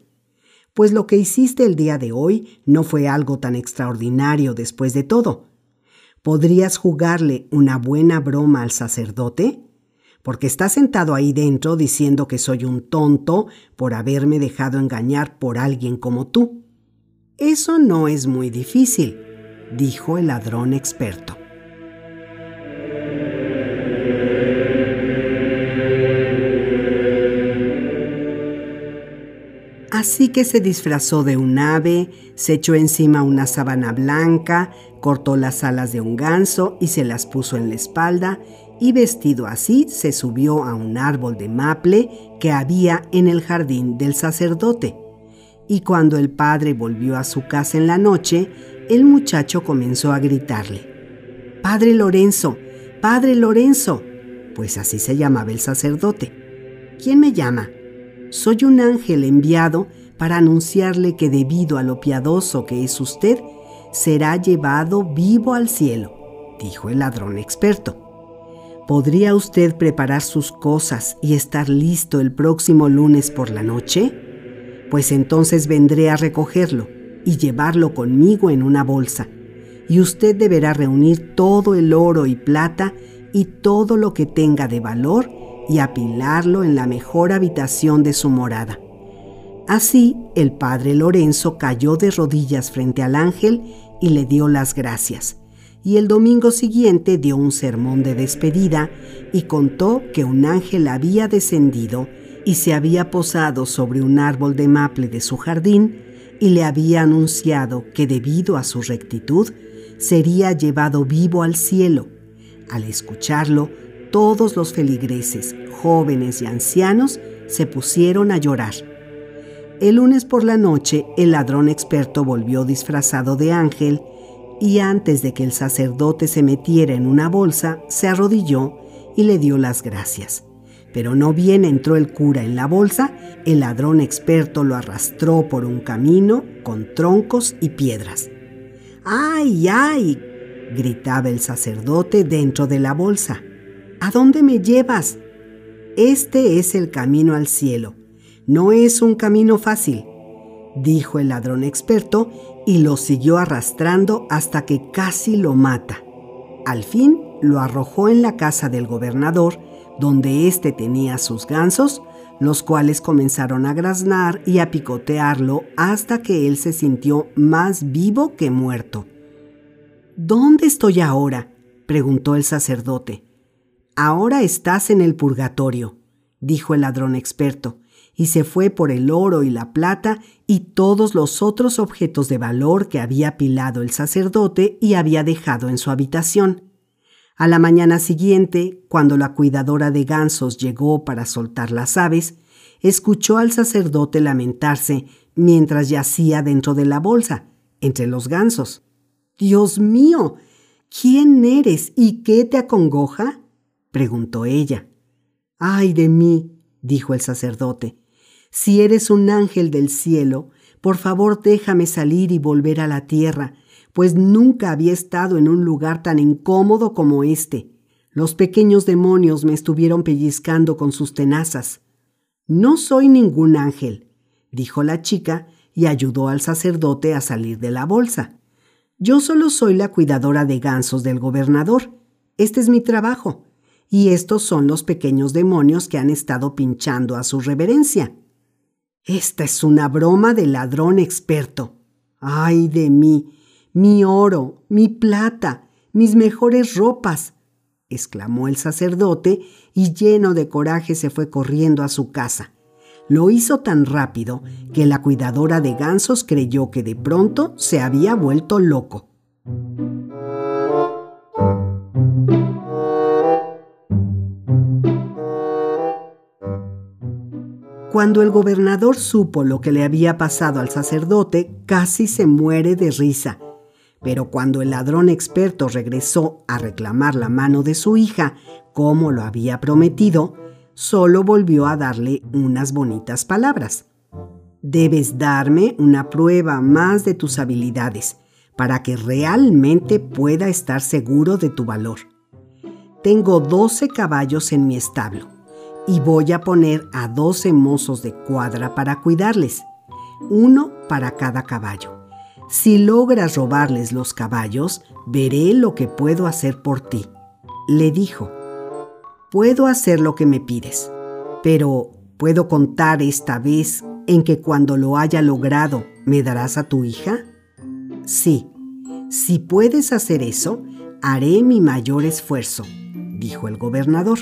pues lo que hiciste el día de hoy no fue algo tan extraordinario después de todo. ¿Podrías jugarle una buena broma al sacerdote? Porque está sentado ahí dentro diciendo que soy un tonto por haberme dejado engañar por alguien como tú. Eso no es muy difícil, dijo el ladrón experto. Así que se disfrazó de un ave, se echó encima una sábana blanca, cortó las alas de un ganso y se las puso en la espalda, y vestido así se subió a un árbol de maple que había en el jardín del sacerdote. Y cuando el padre volvió a su casa en la noche, el muchacho comenzó a gritarle, Padre Lorenzo, Padre Lorenzo, pues así se llamaba el sacerdote. ¿Quién me llama? Soy un ángel enviado para anunciarle que debido a lo piadoso que es usted, será llevado vivo al cielo, dijo el ladrón experto. ¿Podría usted preparar sus cosas y estar listo el próximo lunes por la noche? Pues entonces vendré a recogerlo y llevarlo conmigo en una bolsa, y usted deberá reunir todo el oro y plata y todo lo que tenga de valor y apilarlo en la mejor habitación de su morada. Así el padre Lorenzo cayó de rodillas frente al ángel y le dio las gracias. Y el domingo siguiente dio un sermón de despedida y contó que un ángel había descendido y se había posado sobre un árbol de maple de su jardín y le había anunciado que debido a su rectitud sería llevado vivo al cielo. Al escucharlo, todos los feligreses, jóvenes y ancianos, se pusieron a llorar. El lunes por la noche, el ladrón experto volvió disfrazado de ángel y antes de que el sacerdote se metiera en una bolsa, se arrodilló y le dio las gracias. Pero no bien entró el cura en la bolsa, el ladrón experto lo arrastró por un camino con troncos y piedras. ¡Ay, ay! gritaba el sacerdote dentro de la bolsa. ¿A dónde me llevas? Este es el camino al cielo. No es un camino fácil, dijo el ladrón experto y lo siguió arrastrando hasta que casi lo mata. Al fin lo arrojó en la casa del gobernador, donde éste tenía sus gansos, los cuales comenzaron a graznar y a picotearlo hasta que él se sintió más vivo que muerto. ¿Dónde estoy ahora? preguntó el sacerdote. Ahora estás en el purgatorio, dijo el ladrón experto, y se fue por el oro y la plata y todos los otros objetos de valor que había apilado el sacerdote y había dejado en su habitación. A la mañana siguiente, cuando la cuidadora de gansos llegó para soltar las aves, escuchó al sacerdote lamentarse mientras yacía dentro de la bolsa, entre los gansos. Dios mío, ¿quién eres y qué te acongoja? preguntó ella. Ay de mí, dijo el sacerdote, si eres un ángel del cielo, por favor déjame salir y volver a la tierra, pues nunca había estado en un lugar tan incómodo como este. Los pequeños demonios me estuvieron pellizcando con sus tenazas. No soy ningún ángel, dijo la chica y ayudó al sacerdote a salir de la bolsa. Yo solo soy la cuidadora de gansos del gobernador. Este es mi trabajo y estos son los pequeños demonios que han estado pinchando a su reverencia. Esta es una broma de ladrón experto. Ay de mí, mi oro, mi plata, mis mejores ropas, exclamó el sacerdote y lleno de coraje se fue corriendo a su casa. Lo hizo tan rápido que la cuidadora de gansos creyó que de pronto se había vuelto loco. Cuando el gobernador supo lo que le había pasado al sacerdote, casi se muere de risa. Pero cuando el ladrón experto regresó a reclamar la mano de su hija, como lo había prometido, solo volvió a darle unas bonitas palabras. Debes darme una prueba más de tus habilidades para que realmente pueda estar seguro de tu valor. Tengo 12 caballos en mi establo y voy a poner a doce mozos de cuadra para cuidarles, uno para cada caballo. Si logras robarles los caballos, veré lo que puedo hacer por ti. Le dijo, puedo hacer lo que me pides, pero ¿puedo contar esta vez en que cuando lo haya logrado me darás a tu hija? Sí, si puedes hacer eso, haré mi mayor esfuerzo, dijo el gobernador.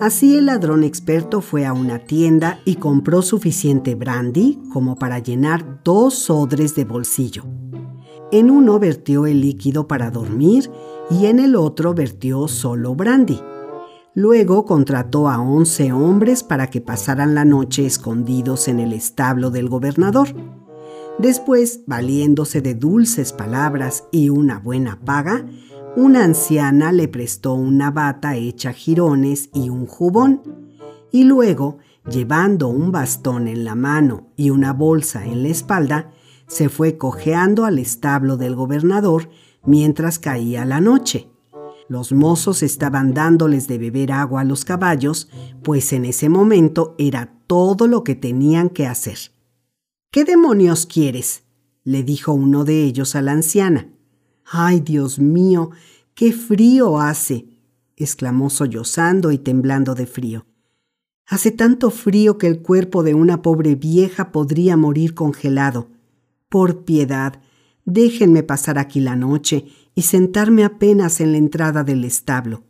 Así el ladrón experto fue a una tienda y compró suficiente brandy como para llenar dos odres de bolsillo. En uno vertió el líquido para dormir y en el otro vertió solo brandy. Luego contrató a once hombres para que pasaran la noche escondidos en el establo del gobernador. Después, valiéndose de dulces palabras y una buena paga, una anciana le prestó una bata hecha jirones y un jubón, y luego, llevando un bastón en la mano y una bolsa en la espalda, se fue cojeando al establo del gobernador mientras caía la noche. Los mozos estaban dándoles de beber agua a los caballos, pues en ese momento era todo lo que tenían que hacer. ¿Qué demonios quieres? le dijo uno de ellos a la anciana. ¡Ay, Dios mío! ¡Qué frío hace! exclamó sollozando y temblando de frío. Hace tanto frío que el cuerpo de una pobre vieja podría morir congelado. Por piedad, déjenme pasar aquí la noche y sentarme apenas en la entrada del establo.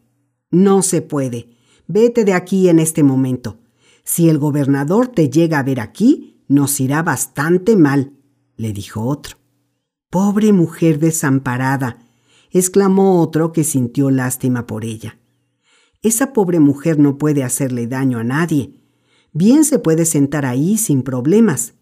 No se puede. Vete de aquí en este momento. Si el gobernador te llega a ver aquí, nos irá bastante mal, le dijo otro. Pobre mujer desamparada, exclamó otro que sintió lástima por ella. Esa pobre mujer no puede hacerle daño a nadie. Bien se puede sentar ahí sin problemas.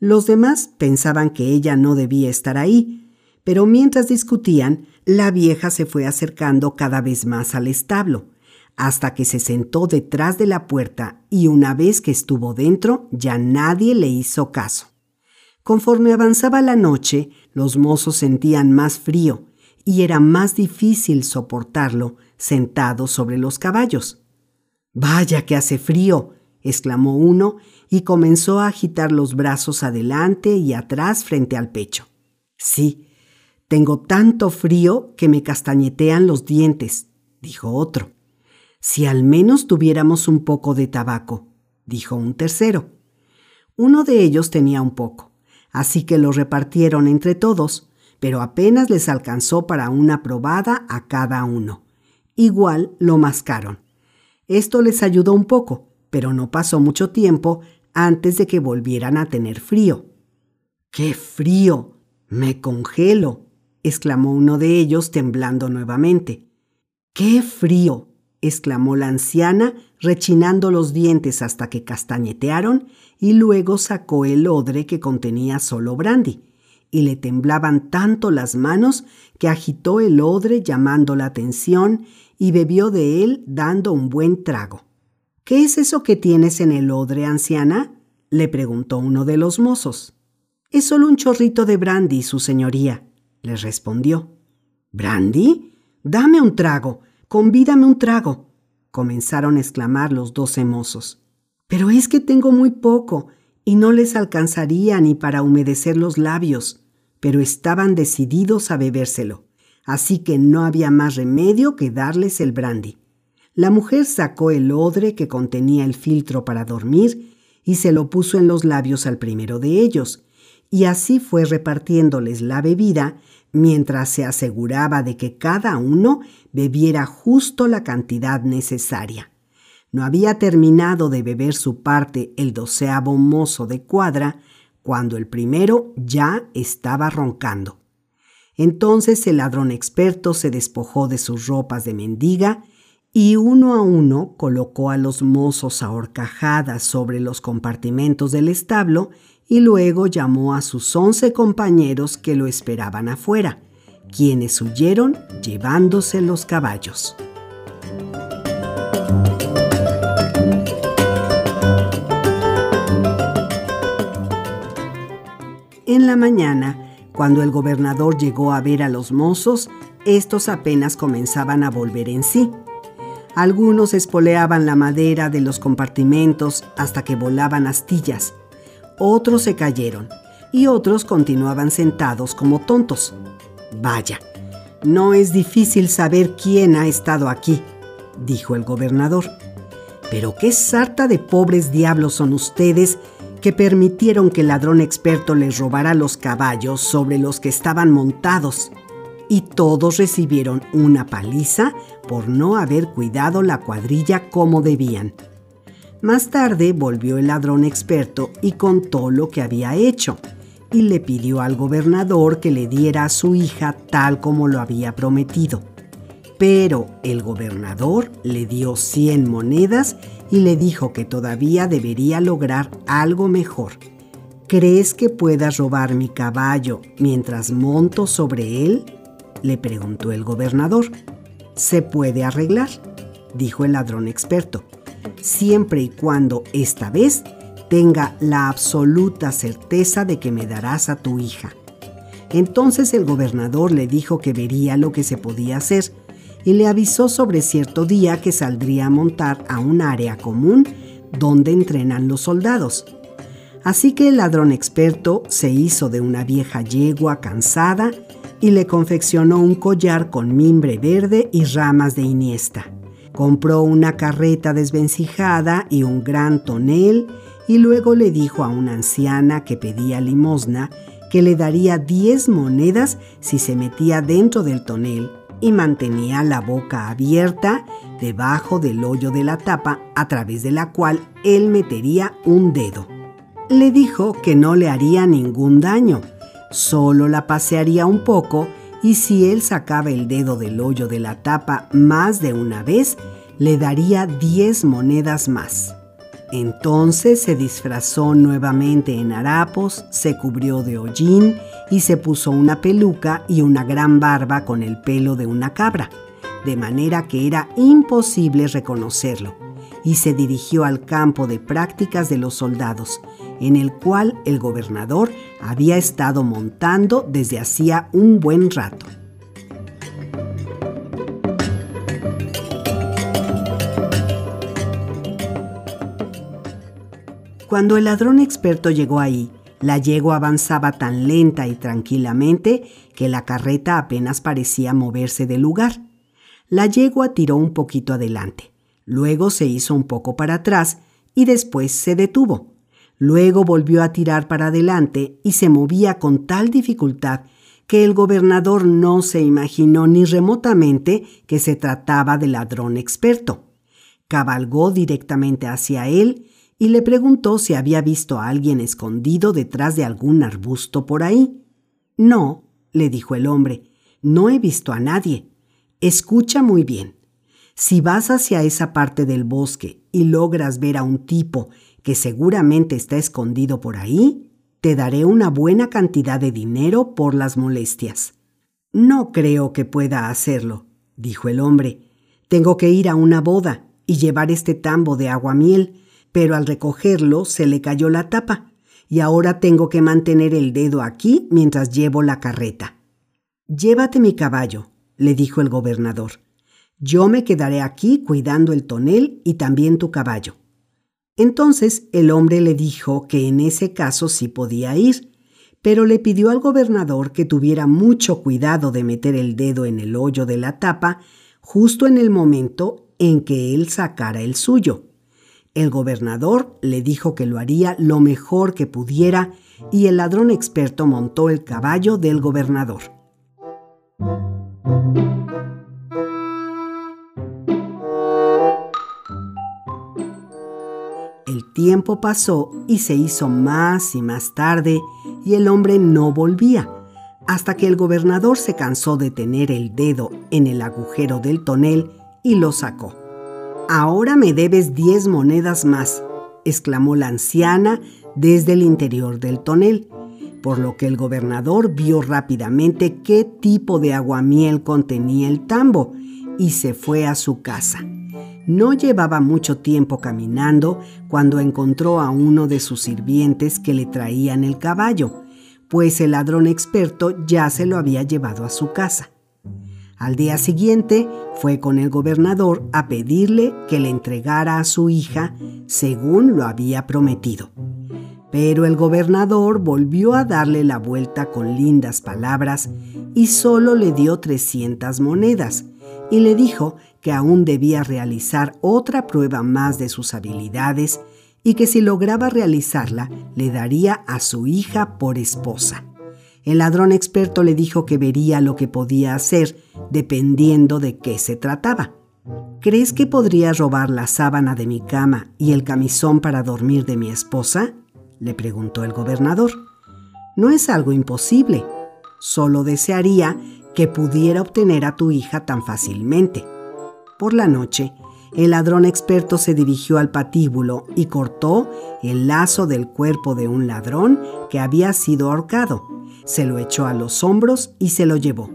Los demás pensaban que ella no debía estar ahí, pero mientras discutían, la vieja se fue acercando cada vez más al establo, hasta que se sentó detrás de la puerta y una vez que estuvo dentro ya nadie le hizo caso. Conforme avanzaba la noche, los mozos sentían más frío y era más difícil soportarlo sentado sobre los caballos. Vaya que hace frío, exclamó uno y comenzó a agitar los brazos adelante y atrás frente al pecho. Sí, tengo tanto frío que me castañetean los dientes, dijo otro. Si al menos tuviéramos un poco de tabaco, dijo un tercero. Uno de ellos tenía un poco así que lo repartieron entre todos, pero apenas les alcanzó para una probada a cada uno. Igual lo mascaron. Esto les ayudó un poco, pero no pasó mucho tiempo antes de que volvieran a tener frío. ¡Qué frío! Me congelo, exclamó uno de ellos temblando nuevamente. ¡Qué frío! Exclamó la anciana, rechinando los dientes hasta que castañetearon, y luego sacó el odre que contenía solo brandy, y le temblaban tanto las manos que agitó el odre llamando la atención y bebió de él dando un buen trago. ¿Qué es eso que tienes en el odre, anciana? le preguntó uno de los mozos. Es solo un chorrito de brandy, su señoría, le respondió. ¿Brandy? Dame un trago, convídame un trago, comenzaron a exclamar los doce mozos. Pero es que tengo muy poco y no les alcanzaría ni para humedecer los labios, pero estaban decididos a bebérselo, así que no había más remedio que darles el brandy. La mujer sacó el odre que contenía el filtro para dormir y se lo puso en los labios al primero de ellos, y así fue repartiéndoles la bebida mientras se aseguraba de que cada uno bebiera justo la cantidad necesaria. No había terminado de beber su parte el doceavo mozo de cuadra cuando el primero ya estaba roncando. Entonces el ladrón experto se despojó de sus ropas de mendiga y uno a uno colocó a los mozos a horcajadas sobre los compartimentos del establo y luego llamó a sus once compañeros que lo esperaban afuera, quienes huyeron llevándose los caballos. En la mañana, cuando el gobernador llegó a ver a los mozos, estos apenas comenzaban a volver en sí. Algunos espoleaban la madera de los compartimentos hasta que volaban astillas, otros se cayeron y otros continuaban sentados como tontos. Vaya, no es difícil saber quién ha estado aquí, dijo el gobernador. Pero qué sarta de pobres diablos son ustedes que permitieron que el ladrón experto les robara los caballos sobre los que estaban montados. Y todos recibieron una paliza por no haber cuidado la cuadrilla como debían. Más tarde volvió el ladrón experto y contó lo que había hecho y le pidió al gobernador que le diera a su hija tal como lo había prometido. Pero el gobernador le dio 100 monedas y le dijo que todavía debería lograr algo mejor. ¿Crees que puedas robar mi caballo mientras monto sobre él? le preguntó el gobernador. Se puede arreglar, dijo el ladrón experto siempre y cuando esta vez tenga la absoluta certeza de que me darás a tu hija. Entonces el gobernador le dijo que vería lo que se podía hacer y le avisó sobre cierto día que saldría a montar a un área común donde entrenan los soldados. Así que el ladrón experto se hizo de una vieja yegua cansada y le confeccionó un collar con mimbre verde y ramas de iniesta. Compró una carreta desvencijada y un gran tonel y luego le dijo a una anciana que pedía limosna que le daría 10 monedas si se metía dentro del tonel y mantenía la boca abierta debajo del hoyo de la tapa a través de la cual él metería un dedo. Le dijo que no le haría ningún daño, solo la pasearía un poco y si él sacaba el dedo del hoyo de la tapa más de una vez, le daría 10 monedas más. Entonces se disfrazó nuevamente en harapos, se cubrió de hollín y se puso una peluca y una gran barba con el pelo de una cabra, de manera que era imposible reconocerlo, y se dirigió al campo de prácticas de los soldados, en el cual el gobernador había estado montando desde hacía un buen rato. Cuando el ladrón experto llegó ahí, la yegua avanzaba tan lenta y tranquilamente que la carreta apenas parecía moverse del lugar. La yegua tiró un poquito adelante, luego se hizo un poco para atrás y después se detuvo. Luego volvió a tirar para adelante y se movía con tal dificultad que el gobernador no se imaginó ni remotamente que se trataba de ladrón experto. Cabalgó directamente hacia él y le preguntó si había visto a alguien escondido detrás de algún arbusto por ahí. No, le dijo el hombre, no he visto a nadie. Escucha muy bien. Si vas hacia esa parte del bosque y logras ver a un tipo que seguramente está escondido por ahí, te daré una buena cantidad de dinero por las molestias. No creo que pueda hacerlo, dijo el hombre. Tengo que ir a una boda y llevar este tambo de agua miel, pero al recogerlo se le cayó la tapa, y ahora tengo que mantener el dedo aquí mientras llevo la carreta. Llévate mi caballo, le dijo el gobernador. Yo me quedaré aquí cuidando el tonel y también tu caballo. Entonces el hombre le dijo que en ese caso sí podía ir, pero le pidió al gobernador que tuviera mucho cuidado de meter el dedo en el hoyo de la tapa justo en el momento en que él sacara el suyo. El gobernador le dijo que lo haría lo mejor que pudiera y el ladrón experto montó el caballo del gobernador. El tiempo pasó y se hizo más y más tarde y el hombre no volvía, hasta que el gobernador se cansó de tener el dedo en el agujero del tonel y lo sacó. Ahora me debes diez monedas más, exclamó la anciana desde el interior del tonel, por lo que el gobernador vio rápidamente qué tipo de aguamiel contenía el tambo y se fue a su casa. No llevaba mucho tiempo caminando cuando encontró a uno de sus sirvientes que le traían el caballo, pues el ladrón experto ya se lo había llevado a su casa. Al día siguiente fue con el gobernador a pedirle que le entregara a su hija según lo había prometido. Pero el gobernador volvió a darle la vuelta con lindas palabras y solo le dio 300 monedas y le dijo que aún debía realizar otra prueba más de sus habilidades y que si lograba realizarla le daría a su hija por esposa. El ladrón experto le dijo que vería lo que podía hacer dependiendo de qué se trataba. ¿Crees que podría robar la sábana de mi cama y el camisón para dormir de mi esposa? le preguntó el gobernador. No es algo imposible, solo desearía que pudiera obtener a tu hija tan fácilmente. Por la noche, el ladrón experto se dirigió al patíbulo y cortó el lazo del cuerpo de un ladrón que había sido ahorcado. Se lo echó a los hombros y se lo llevó.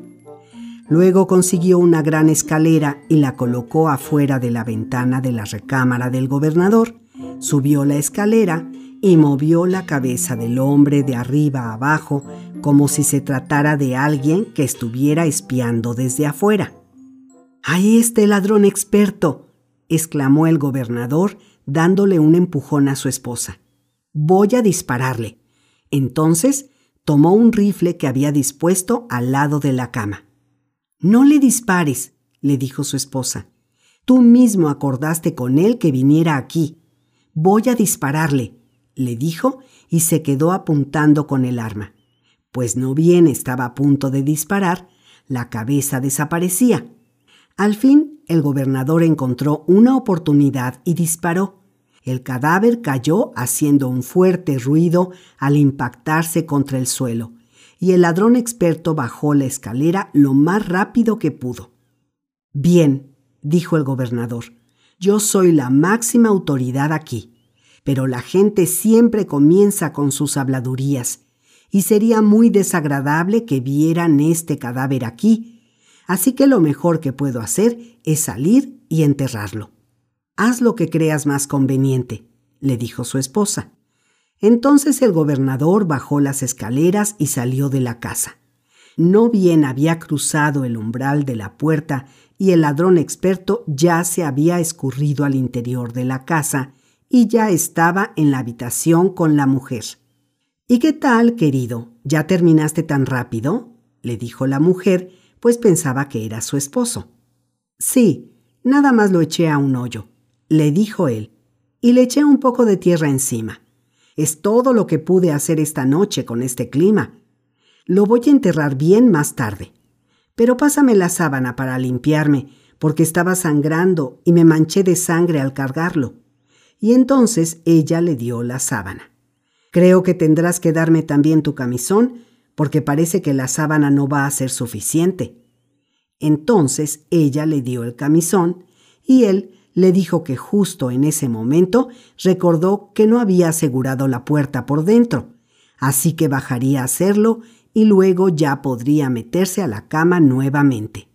Luego consiguió una gran escalera y la colocó afuera de la ventana de la recámara del gobernador. Subió la escalera y movió la cabeza del hombre de arriba a abajo como si se tratara de alguien que estuviera espiando desde afuera. Ahí está el ladrón experto, exclamó el gobernador dándole un empujón a su esposa. Voy a dispararle. Entonces tomó un rifle que había dispuesto al lado de la cama. No le dispares, le dijo su esposa. Tú mismo acordaste con él que viniera aquí. Voy a dispararle, le dijo y se quedó apuntando con el arma. Pues no bien estaba a punto de disparar, la cabeza desaparecía. Al fin, el gobernador encontró una oportunidad y disparó. El cadáver cayó haciendo un fuerte ruido al impactarse contra el suelo, y el ladrón experto bajó la escalera lo más rápido que pudo. Bien, dijo el gobernador, yo soy la máxima autoridad aquí, pero la gente siempre comienza con sus habladurías, y sería muy desagradable que vieran este cadáver aquí así que lo mejor que puedo hacer es salir y enterrarlo. Haz lo que creas más conveniente, le dijo su esposa. Entonces el gobernador bajó las escaleras y salió de la casa. No bien había cruzado el umbral de la puerta y el ladrón experto ya se había escurrido al interior de la casa y ya estaba en la habitación con la mujer. ¿Y qué tal, querido? ¿Ya terminaste tan rápido? le dijo la mujer, pues pensaba que era su esposo. Sí, nada más lo eché a un hoyo, le dijo él, y le eché un poco de tierra encima. Es todo lo que pude hacer esta noche con este clima. Lo voy a enterrar bien más tarde. Pero pásame la sábana para limpiarme, porque estaba sangrando y me manché de sangre al cargarlo. Y entonces ella le dio la sábana. Creo que tendrás que darme también tu camisón porque parece que la sábana no va a ser suficiente. Entonces ella le dio el camisón y él le dijo que justo en ese momento recordó que no había asegurado la puerta por dentro, así que bajaría a hacerlo y luego ya podría meterse a la cama nuevamente.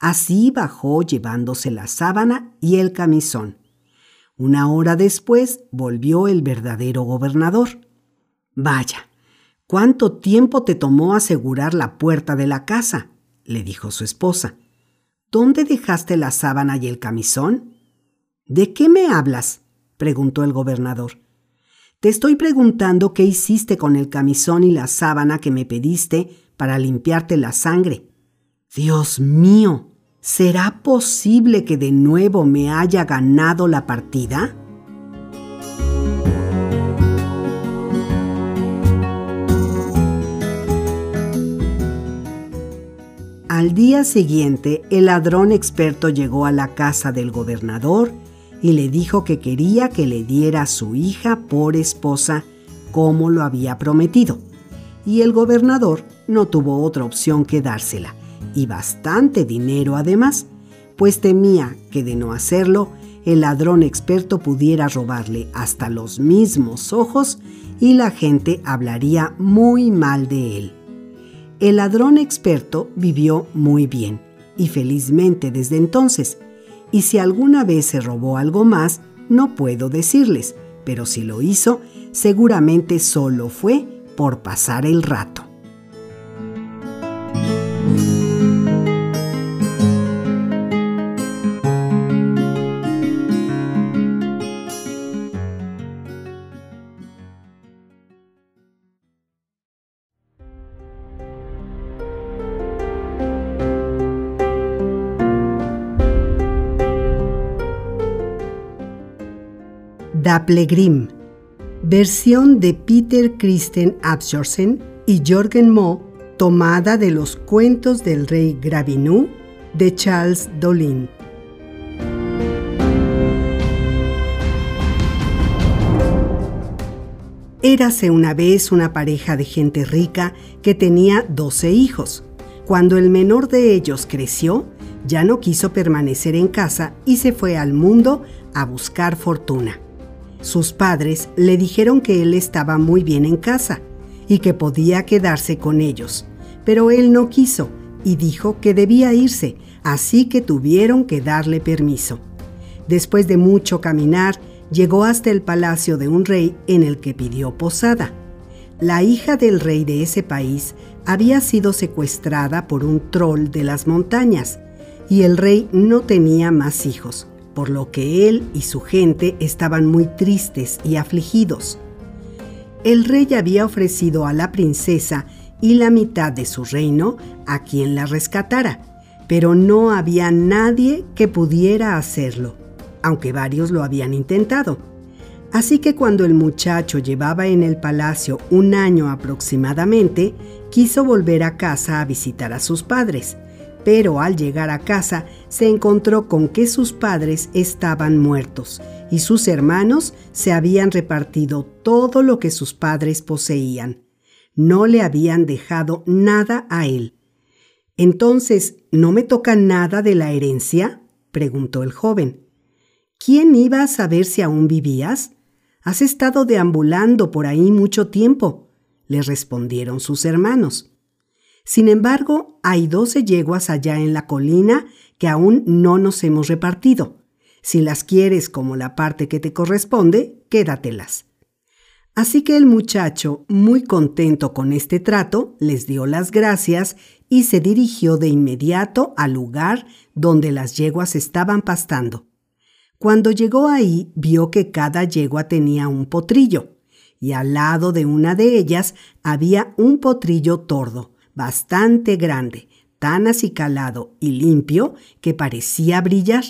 Así bajó llevándose la sábana y el camisón. Una hora después volvió el verdadero gobernador. Vaya, ¿Cuánto tiempo te tomó asegurar la puerta de la casa? le dijo su esposa. ¿Dónde dejaste la sábana y el camisón? ¿De qué me hablas? preguntó el gobernador. Te estoy preguntando qué hiciste con el camisón y la sábana que me pediste para limpiarte la sangre. Dios mío, ¿será posible que de nuevo me haya ganado la partida? Al día siguiente, el ladrón experto llegó a la casa del gobernador y le dijo que quería que le diera a su hija por esposa como lo había prometido. Y el gobernador no tuvo otra opción que dársela, y bastante dinero además, pues temía que de no hacerlo, el ladrón experto pudiera robarle hasta los mismos ojos y la gente hablaría muy mal de él. El ladrón experto vivió muy bien y felizmente desde entonces, y si alguna vez se robó algo más, no puedo decirles, pero si lo hizo, seguramente solo fue por pasar el rato. Daplegrim, versión de Peter Christen Absorsen y Jorgen Moe, tomada de los cuentos del rey Gravinu de Charles Dolin. Érase una vez una pareja de gente rica que tenía 12 hijos. Cuando el menor de ellos creció, ya no quiso permanecer en casa y se fue al mundo a buscar fortuna. Sus padres le dijeron que él estaba muy bien en casa y que podía quedarse con ellos, pero él no quiso y dijo que debía irse, así que tuvieron que darle permiso. Después de mucho caminar, llegó hasta el palacio de un rey en el que pidió posada. La hija del rey de ese país había sido secuestrada por un troll de las montañas y el rey no tenía más hijos por lo que él y su gente estaban muy tristes y afligidos. El rey había ofrecido a la princesa y la mitad de su reino a quien la rescatara, pero no había nadie que pudiera hacerlo, aunque varios lo habían intentado. Así que cuando el muchacho llevaba en el palacio un año aproximadamente, quiso volver a casa a visitar a sus padres, pero al llegar a casa se encontró con que sus padres estaban muertos y sus hermanos se habían repartido todo lo que sus padres poseían. No le habían dejado nada a él. Entonces, ¿no me toca nada de la herencia? preguntó el joven. ¿Quién iba a saber si aún vivías? Has estado deambulando por ahí mucho tiempo, le respondieron sus hermanos. Sin embargo, hay doce yeguas allá en la colina que aún no nos hemos repartido. Si las quieres como la parte que te corresponde, quédatelas. Así que el muchacho, muy contento con este trato, les dio las gracias y se dirigió de inmediato al lugar donde las yeguas estaban pastando. Cuando llegó ahí, vio que cada yegua tenía un potrillo, y al lado de una de ellas había un potrillo tordo, bastante grande, tan acicalado y limpio que parecía brillar.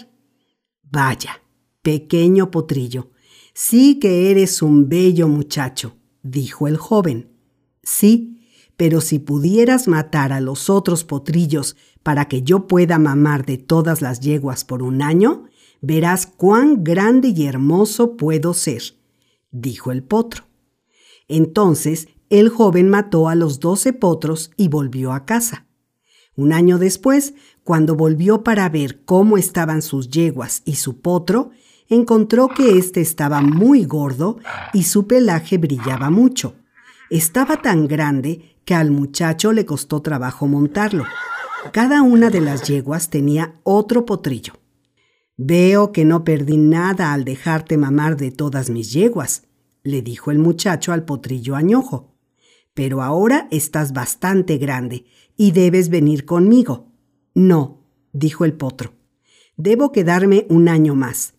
Vaya, pequeño potrillo, sí que eres un bello muchacho, dijo el joven. Sí, pero si pudieras matar a los otros potrillos para que yo pueda mamar de todas las yeguas por un año, verás cuán grande y hermoso puedo ser, dijo el potro. Entonces el joven mató a los doce potros y volvió a casa. Un año después, cuando volvió para ver cómo estaban sus yeguas y su potro, encontró que éste estaba muy gordo y su pelaje brillaba mucho. Estaba tan grande que al muchacho le costó trabajo montarlo. Cada una de las yeguas tenía otro potrillo. Veo que no perdí nada al dejarte mamar de todas mis yeguas, le dijo el muchacho al potrillo añojo pero ahora estás bastante grande y debes venir conmigo. No, dijo el potro. Debo quedarme un año más.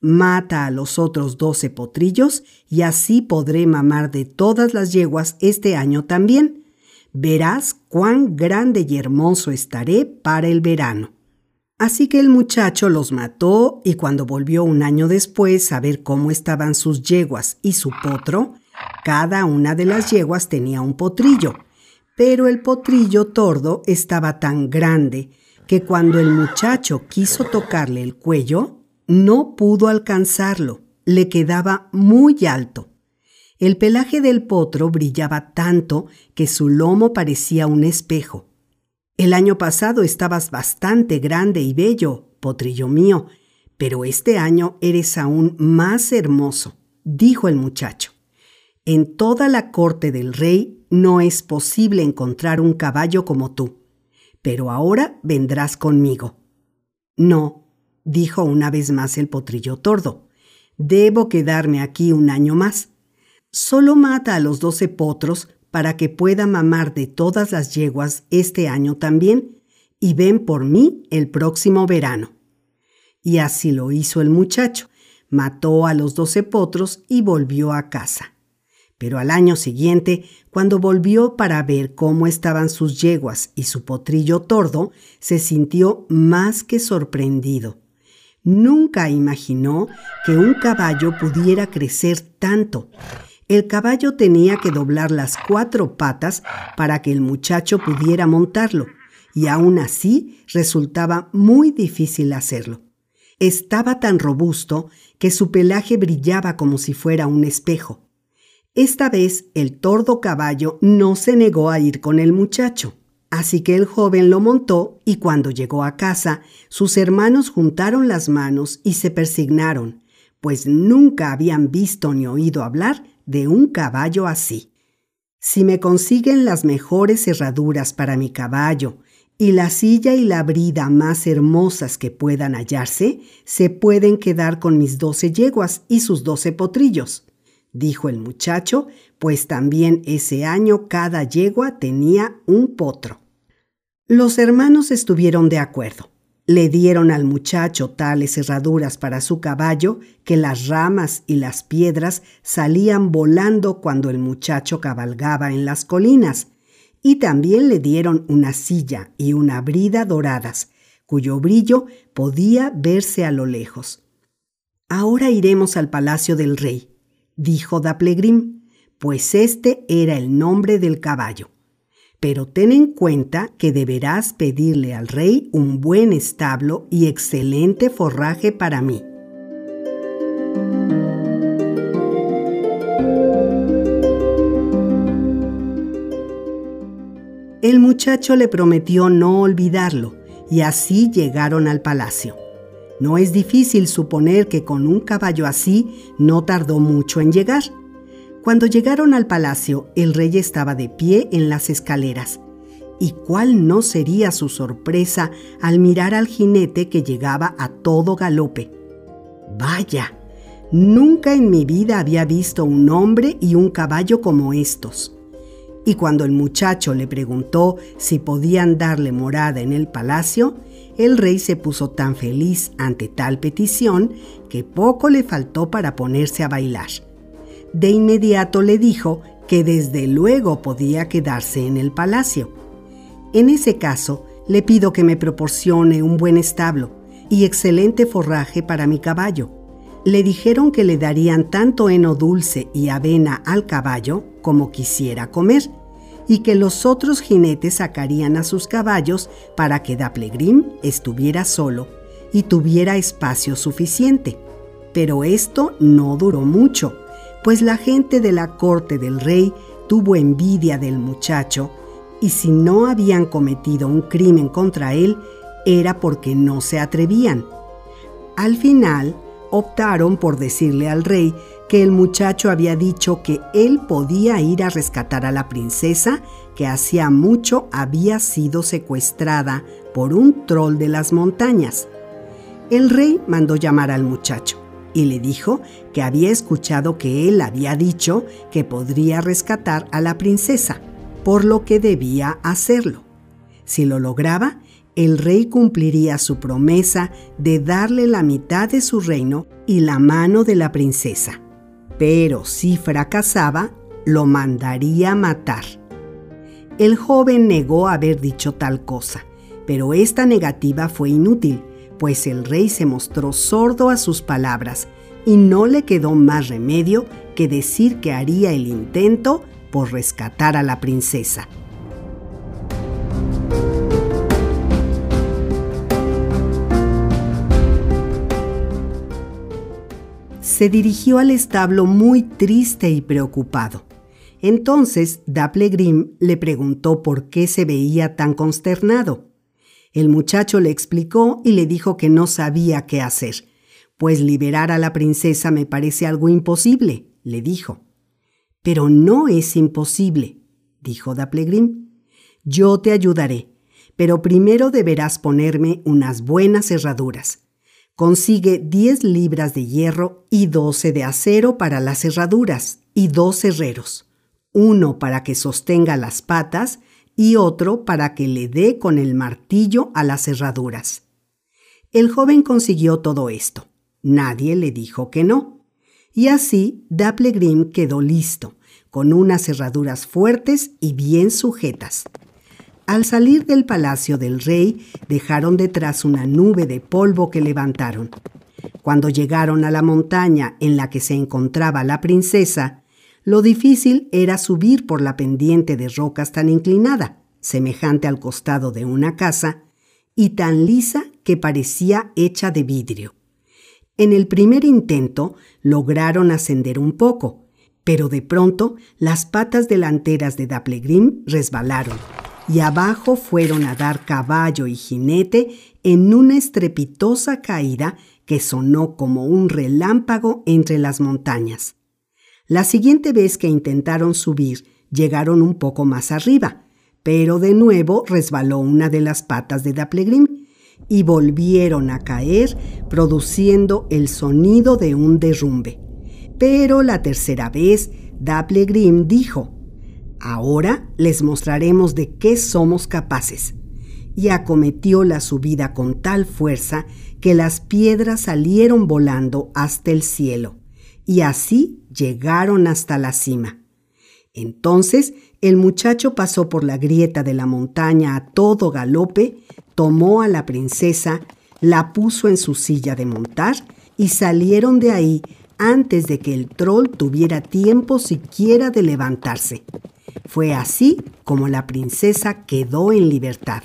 Mata a los otros doce potrillos y así podré mamar de todas las yeguas este año también. Verás cuán grande y hermoso estaré para el verano. Así que el muchacho los mató y cuando volvió un año después a ver cómo estaban sus yeguas y su potro, cada una de las yeguas tenía un potrillo, Pero el potrillo tordo estaba tan grande que cuando el muchacho quiso tocarle el cuello, no pudo alcanzarlo, le quedaba muy alto. El pelaje del potro brillaba tanto que su lomo parecía un espejo. El año pasado estabas bastante grande y bello, potrillo mío, pero este año eres aún más hermoso, dijo el muchacho. En toda la corte del rey no es posible encontrar un caballo como tú, pero ahora vendrás conmigo. No, dijo una vez más el potrillo tordo, debo quedarme aquí un año más. Solo mata a los doce potros para que pueda mamar de todas las yeguas este año también, y ven por mí el próximo verano. Y así lo hizo el muchacho, mató a los doce potros y volvió a casa. Pero al año siguiente, cuando volvió para ver cómo estaban sus yeguas y su potrillo tordo, se sintió más que sorprendido. Nunca imaginó que un caballo pudiera crecer tanto el caballo tenía que doblar las cuatro patas para que el muchacho pudiera montarlo, y aún así resultaba muy difícil hacerlo. Estaba tan robusto que su pelaje brillaba como si fuera un espejo. Esta vez el tordo caballo no se negó a ir con el muchacho, así que el joven lo montó y cuando llegó a casa, sus hermanos juntaron las manos y se persignaron, pues nunca habían visto ni oído hablar de un caballo así. Si me consiguen las mejores herraduras para mi caballo y la silla y la brida más hermosas que puedan hallarse, se pueden quedar con mis doce yeguas y sus doce potrillos, dijo el muchacho, pues también ese año cada yegua tenía un potro. Los hermanos estuvieron de acuerdo. Le dieron al muchacho tales herraduras para su caballo que las ramas y las piedras salían volando cuando el muchacho cabalgaba en las colinas, y también le dieron una silla y una brida doradas, cuyo brillo podía verse a lo lejos. Ahora iremos al palacio del rey, dijo Daplegrim, pues este era el nombre del caballo pero ten en cuenta que deberás pedirle al rey un buen establo y excelente forraje para mí. El muchacho le prometió no olvidarlo, y así llegaron al palacio. No es difícil suponer que con un caballo así no tardó mucho en llegar. Cuando llegaron al palacio, el rey estaba de pie en las escaleras. ¿Y cuál no sería su sorpresa al mirar al jinete que llegaba a todo galope? Vaya, nunca en mi vida había visto un hombre y un caballo como estos. Y cuando el muchacho le preguntó si podían darle morada en el palacio, el rey se puso tan feliz ante tal petición que poco le faltó para ponerse a bailar de inmediato le dijo que desde luego podía quedarse en el palacio. En ese caso, le pido que me proporcione un buen establo y excelente forraje para mi caballo. Le dijeron que le darían tanto heno dulce y avena al caballo como quisiera comer, y que los otros jinetes sacarían a sus caballos para que Daplegrim estuviera solo y tuviera espacio suficiente. Pero esto no duró mucho pues la gente de la corte del rey tuvo envidia del muchacho y si no habían cometido un crimen contra él era porque no se atrevían. Al final, optaron por decirle al rey que el muchacho había dicho que él podía ir a rescatar a la princesa que hacía mucho había sido secuestrada por un troll de las montañas. El rey mandó llamar al muchacho y le dijo que había escuchado que él había dicho que podría rescatar a la princesa, por lo que debía hacerlo. Si lo lograba, el rey cumpliría su promesa de darle la mitad de su reino y la mano de la princesa. Pero si fracasaba, lo mandaría matar. El joven negó haber dicho tal cosa, pero esta negativa fue inútil pues el rey se mostró sordo a sus palabras y no le quedó más remedio que decir que haría el intento por rescatar a la princesa. Se dirigió al establo muy triste y preocupado. Entonces Grim le preguntó por qué se veía tan consternado. El muchacho le explicó y le dijo que no sabía qué hacer, pues liberar a la princesa me parece algo imposible, le dijo. Pero no es imposible, dijo Grim. Yo te ayudaré, pero primero deberás ponerme unas buenas cerraduras. Consigue 10 libras de hierro y 12 de acero para las cerraduras y dos herreros, uno para que sostenga las patas y otro para que le dé con el martillo a las cerraduras. El joven consiguió todo esto. Nadie le dijo que no. Y así Dapplegrim quedó listo, con unas cerraduras fuertes y bien sujetas. Al salir del palacio del rey, dejaron detrás una nube de polvo que levantaron. Cuando llegaron a la montaña en la que se encontraba la princesa, lo difícil era subir por la pendiente de rocas tan inclinada, semejante al costado de una casa, y tan lisa que parecía hecha de vidrio. En el primer intento lograron ascender un poco, pero de pronto las patas delanteras de Dapplegrim resbalaron y abajo fueron a dar caballo y jinete en una estrepitosa caída que sonó como un relámpago entre las montañas. La siguiente vez que intentaron subir, llegaron un poco más arriba, pero de nuevo resbaló una de las patas de Dapplegrim y volvieron a caer, produciendo el sonido de un derrumbe. Pero la tercera vez, Dapplegrim dijo, Ahora les mostraremos de qué somos capaces. Y acometió la subida con tal fuerza que las piedras salieron volando hasta el cielo, y así llegaron hasta la cima. Entonces el muchacho pasó por la grieta de la montaña a todo galope, tomó a la princesa, la puso en su silla de montar y salieron de ahí antes de que el troll tuviera tiempo siquiera de levantarse. Fue así como la princesa quedó en libertad.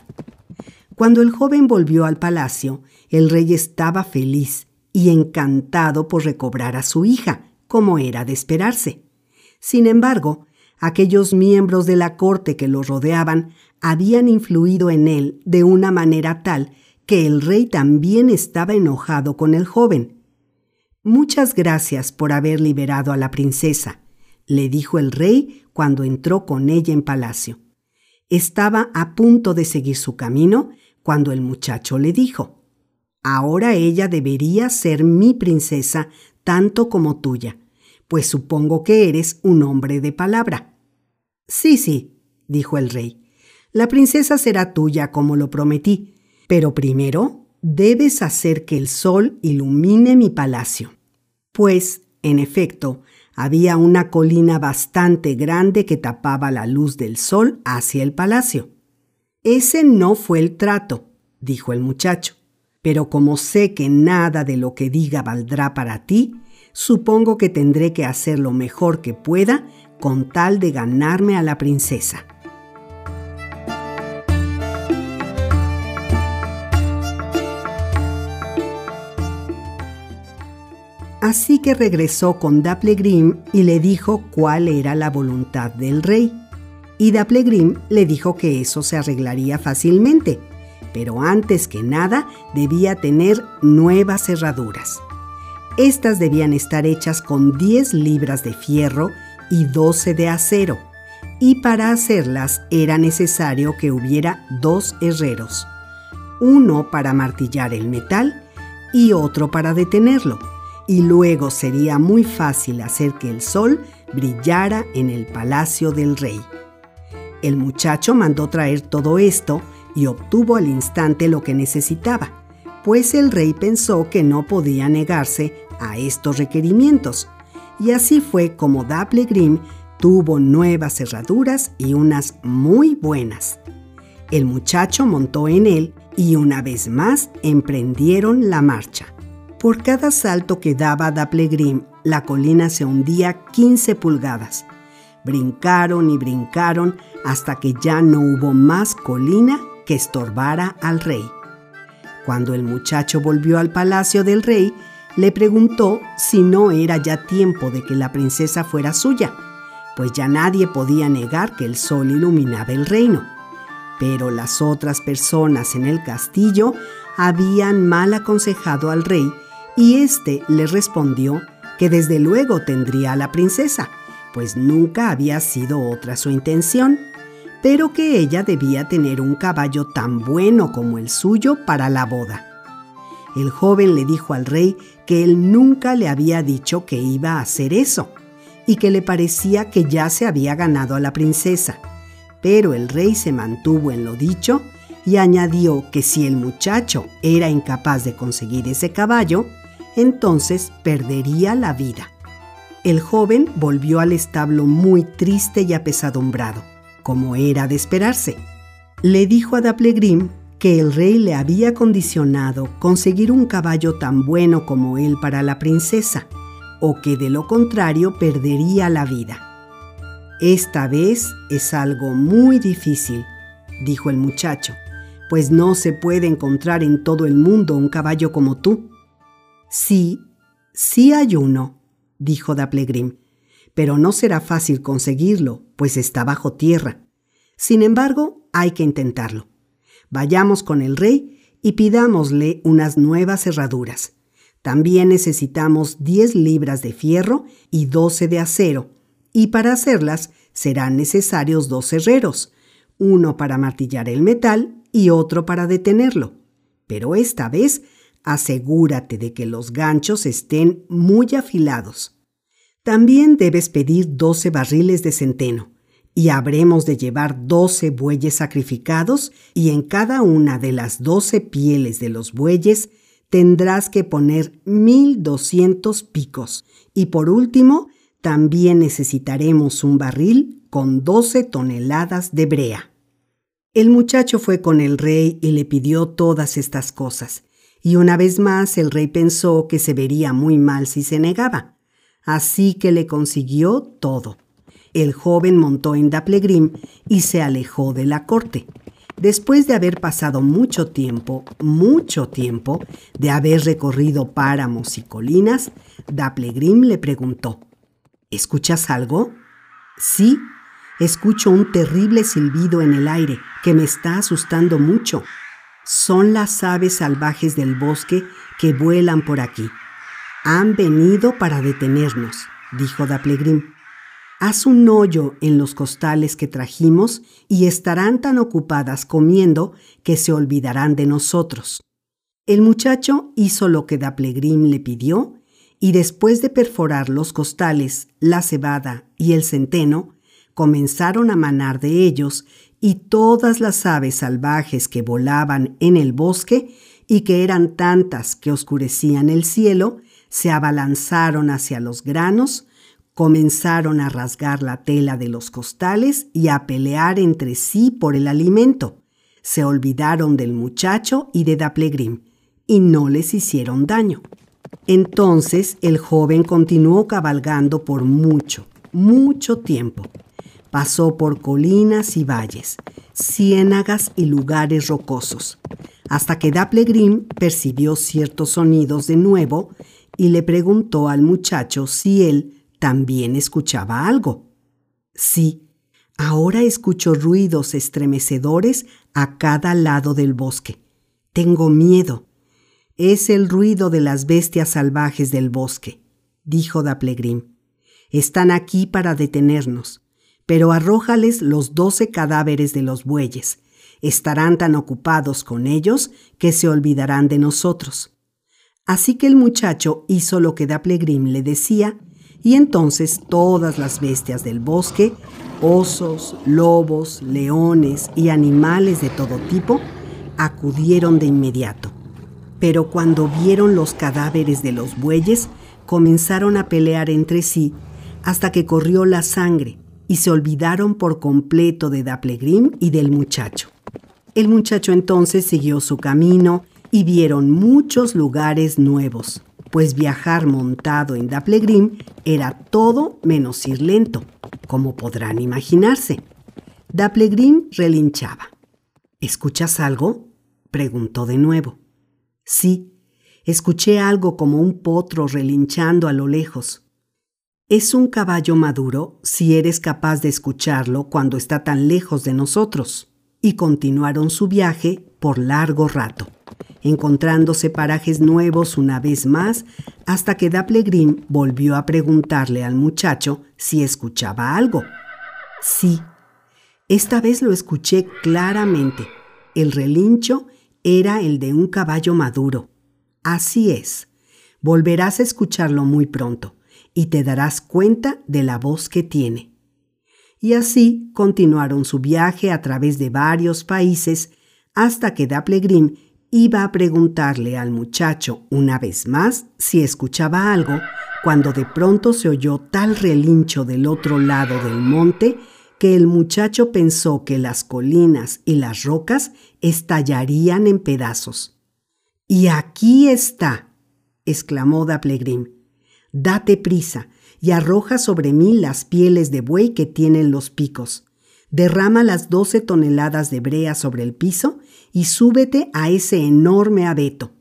Cuando el joven volvió al palacio, el rey estaba feliz y encantado por recobrar a su hija, como era de esperarse. Sin embargo, aquellos miembros de la corte que lo rodeaban habían influido en él de una manera tal que el rey también estaba enojado con el joven. Muchas gracias por haber liberado a la princesa, le dijo el rey cuando entró con ella en palacio. Estaba a punto de seguir su camino cuando el muchacho le dijo, Ahora ella debería ser mi princesa tanto como tuya, pues supongo que eres un hombre de palabra. Sí, sí, dijo el rey, la princesa será tuya como lo prometí, pero primero debes hacer que el sol ilumine mi palacio. Pues, en efecto, había una colina bastante grande que tapaba la luz del sol hacia el palacio. Ese no fue el trato, dijo el muchacho, pero como sé que nada de lo que diga valdrá para ti, supongo que tendré que hacer lo mejor que pueda con tal de ganarme a la princesa. Así que regresó con Dapplegrim y le dijo cuál era la voluntad del rey. Y Dapplegrim le dijo que eso se arreglaría fácilmente, pero antes que nada debía tener nuevas cerraduras. Estas debían estar hechas con 10 libras de fierro y 12 de acero, y para hacerlas era necesario que hubiera dos herreros, uno para martillar el metal y otro para detenerlo y luego sería muy fácil hacer que el sol brillara en el palacio del rey. El muchacho mandó traer todo esto y obtuvo al instante lo que necesitaba, pues el rey pensó que no podía negarse a estos requerimientos, y así fue como Dapplegrim tuvo nuevas cerraduras y unas muy buenas. El muchacho montó en él y una vez más emprendieron la marcha. Por cada salto que daba Dapplegrim, la colina se hundía 15 pulgadas. Brincaron y brincaron hasta que ya no hubo más colina que estorbara al rey. Cuando el muchacho volvió al palacio del rey, le preguntó si no era ya tiempo de que la princesa fuera suya, pues ya nadie podía negar que el sol iluminaba el reino. Pero las otras personas en el castillo habían mal aconsejado al rey y éste le respondió que desde luego tendría a la princesa, pues nunca había sido otra su intención, pero que ella debía tener un caballo tan bueno como el suyo para la boda. El joven le dijo al rey que él nunca le había dicho que iba a hacer eso y que le parecía que ya se había ganado a la princesa. Pero el rey se mantuvo en lo dicho y añadió que si el muchacho era incapaz de conseguir ese caballo, entonces perdería la vida. El joven volvió al establo muy triste y apesadumbrado, como era de esperarse. Le dijo a Daplegrim que el rey le había condicionado conseguir un caballo tan bueno como él para la princesa, o que de lo contrario perdería la vida. Esta vez es algo muy difícil, dijo el muchacho, pues no se puede encontrar en todo el mundo un caballo como tú. Sí, sí hay uno, dijo Daplegrim, pero no será fácil conseguirlo, pues está bajo tierra. Sin embargo, hay que intentarlo. Vayamos con el rey y pidámosle unas nuevas herraduras. También necesitamos 10 libras de fierro y 12 de acero, y para hacerlas serán necesarios dos herreros, uno para martillar el metal y otro para detenerlo. Pero esta vez asegúrate de que los ganchos estén muy afilados. También debes pedir 12 barriles de centeno y habremos de llevar doce bueyes sacrificados, y en cada una de las doce pieles de los bueyes tendrás que poner mil doscientos picos. Y por último, también necesitaremos un barril con doce toneladas de brea. El muchacho fue con el rey y le pidió todas estas cosas, y una vez más el rey pensó que se vería muy mal si se negaba, así que le consiguió todo el joven montó en Daplegrim y se alejó de la corte. Después de haber pasado mucho tiempo, mucho tiempo, de haber recorrido páramos y colinas, Daplegrim le preguntó, ¿Escuchas algo? Sí, escucho un terrible silbido en el aire que me está asustando mucho. Son las aves salvajes del bosque que vuelan por aquí. Han venido para detenernos, dijo Daplegrim. Haz un hoyo en los costales que trajimos y estarán tan ocupadas comiendo que se olvidarán de nosotros. El muchacho hizo lo que Daplegrim le pidió y después de perforar los costales, la cebada y el centeno, comenzaron a manar de ellos y todas las aves salvajes que volaban en el bosque y que eran tantas que oscurecían el cielo, se abalanzaron hacia los granos, Comenzaron a rasgar la tela de los costales y a pelear entre sí por el alimento. Se olvidaron del muchacho y de Daplegrim y no les hicieron daño. Entonces el joven continuó cabalgando por mucho, mucho tiempo. Pasó por colinas y valles, ciénagas y lugares rocosos, hasta que Daplegrim percibió ciertos sonidos de nuevo y le preguntó al muchacho si él también escuchaba algo. Sí, ahora escucho ruidos estremecedores a cada lado del bosque. Tengo miedo. Es el ruido de las bestias salvajes del bosque, dijo Daplegrim. Están aquí para detenernos, pero arrójales los doce cadáveres de los bueyes. Estarán tan ocupados con ellos que se olvidarán de nosotros. Así que el muchacho hizo lo que Daplegrim le decía y entonces todas las bestias del bosque, osos, lobos, leones y animales de todo tipo, acudieron de inmediato. Pero cuando vieron los cadáveres de los bueyes, comenzaron a pelear entre sí hasta que corrió la sangre y se olvidaron por completo de Daplegrim y del muchacho. El muchacho entonces siguió su camino y vieron muchos lugares nuevos, pues viajar montado en Daplegrim era todo menos ir lento, como podrán imaginarse. Daplegrim relinchaba. ¿Escuchas algo? preguntó de nuevo. Sí, Escuché algo como un potro relinchando a lo lejos. Es un caballo maduro si eres capaz de escucharlo cuando está tan lejos de nosotros. Y continuaron su viaje por largo rato, encontrándose parajes nuevos una vez más hasta que Daplegrim volvió a preguntarle al muchacho si escuchaba algo. Sí, esta vez lo escuché claramente. El relincho era el de un caballo maduro. Así es. Volverás a escucharlo muy pronto y te darás cuenta de la voz que tiene. Y así continuaron su viaje a través de varios países hasta que Daplegrim iba a preguntarle al muchacho una vez más si escuchaba algo, cuando de pronto se oyó tal relincho del otro lado del monte que el muchacho pensó que las colinas y las rocas estallarían en pedazos. Y aquí está, exclamó Daplegrim. Date prisa y arroja sobre mí las pieles de buey que tienen los picos. Derrama las doce toneladas de brea sobre el piso y súbete a ese enorme abeto.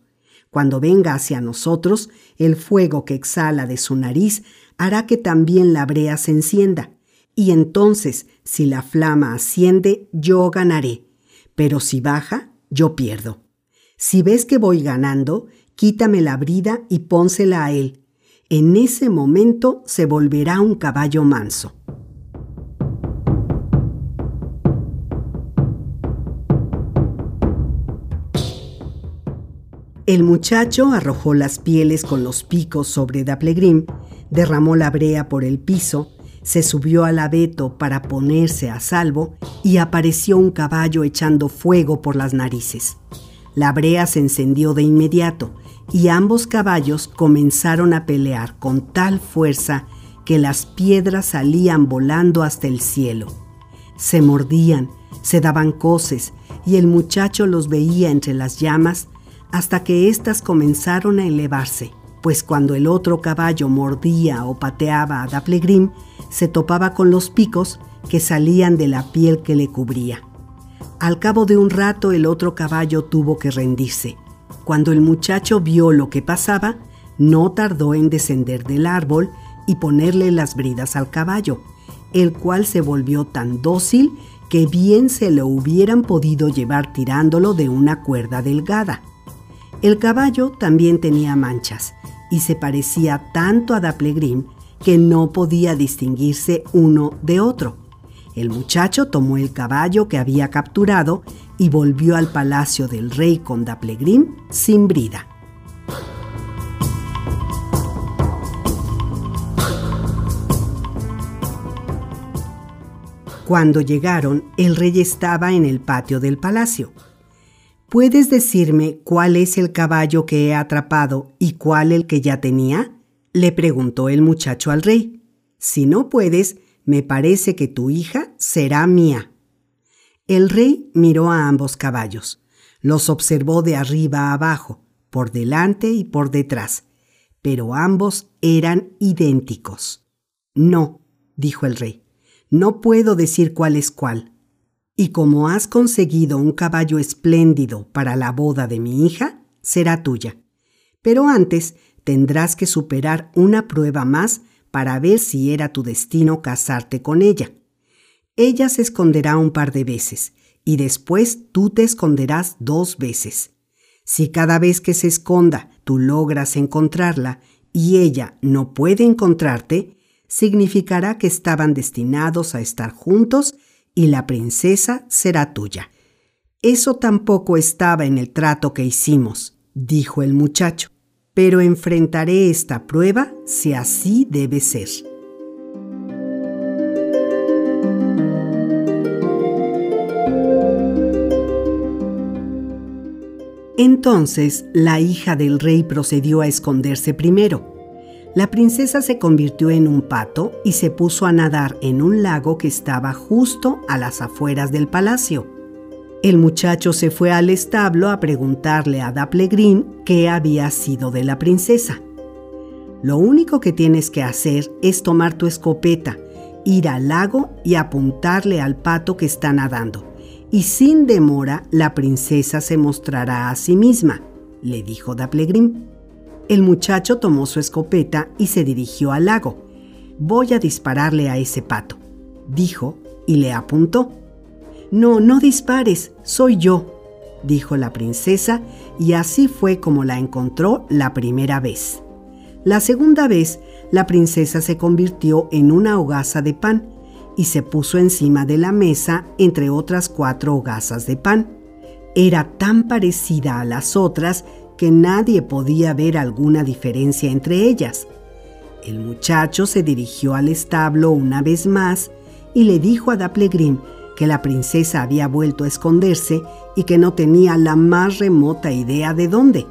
Cuando venga hacia nosotros, el fuego que exhala de su nariz hará que también la brea se encienda y entonces, si la flama asciende, yo ganaré, pero si baja, yo pierdo. Si ves que voy ganando, quítame la brida y pónsela a él. En ese momento se volverá un caballo manso. El muchacho arrojó las pieles con los picos sobre Daplegrim, derramó la brea por el piso, se subió al abeto para ponerse a salvo y apareció un caballo echando fuego por las narices. La brea se encendió de inmediato y ambos caballos comenzaron a pelear con tal fuerza que las piedras salían volando hasta el cielo. Se mordían, se daban coces y el muchacho los veía entre las llamas hasta que éstas comenzaron a elevarse pues cuando el otro caballo mordía o pateaba a Daplegrim, se topaba con los picos que salían de la piel que le cubría. Al cabo de un rato el otro caballo tuvo que rendirse. Cuando el muchacho vio lo que pasaba, no tardó en descender del árbol y ponerle las bridas al caballo, el cual se volvió tan dócil que bien se lo hubieran podido llevar tirándolo de una cuerda delgada. El caballo también tenía manchas, y se parecía tanto a Daplegrim que no podía distinguirse uno de otro. El muchacho tomó el caballo que había capturado y volvió al palacio del rey con Daplegrim sin brida. Cuando llegaron, el rey estaba en el patio del palacio. ¿Puedes decirme cuál es el caballo que he atrapado y cuál el que ya tenía? le preguntó el muchacho al rey. Si no puedes, me parece que tu hija será mía. El rey miró a ambos caballos. Los observó de arriba a abajo, por delante y por detrás, pero ambos eran idénticos. No, dijo el rey, no puedo decir cuál es cuál y como has conseguido un caballo espléndido para la boda de mi hija, será tuya. Pero antes tendrás que superar una prueba más para ver si era tu destino casarte con ella. Ella se esconderá un par de veces y después tú te esconderás dos veces. Si cada vez que se esconda tú logras encontrarla y ella no puede encontrarte, significará que estaban destinados a estar juntos y la princesa será tuya. Eso tampoco estaba en el trato que hicimos, dijo el muchacho, pero enfrentaré esta prueba si así debe ser. Entonces la hija del rey procedió a esconderse primero la princesa se convirtió en un pato y se puso a nadar en un lago que estaba justo a las afueras del palacio. El muchacho se fue al establo a preguntarle a Daplegrim qué había sido de la princesa. Lo único que tienes que hacer es tomar tu escopeta, ir al lago y apuntarle al pato que está nadando. Y sin demora la princesa se mostrará a sí misma, le dijo Daplegrim. El muchacho tomó su escopeta y se dirigió al lago. Voy a dispararle a ese pato, dijo y le apuntó. No, no dispares, soy yo, dijo la princesa, y así fue como la encontró la primera vez. La segunda vez, la princesa se convirtió en una hogaza de pan y se puso encima de la mesa entre otras cuatro hogazas de pan. Era tan parecida a las otras que nadie podía ver alguna diferencia entre ellas. El muchacho se dirigió al establo una vez más y le dijo a Daplegrim que la princesa había vuelto a esconderse y que no tenía la más remota idea de dónde.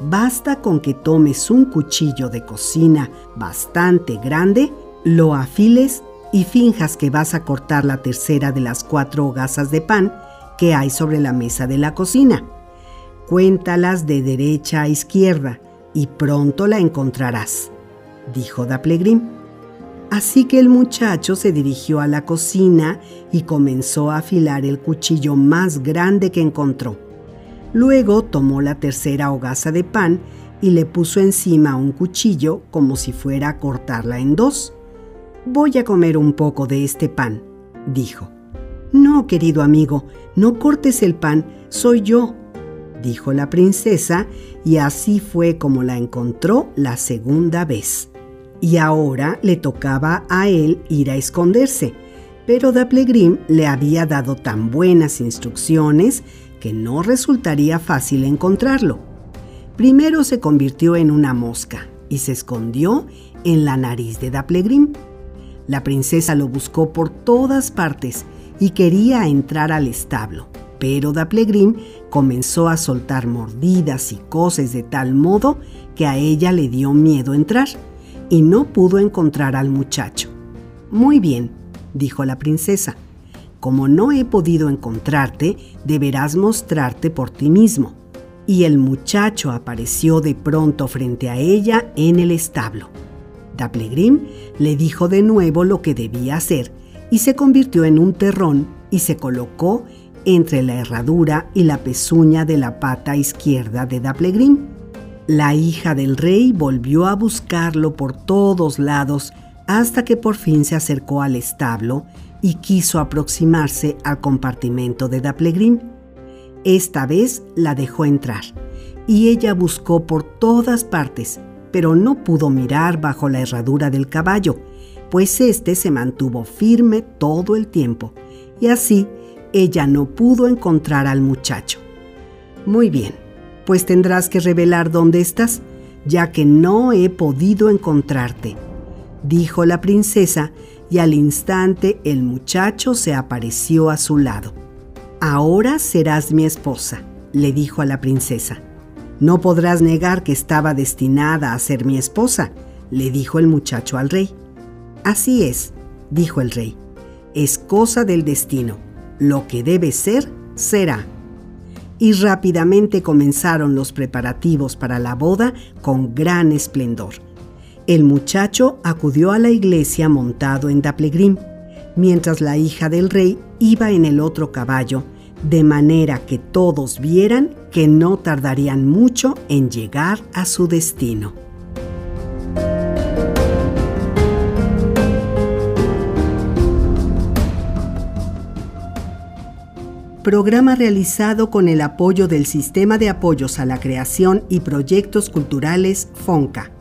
Basta con que tomes un cuchillo de cocina bastante grande, lo afiles y finjas que vas a cortar la tercera de las cuatro hogazas de pan que hay sobre la mesa de la cocina. Cuéntalas de derecha a izquierda y pronto la encontrarás, dijo Daplegrim. Así que el muchacho se dirigió a la cocina y comenzó a afilar el cuchillo más grande que encontró. Luego tomó la tercera hogaza de pan y le puso encima un cuchillo como si fuera a cortarla en dos. Voy a comer un poco de este pan, dijo. No, querido amigo, no cortes el pan, soy yo, dijo la princesa, y así fue como la encontró la segunda vez. Y ahora le tocaba a él ir a esconderse, pero Daplegrim le había dado tan buenas instrucciones que no resultaría fácil encontrarlo. Primero se convirtió en una mosca y se escondió en la nariz de Daplegrim. La princesa lo buscó por todas partes y quería entrar al establo pero Daplegrim comenzó a soltar mordidas y coces de tal modo que a ella le dio miedo entrar y no pudo encontrar al muchacho. Muy bien, dijo la princesa, como no he podido encontrarte, deberás mostrarte por ti mismo. Y el muchacho apareció de pronto frente a ella en el establo. Daplegrim le dijo de nuevo lo que debía hacer y se convirtió en un terrón y se colocó entre la herradura y la pezuña de la pata izquierda de Daplegrim. La hija del rey volvió a buscarlo por todos lados hasta que por fin se acercó al establo y quiso aproximarse al compartimento de Daplegrim. Esta vez la dejó entrar y ella buscó por todas partes, pero no pudo mirar bajo la herradura del caballo, pues éste se mantuvo firme todo el tiempo y así ella no pudo encontrar al muchacho. Muy bien, pues tendrás que revelar dónde estás, ya que no he podido encontrarte, dijo la princesa, y al instante el muchacho se apareció a su lado. Ahora serás mi esposa, le dijo a la princesa. No podrás negar que estaba destinada a ser mi esposa, le dijo el muchacho al rey. Así es, dijo el rey. Es cosa del destino lo que debe ser, será. Y rápidamente comenzaron los preparativos para la boda con gran esplendor. El muchacho acudió a la iglesia montado en Daplegrim, mientras la hija del rey iba en el otro caballo, de manera que todos vieran que no tardarían mucho en llegar a su destino. programa realizado con el apoyo del Sistema de Apoyos a la Creación y Proyectos Culturales FONCA